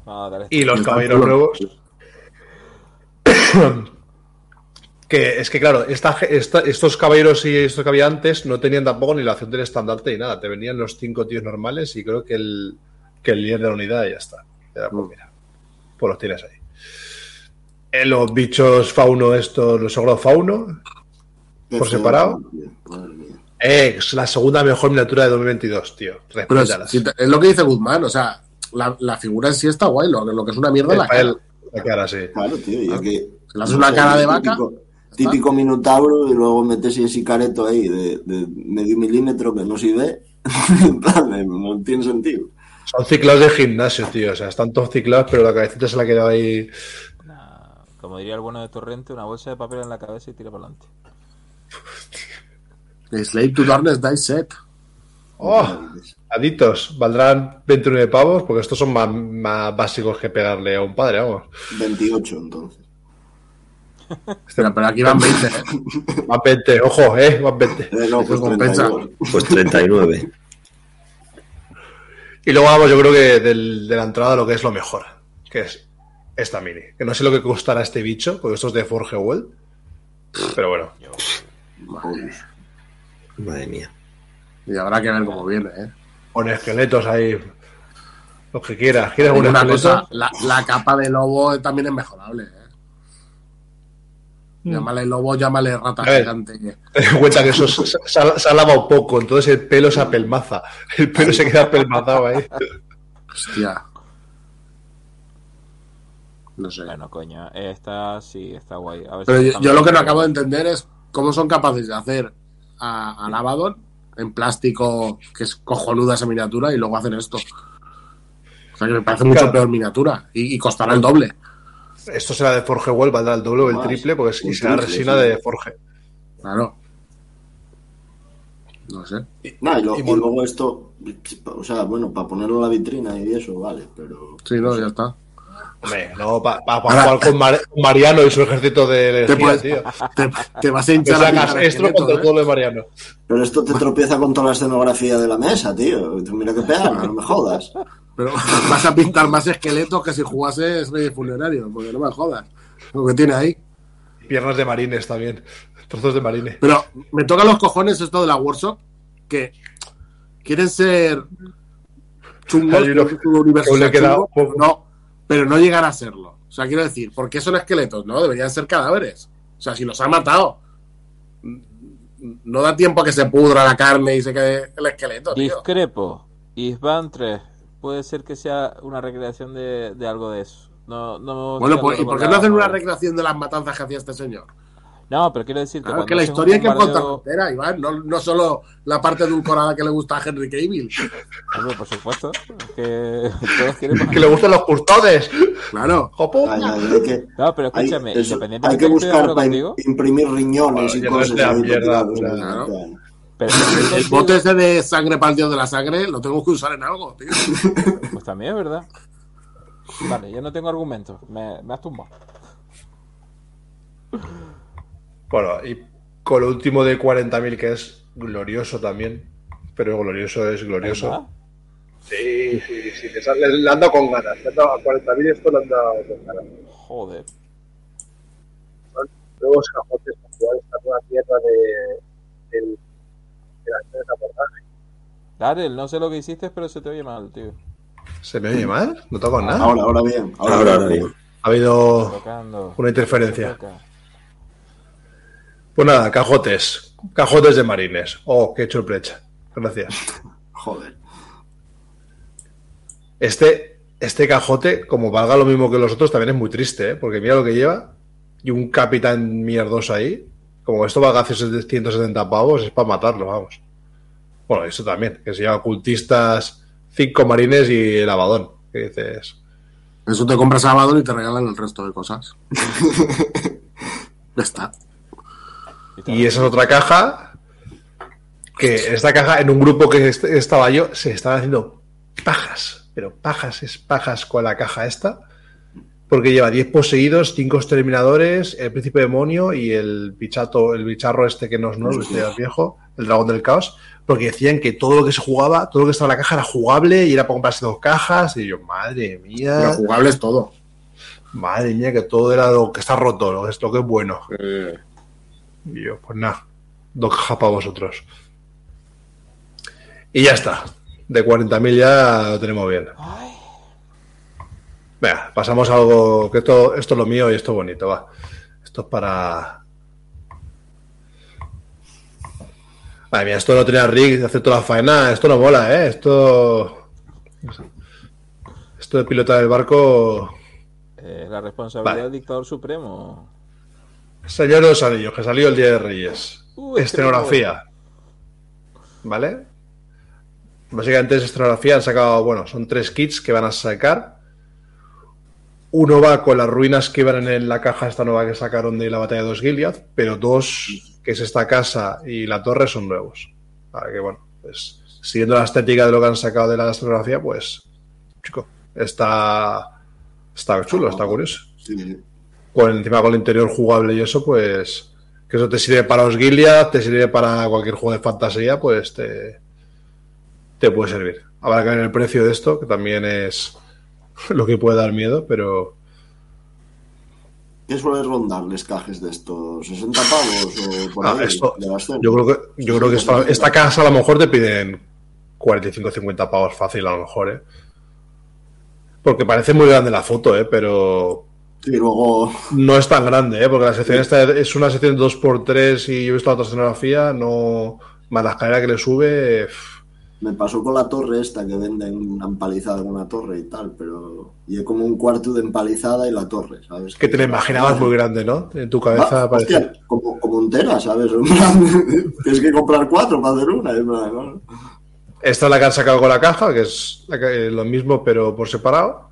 Ah. Y los caballeros nuevos. que es que, claro, esta, esta- estos caballeros y estos que había antes no tenían tampoco ni la acción del estandarte ni nada. Te venían los cinco tíos normales y creo que el, que el líder de la unidad y ya está. Ya, pues Mm. mira, pues los tienes ahí. Eh, los bichos fauno, estos, los ogros fauno, ¿Por separado? Es la segunda mejor miniatura de 2022, tío. Pero es, Respétalas. si te- es lo que dice Guzmán, o sea, la, la figura en sí está guay, lo, lo que es una mierda es la cara. la cara, sí. Claro, tío, y es que. Le hace una cara de vaca. Típico, típico minotauro y luego metes ese careto ahí de, de medio milímetro que no se ve. de- no tiene sentido. Son ciclados de gimnasio, tío. O sea, están todos ciclados, pero la cabecita se la ha quedado ahí. Como diría el bueno de Torrente, una bolsa de papel en la cabeza y tira para adelante. Slave to Darkness Dice Set. ¡Oh! Aditos, valdrán 29 pavos, porque estos son más, más básicos que pegarle a un padre, vamos. 28 entonces. Pero, pero aquí van 20, ¿eh? Más 20, ojo, eh, más 20. Eh, no, pues Eso compensa. 32. Pues 39. Y luego vamos, yo creo que del- de la entrada lo que es lo mejor, que es esta mini. Que no sé lo que costará este bicho, porque esto es de Forge World. Pero bueno. Madre mía. Y habrá que ver cómo viene, ¿eh? con esqueletos ahí. Lo que quieras. ¿Quieres un Una cosa, la, la capa de lobo también es mejorable, ¿eh? Llámale lobo, llámale rata Mm. Ver. gigante. Ten en cuenta que eso se, se ha, se ha lavado poco, entonces el pelo se apelmaza. El pelo se queda apelmazado ahí. Hostia. No sé. Bueno, coño, esta sí está guay. A ver Pero si yo, lo que no acabo de entender es cómo son capaces de hacer a, a Lavadon en plástico, que es cojonuda esa miniatura, y luego hacen esto. O sea que me parece mucho Claro. peor miniatura. Y, y costará el doble. Esto será de Forge World, valdrá el doble o el Más, triple, porque es, y será triple, resina sí. de Forge. Claro. No sé. Nah, y, lo- Y luego esto, o sea, bueno, para ponerlo en la vitrina y eso, vale, pero. Sí, no, ya está. Hombre, no, para Ahora- jugar con, Mar- con Mariano y su ejército de Te, energía, puedes- tío. te, te vas a hinchar sacas esto contra ¿eh? todo lo de Mariano. Pero esto te tropieza con toda la escenografía de la mesa, tío. Mira que pega, no me jodas. Pero vas a pintar más esqueletos que si jugases Rey Funerario, porque no me jodas. Lo que tiene ahí. Piernas de marines también. Trozos de marines. Pero me toca los cojones esto de la workshop, que quieren ser chungos, su universo chungo, no, pero no llegar a serlo. O sea, quiero decir, ¿por qué son esqueletos? No, deberían ser cadáveres. O sea, si los ha matado. no da tiempo a que se pudra la carne y se quede el esqueleto, tío. Discrepo. Isban 3. Puede ser que sea una recreación de, de algo de eso. No, no Bueno, pues, ¿y por qué no hacen una recreación de las matanzas que hacía este señor? No, pero quiero decir que. Claro, que la historia hay que contar bombardeo- entera, Iván, no, no solo la parte edulcorada que le gusta a Henry Cavill. Hombre, por supuesto. Es que todos queremos. Que le gustan los custodes. Claro. Ay, ay, hay que, No, pero hay, escúchame, eso, independientemente hay que buscar para contigo, imprimir riñones Bueno, y cosas pero El bote ese de sangre para el dios de la sangre lo tengo que usar en algo, tío. Pues también es verdad. Vale, yo no tengo argumentos. Me, me has tumbado. Bueno, y con lo último de 40.000 que es glorioso también. Pero glorioso es glorioso. ¿Verdad? Sí, sí, sí. que sale- le han dado con ganas. Le han dado a 40.000 esto le han dado con ganas. Joder. nuevos cajotes para jugar esta nueva tierra de, del- de las tres abordajes. Darel, no sé lo que hiciste, pero se te oye mal, tío. ¿Se me oye mal? No toco nada. Ahora, ahora bien. Ahora, Ahora, ahora bien. Ha habido una interferencia. Pues nada, cajotes. Cajotes de marines. Oh, qué sorpresa. Gracias. Joder. Este, este cajote, como valga lo mismo que los otros, también es muy triste, ¿eh? porque mira lo que lleva. Y un capitán mierdoso ahí. Como esto valga 170 pavos, es para matarlo, vamos. Bueno, eso también, que se llama cultistas, cinco marines y el abadón. ¿Qué dices? Eso te compras a Abaddon y te regalan el resto de cosas. ya está. Y esa es otra caja. Que esta caja, en un grupo que est- estaba yo, se estaban haciendo pajas. Pero pajas es pajas con la caja esta. Porque lleva 10 poseídos, 5 exterminadores, el príncipe demonio y el bichato, el bicharro este que no es nuevo, este viejo, el dragón del caos. Porque decían que todo lo que se jugaba, todo lo que estaba en la caja era jugable y era para comprarse dos cajas. Y yo, madre Pero mía, jugable es todo. madre mía, que todo era lo que está roto, lo que es, lo que es bueno. Y yo, pues nada, dos cajas para vosotros. Y ya está. De 40.000 ya lo tenemos bien. Venga, pasamos a algo que esto, esto es lo mío y esto es bonito, va. Esto es para. Madre mía, esto no tenía Rick de hacer toda la faena, esto no mola, ¿eh? Esto. Esto de pilotar el barco. Eh, la responsabilidad Vale. del dictador supremo. Señor de los Anillos, que salió el Día de Reyes. Uh, Escenografía. ¿Vale? Básicamente es escenografía. Han sacado, bueno, son tres kits que van a sacar. Uno va con las ruinas que iban en la caja esta nueva que sacaron de la batalla de los Gilead, pero dos, que es esta casa y la torre, son nuevos. Para que, bueno, pues siguiendo la estética de lo que han sacado de la escenografía, pues, chico, está, está chulo, está curioso Sí, sí. Con encima con el interior jugable y eso, pues que eso te sirve para los Gilead, te sirve para cualquier juego de fantasía, pues te, te puede servir. Habrá que ver el precio de esto, que también es lo que puede dar miedo, pero ¿Qué suele rondarles cajes de estos? ¿60 pavos o por Ah, ahí? esto- yo creo que yo creo que esta, esta casa a lo mejor te piden 45 50 pavos fácil a lo mejor, ¿eh? Porque parece muy grande la foto, ¿eh? Pero Luego no es tan grande, ¿eh? Porque la sección esta es una sección 2x3 y yo he visto la otra escenografía, no... Más la escalera que le sube... pff, me pasó con la torre esta que venden una empalizada con una torre y tal, pero y es como un cuarto de empalizada y la torre, ¿sabes? que te la imaginabas muy grande, ¿no? En tu cabeza Ah, hostia, como, como entera, ¿sabes? Tienes que comprar cuatro para hacer una. Esta es la que han sacado con la caja, que es lo mismo pero por separado.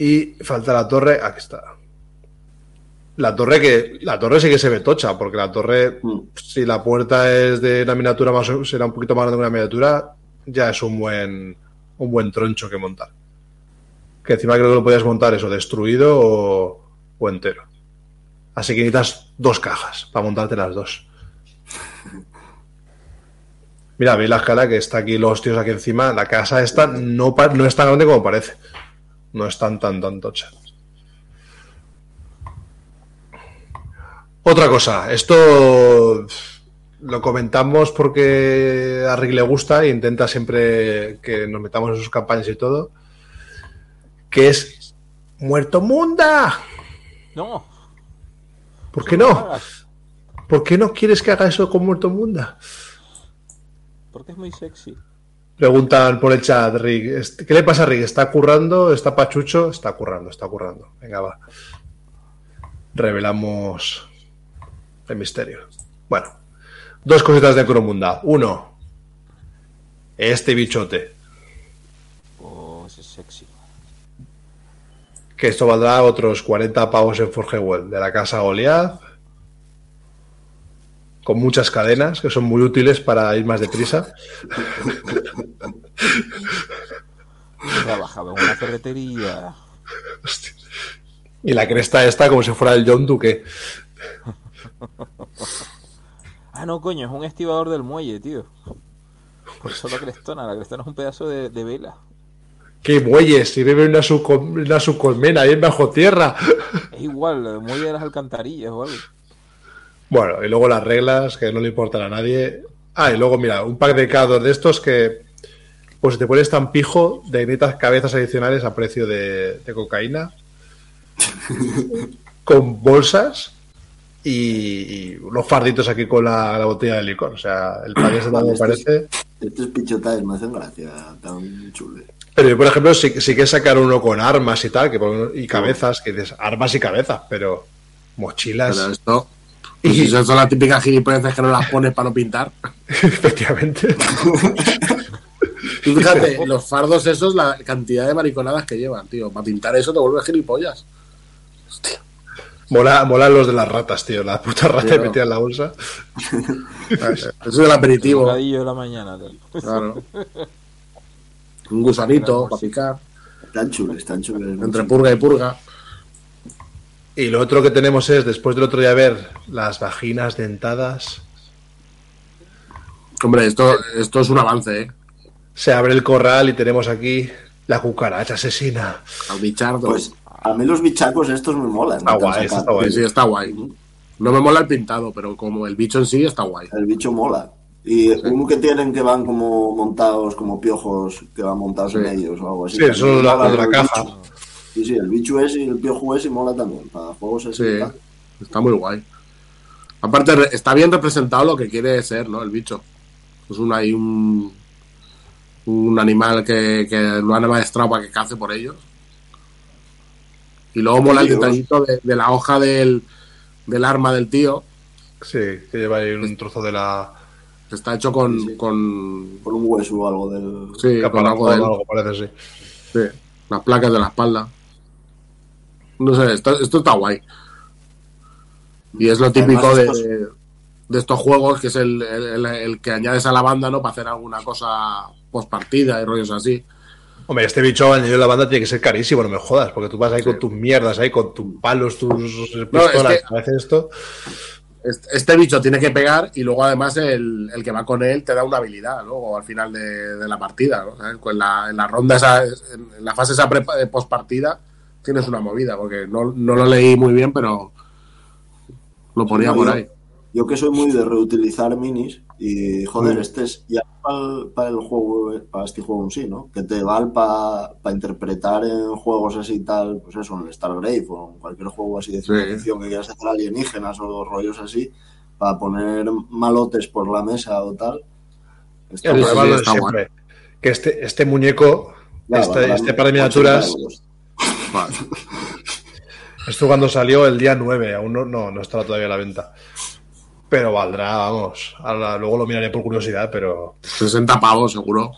Y falta la torre, aquí está. La torre que la torre sí que se ve tocha, porque la torre, Mm. si la puerta es de una miniatura más o- será un poquito más grande que una miniatura, ya es un buen un buen troncho que montar. Que encima creo que lo podías montar eso, destruido o, o entero. Así que necesitas dos cajas para montarte las dos. Mira, veis la escala que está aquí los tíos aquí encima. La casa esta no, no es tan grande como parece. No es tan, tocha. Otra cosa, esto lo comentamos porque a Rick le gusta e intenta siempre que nos metamos en sus campañas y todo. Que es Muerto Munda. No. ¿Por qué no? ¿Por qué no quieres que haga eso con Muerto Munda? Porque es muy sexy. Preguntan por el chat, Rick. ¿Qué le pasa a Rick? ¿Está currando? ¿Está pachucho? Está currando, está currando. Venga, va. Revelamos el misterio. Bueno, dos cositas de Cromunda. Uno, este bichote. Oh, ese es sexy. Que esto valdrá otros 40 pavos en Forgewell de la casa Goliath. Con muchas cadenas que son muy útiles para ir más deprisa. Trabajaba en una ferretería. Hostia. Y la cresta esta como si fuera el John Duque. Ah, no, coño, es un estibador del muelle, tío. Por eso la crestona. La crestona es un pedazo de, de vela. ¡Qué muelles! Si vive en una, una subcolmena ahí bajo tierra. Es igual, el muelle de las alcantarillas o algo. Bueno, y luego las reglas que no le importan a nadie. Ah, y luego, mira, un pack de cados de estos que, pues si te pones tan pijo, de necesitas cabezas adicionales a precio de, de cocaína. con bolsas y, y unos farditos aquí con la, la botella de licor. O sea, el ese también me parece. Estos pichotas me hacen gracia, tan chules. Pero yo, por ejemplo, sí, sí que sacar uno con armas y tal, que y cabezas, que dices armas y cabezas, pero mochilas. Pero esto. Y si son las típicas gilipolleces que no las pones para no pintar. Efectivamente. Tú fíjate, los fardos esos, la cantidad de mariconadas que llevan, tío. Para pintar eso te vuelves gilipollas. Mola, mola los de las ratas, tío. La puta rata Claro. metida en la bolsa. Eso es el aperitivo. Bocadillo de la mañana. tal. Claro. Un gusanito para picar. Tan chules, tan chules. Entre purga y purga. Y lo otro que tenemos es, después del otro día ver las vaginas dentadas, Hombre, esto, esto es un avance, ¿eh? Se abre el corral y tenemos aquí la cucaracha asesina. Al bichardo. Pues a mí los bichacos estos me molan. Está guay, está guay. Sí, sí, está guay. No me mola el pintado, pero como el bicho en sí está guay. El bicho mola. Y uno que tienen que van como montados, como piojos, que van montados en Sí. ellos o algo así. Sí, eso es la- la de la el caja. bicho. Sí, sí, el bicho es y el piojo es y mola también. Para juegos así. Sí, tal. está muy guay. Aparte, está bien representado lo que quiere ser, ¿no? El bicho. Es un, hay un, un animal que, que lo han maestrado para que cace por ellos. Y luego mola el detallito de, de la hoja del, del arma del tío, Sí, que lleva ahí un trozo de la que está hecho con, Sí, sí. con, Por un hueso o algo del. sí, con algo o de él. algo, parece, sí. Sí, las placas de la espalda. No sé, esto, esto está guay. Y es lo típico Además, de, estos- de estos juegos, que es el, el- el- el que añades a la banda, ¿no? Para hacer alguna cosa post partida y rollos así. Hombre, este bicho añadido en la banda tiene que ser carísimo, no me jodas, porque tú vas ahí con tus mierdas, ahí con tus palos, tus pistolas, es que- a veces esto. Este, bicho tiene que pegar y luego además el, el que va con él te da una habilidad luego al final de, de la partida. ¿no? En, la, en la ronda, esa, en la fase esa post partida, tienes una movida, porque no, no lo leí muy bien, pero lo ponía No, por ahí. Yo que soy muy de reutilizar minis y joder, Mm. este es ya para el, para el juego, para este juego en sí, ¿no? Que te vale para interpretar en juegos así y tal, pues eso, en el Stargrave o en cualquier juego así de ciencia Sí. ficción que quieras hacer alienígenas o rollos así, para poner malotes por la mesa o tal. Está El guay. problema está siempre. Que este, este muñeco, Claro, este, valdrán este par de 80 miniaturas. Vale. esto cuando salió el día 9, aún no, no, no estaba todavía a la venta. Pero valdrá, vamos. Ahora, luego lo miraré por curiosidad, pero 60 pavos, seguro.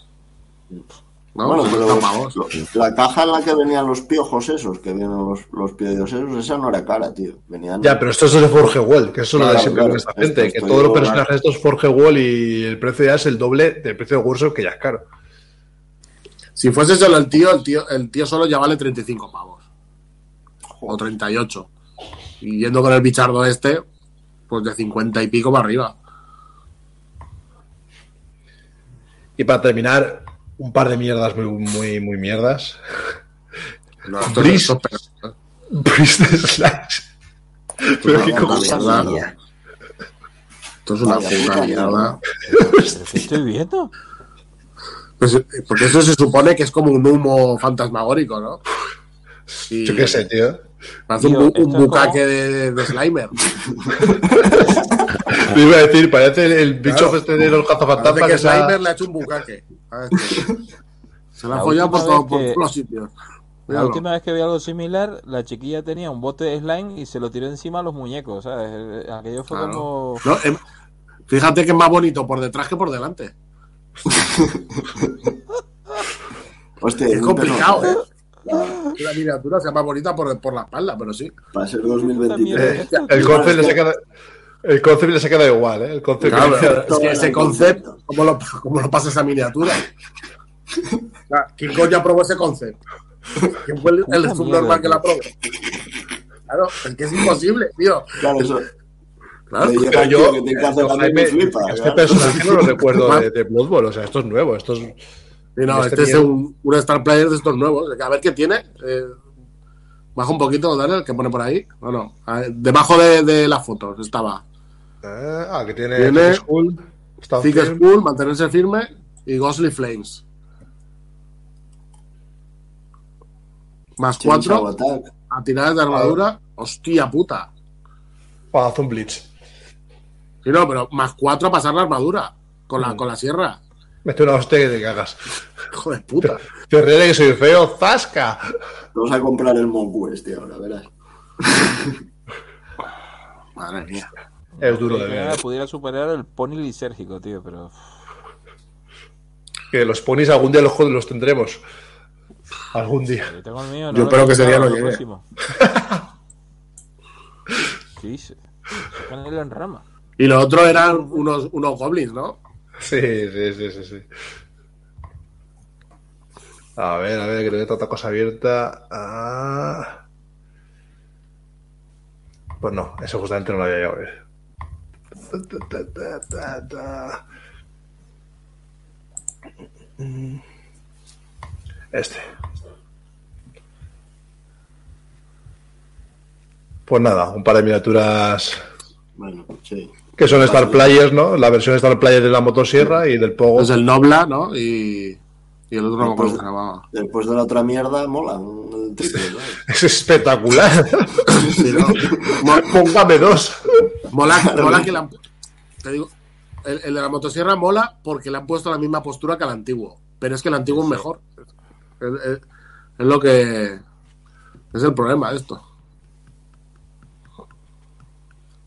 ¿No? Bueno, 60 pero pavos. lo- la caja en la que venían los piojos esos, que vienen los, los piojos esos, esa no era cara, tío. Venían Ya, pero esto es de Forge Wall, que eso es lo de Claro, siempre claro. esta gente, Esto que todos los personajes estos Forge Wall y el precio ya es el doble del precio de Workshop, que ya es caro. Si fuese solo el tío, el tío, el tío solo ya vale 35 pavos. O 38. Y yendo con el bichardo este, pues de 50 y pico para arriba. Y para terminar, un par de mierdas muy, muy, muy mierdas. No, esto, Bris. esto es peor. Priest Slash. Pero qué mierda. Mía. Esto es una puta mierda. mierda. ¿Pero qué estoy viendo? Pues, porque eso se supone que es como un humo fantasmagórico, ¿no? Y Yo qué sé, tío. Parece un, Tío, un bucaque como- de, de Slimer. Me iba a decir, parece el, el bicho Claro. este de los cazafantasmas. que Slimer le ha hecho un bucaque. a este. Se la ha La follado por, todo- vez por que- todos los sitios. La Míralo. última vez que vi algo similar, la chiquilla tenía un bote de slime y se lo tiró encima a los muñecos, ¿sabes? Aquello fue Claro. como... No, em, fíjate que es más bonito por detrás que por delante. Hostia, Es complicado. ¿eh? Que la miniatura sea más bonita por, por la espalda, pero sí. Para ser mierda 2023. es esto, El concept les ha quedado, el igual, ¿eh? El concept Claro, que- es que ese concepto, ¿cómo lo, cómo lo pasa esa miniatura? Sea, ¿Quién coño aprobó ese concepto? ¿Quién fue el, subnormal que lo aprobó? Claro, es que es imposible, tío. Claro, eso. Claro. Le Pero yo, que la flipa. este personaje no lo recuerdo de, de Blood Bowl, o sea, esto es nuevo, esto es... Y no, Este este es un, un Star Player de estos nuevos. A ver qué tiene. Eh, baja un poquito, dale, el que pone por ahí. No, no. A ver, debajo de, de las fotos estaba Ah, ah, que tiene... Tiene- Thick. Skull, mantenerse firme y Ghostly Flames. Más cuatro a tiradas de armadura. Hostia puta. Ah, hace un Blitz. Sí, no, pero más cuatro a pasar la armadura. Con Mm. la, con la sierra. Mete una hostia que te cagas. Hijo de puta. Te ríes de que soy feo, ¡zasca! Vamos a comprar el Monk este ahora, verás. Madre mía. Es duro de ver. ¿eh? pudiera superar el pony lisérgico, tío, pero... Que los ponis algún día los, los tendremos. Algún día. Yo tengo el mío, Yo lo espero que ese día lo llegue. próximo. Sí, se, se pone en rama. Y lo otro eran unos, unos goblins, ¿no? Sí, sí, sí, sí, sí. A ver, a ver, que tengo otra cosa abierta. Ah. Pues no, eso justamente no lo había llegado a ver. Este. Pues nada, un par de miniaturas Bueno, sí. Que son Star Players, ¿no? La versión Star Player de la motosierra y del Pogo. Es el Nobla, ¿no? Y, y el otro no me. Después de la otra mierda, mola. triple, ¿no? Es espectacular. Sí, ¿no? Mo- Póngame dos. Mola, mola que le han, te digo, el, el de la motosierra mola porque le han puesto la misma postura que al antiguo. Pero es que el antiguo es mejor. Es, es- es lo que. Es el problema de esto.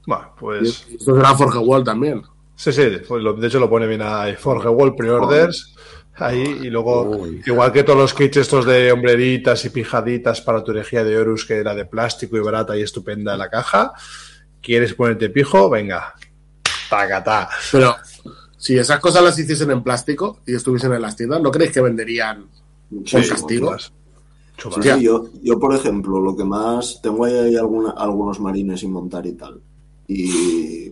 Bueno, Y pues. esto será Forge Wall también. Sí, sí, pues lo- de hecho lo pone bien ahí. Forge Wall Pre-Orders. Ahí, y luego, Uy. igual que todos los kits estos de hombreritas y pijaditas para tu herejía de Horus, que era de plástico y barata y estupenda la caja. ¿Quieres ponerte pijo? Venga. Tacatá. Pero si esas cosas las hiciesen en plástico y estuviesen en las tiendas, ¿no creéis que venderían Sí, por castigo? Chulas. Chulas. Sí, Hostia. sí, yo, yo, por ejemplo, lo que más. Tengo ahí alguna- algunos marines sin montar y tal. Y.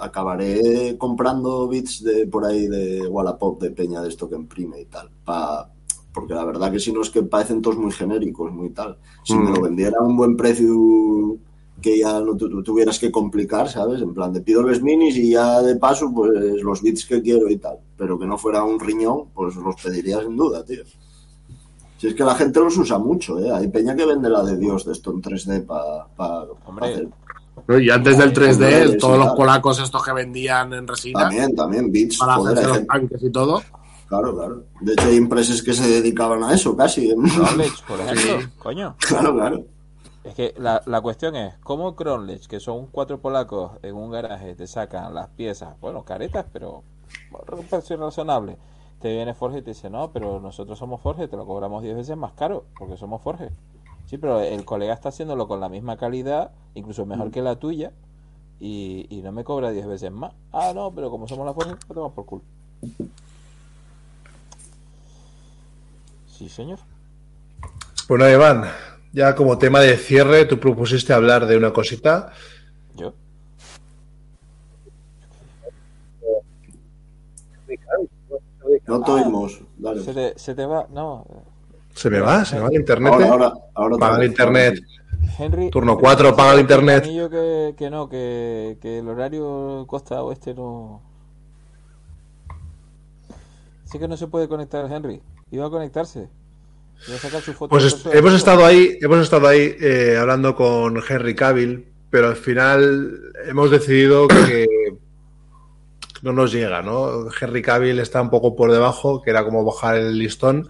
acabaré comprando bits de por ahí de Wallapop, de Peña, de esto que imprime y tal. Pa, porque la verdad que si no es que parecen todos muy genéricos, muy tal. Si me Mm. lo vendiera a un buen precio que ya no tu- tu- tuvieras que complicar, ¿sabes? En plan, de pido los minis y ya de paso, pues los bits que quiero y tal. Pero que no fuera un riñón, pues los pediría sin duda, tío. Si es que la gente los usa mucho, ¿eh? Hay peña que vende la de Dios de esto en 3D para Hombre. hacer. ¿No? Y antes del 3D, Hombre, todos los polacos estos que vendían en resina También, también, bits. para Joder, hacerse los tanques y todo. claro, claro. De hecho, hay empresas que se dedicaban a eso casi. Cronlech, por ejemplo, coño. claro, claro. Es que la, la cuestión es, ¿cómo Cronlech, que son cuatro polacos en un garaje, te sacan las piezas, bueno, caretas, pero un precio razonable? Te viene Forge y te dice, no, pero nosotros somos Forge, te lo cobramos 10 veces más caro, porque somos Forge. Sí, pero el colega está haciéndolo con la misma calidad, incluso mejor que la tuya, y, y no me cobra 10 veces más. Ah, no, pero como somos la Forge, te tomas por culo. Sí, señor. Bueno, Iván, ya como tema de cierre, tú propusiste hablar de una cosita. Yo. No te oímos. Dale. Se te, se te va, no. ¿Se me va? ¿Se me va el internet? Ahora, eh? ahora, ahora. Paga el internet. Henry. Turno cuatro, paga el internet. Que, que no, que, que el horario costa oeste no. Sí que no se puede conectar Henry. Iba a conectarse. Iba a sacar su foto. Pues hemos estado ahí, hemos estado ahí eh, hablando con Henry Cavill, pero al final hemos decidido que no nos llega, ¿no? Henry Cavill está un poco por debajo, que era como bajar el listón.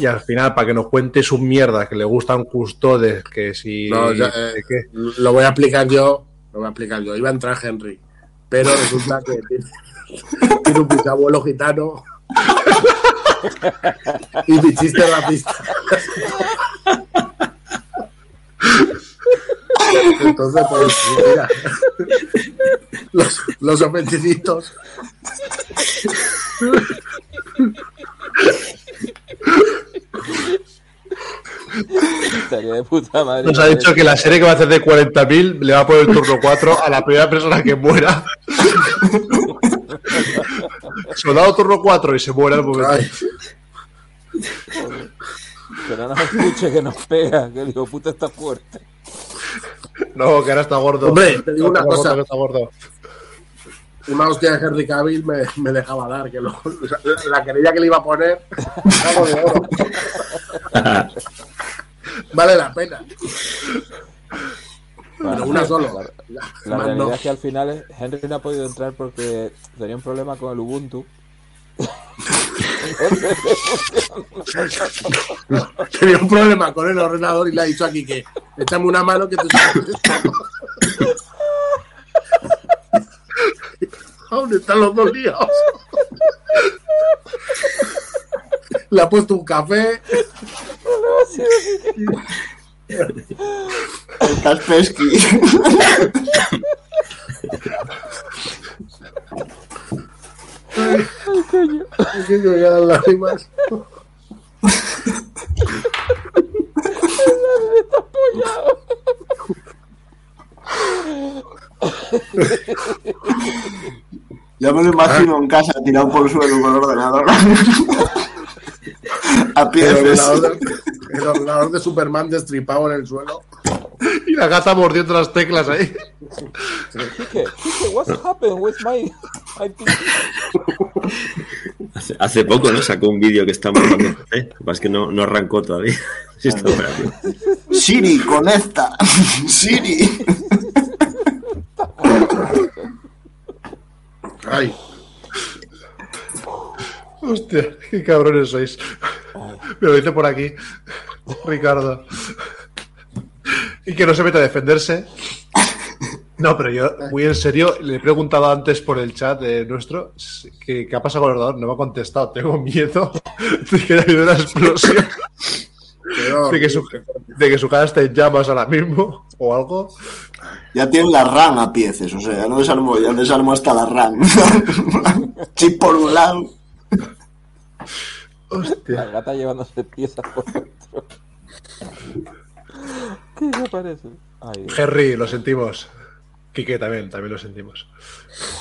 Y al final, para que nos cuente su mierda, que le gustan custodes, que si. No, ya, eh, qué. Lo voy a explicar yo. Lo voy a explicar yo. Iba a entrar Henry. Pero resulta que tiene, tiene un bisabuelo gitano. y mi chiste racista. Entonces, pues, mira. Los, los ofendidictos. Estaría de puta madre. Nos ha dicho que la serie que va a hacer de 40.000 le va a poner el turno 4 a la primera persona que muera. Soldado turno 4 y se muere al momento. Ay, Pero no nos escuche que nos pega, que el hijo puta está fuerte. No, que ahora está gordo. Hombre, te digo una gordo, cosa. que está gordo. Una hostia de Henry Cavill me, me dejaba dar. Que lo- la querella que le iba a poner. algo de oro. vale la pena. Pero una solo. La Más realidad no. es que al final es- Henry no ha podido entrar porque tenía un problema con el Ubuntu. Tenía un problema con el ordenador y le ha dicho aquí que échame una mano que te ¿Dónde están los dos liados? Le ha puesto un café. El Kaspersky. Es que me quedan lágrimas. Ya me lo imagino en casa tirado por el suelo con el ordenador. A El pies. ordenador, el ordenador de Superman destripado en el suelo. Y la gata mordiendo las teclas ahí. Kike, Kike, what's happened with my, my PC? Hace, hace poco, ¿no? Sacó un vídeo que está montando PC. Lo que pasa es que no, no arrancó todavía. Sí está. Siri, conecta. Siri. Ay, Hostia, qué cabrones sois. Me lo dice por aquí, Ricardo. Y que no se mete a defenderse. No, pero yo, muy en serio, le he preguntado antes por el chat de nuestro que, qué ha pasado con el ordenador. No me ha contestado. Tengo miedo de que haya habido una explosión, de que, su, de que su cara esté en llamas ahora mismo o algo. Ya tiene la RAM a pieces, o sea, ya no desarmó, ya desarmó hasta la RAM. Chip por un lado. La Hostia. gata llevándose piezas por dentro. ¿Qué se parece? Ay. Henry, lo sentimos. Quique también, también lo sentimos.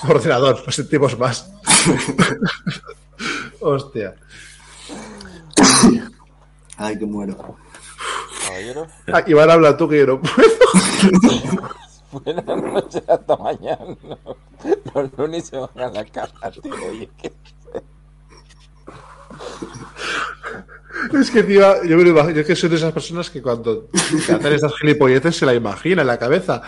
Ordenador, lo sentimos más. Hostia. Ay, que muero. Caballero. Ah, Iván, habla tú que yo no puedo. Buenas noches, hasta mañana. Los lunes se van a la cama, tío. Oye, ¿qué? Es que, tío, yo me lo imagino. Yo que soy de esas personas que cuando te hacen estas gilipolleces se la imagina en la cabeza.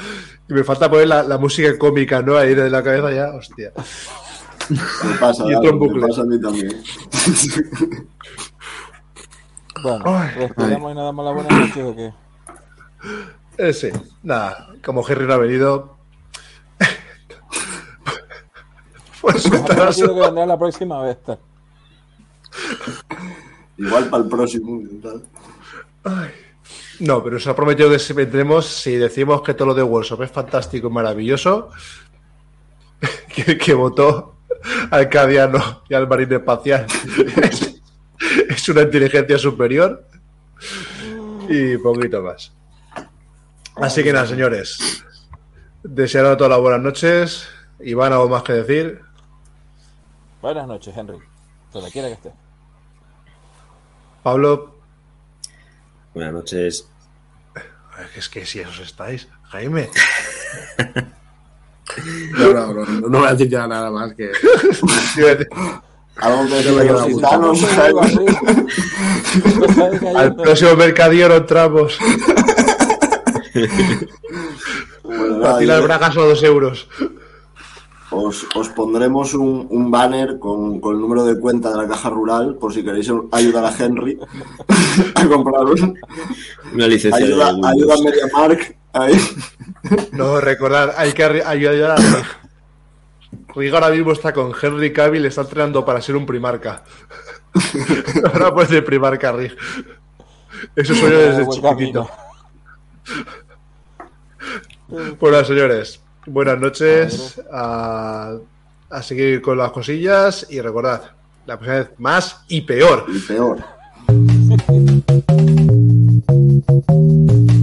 Y me falta poner la, la música cómica, ¿no? Ahí de la cabeza ya, hostia. Me pasa, Y en me bucle. pasa a mí también. Bueno, ¿respiramos y nos damos las buenas noches o qué? Eh, sí, nada, como Henry no ha venido. pues prometido que vendrá la próxima vez. tal. Igual para el próximo. tal. No, pero se ha prometido que si vendremos, si decimos que todo lo de Workshop es fantástico y maravilloso, que, que votó al Cadiano y al Marine Espacial. es, una inteligencia superior y poquito más. Así que nada, señores. Desearon todas las buenas noches. Iván, ¿algo más que decir? Buenas noches, Henry. Donde quiera que esté. Pablo, Buenas noches. es que si esos estáis. Jaime, No, no, no, no, no voy a decir ya nada más que. Algo que los gitanos. al próximo mercadillo no entramos. Pues nada, Patinar yo- bragas a dos euros. Os, os pondremos un, un banner con, con el número de cuenta de la caja rural por si queréis ayudar a Henry a comprar un, Una licencia ayuda, de ayuda a MediaMark ahí. No, recordad, hay que ayudar a Rig. Rig ahora mismo está con Henry Cavill, está entrenando para ser un primarca. ahora puede ser primarca Rig. Eso soy yo desde chiquitito. Bueno, señores, buenas noches. A, a seguir con las cosillas y recordad, la próxima vez más y peor. Y peor.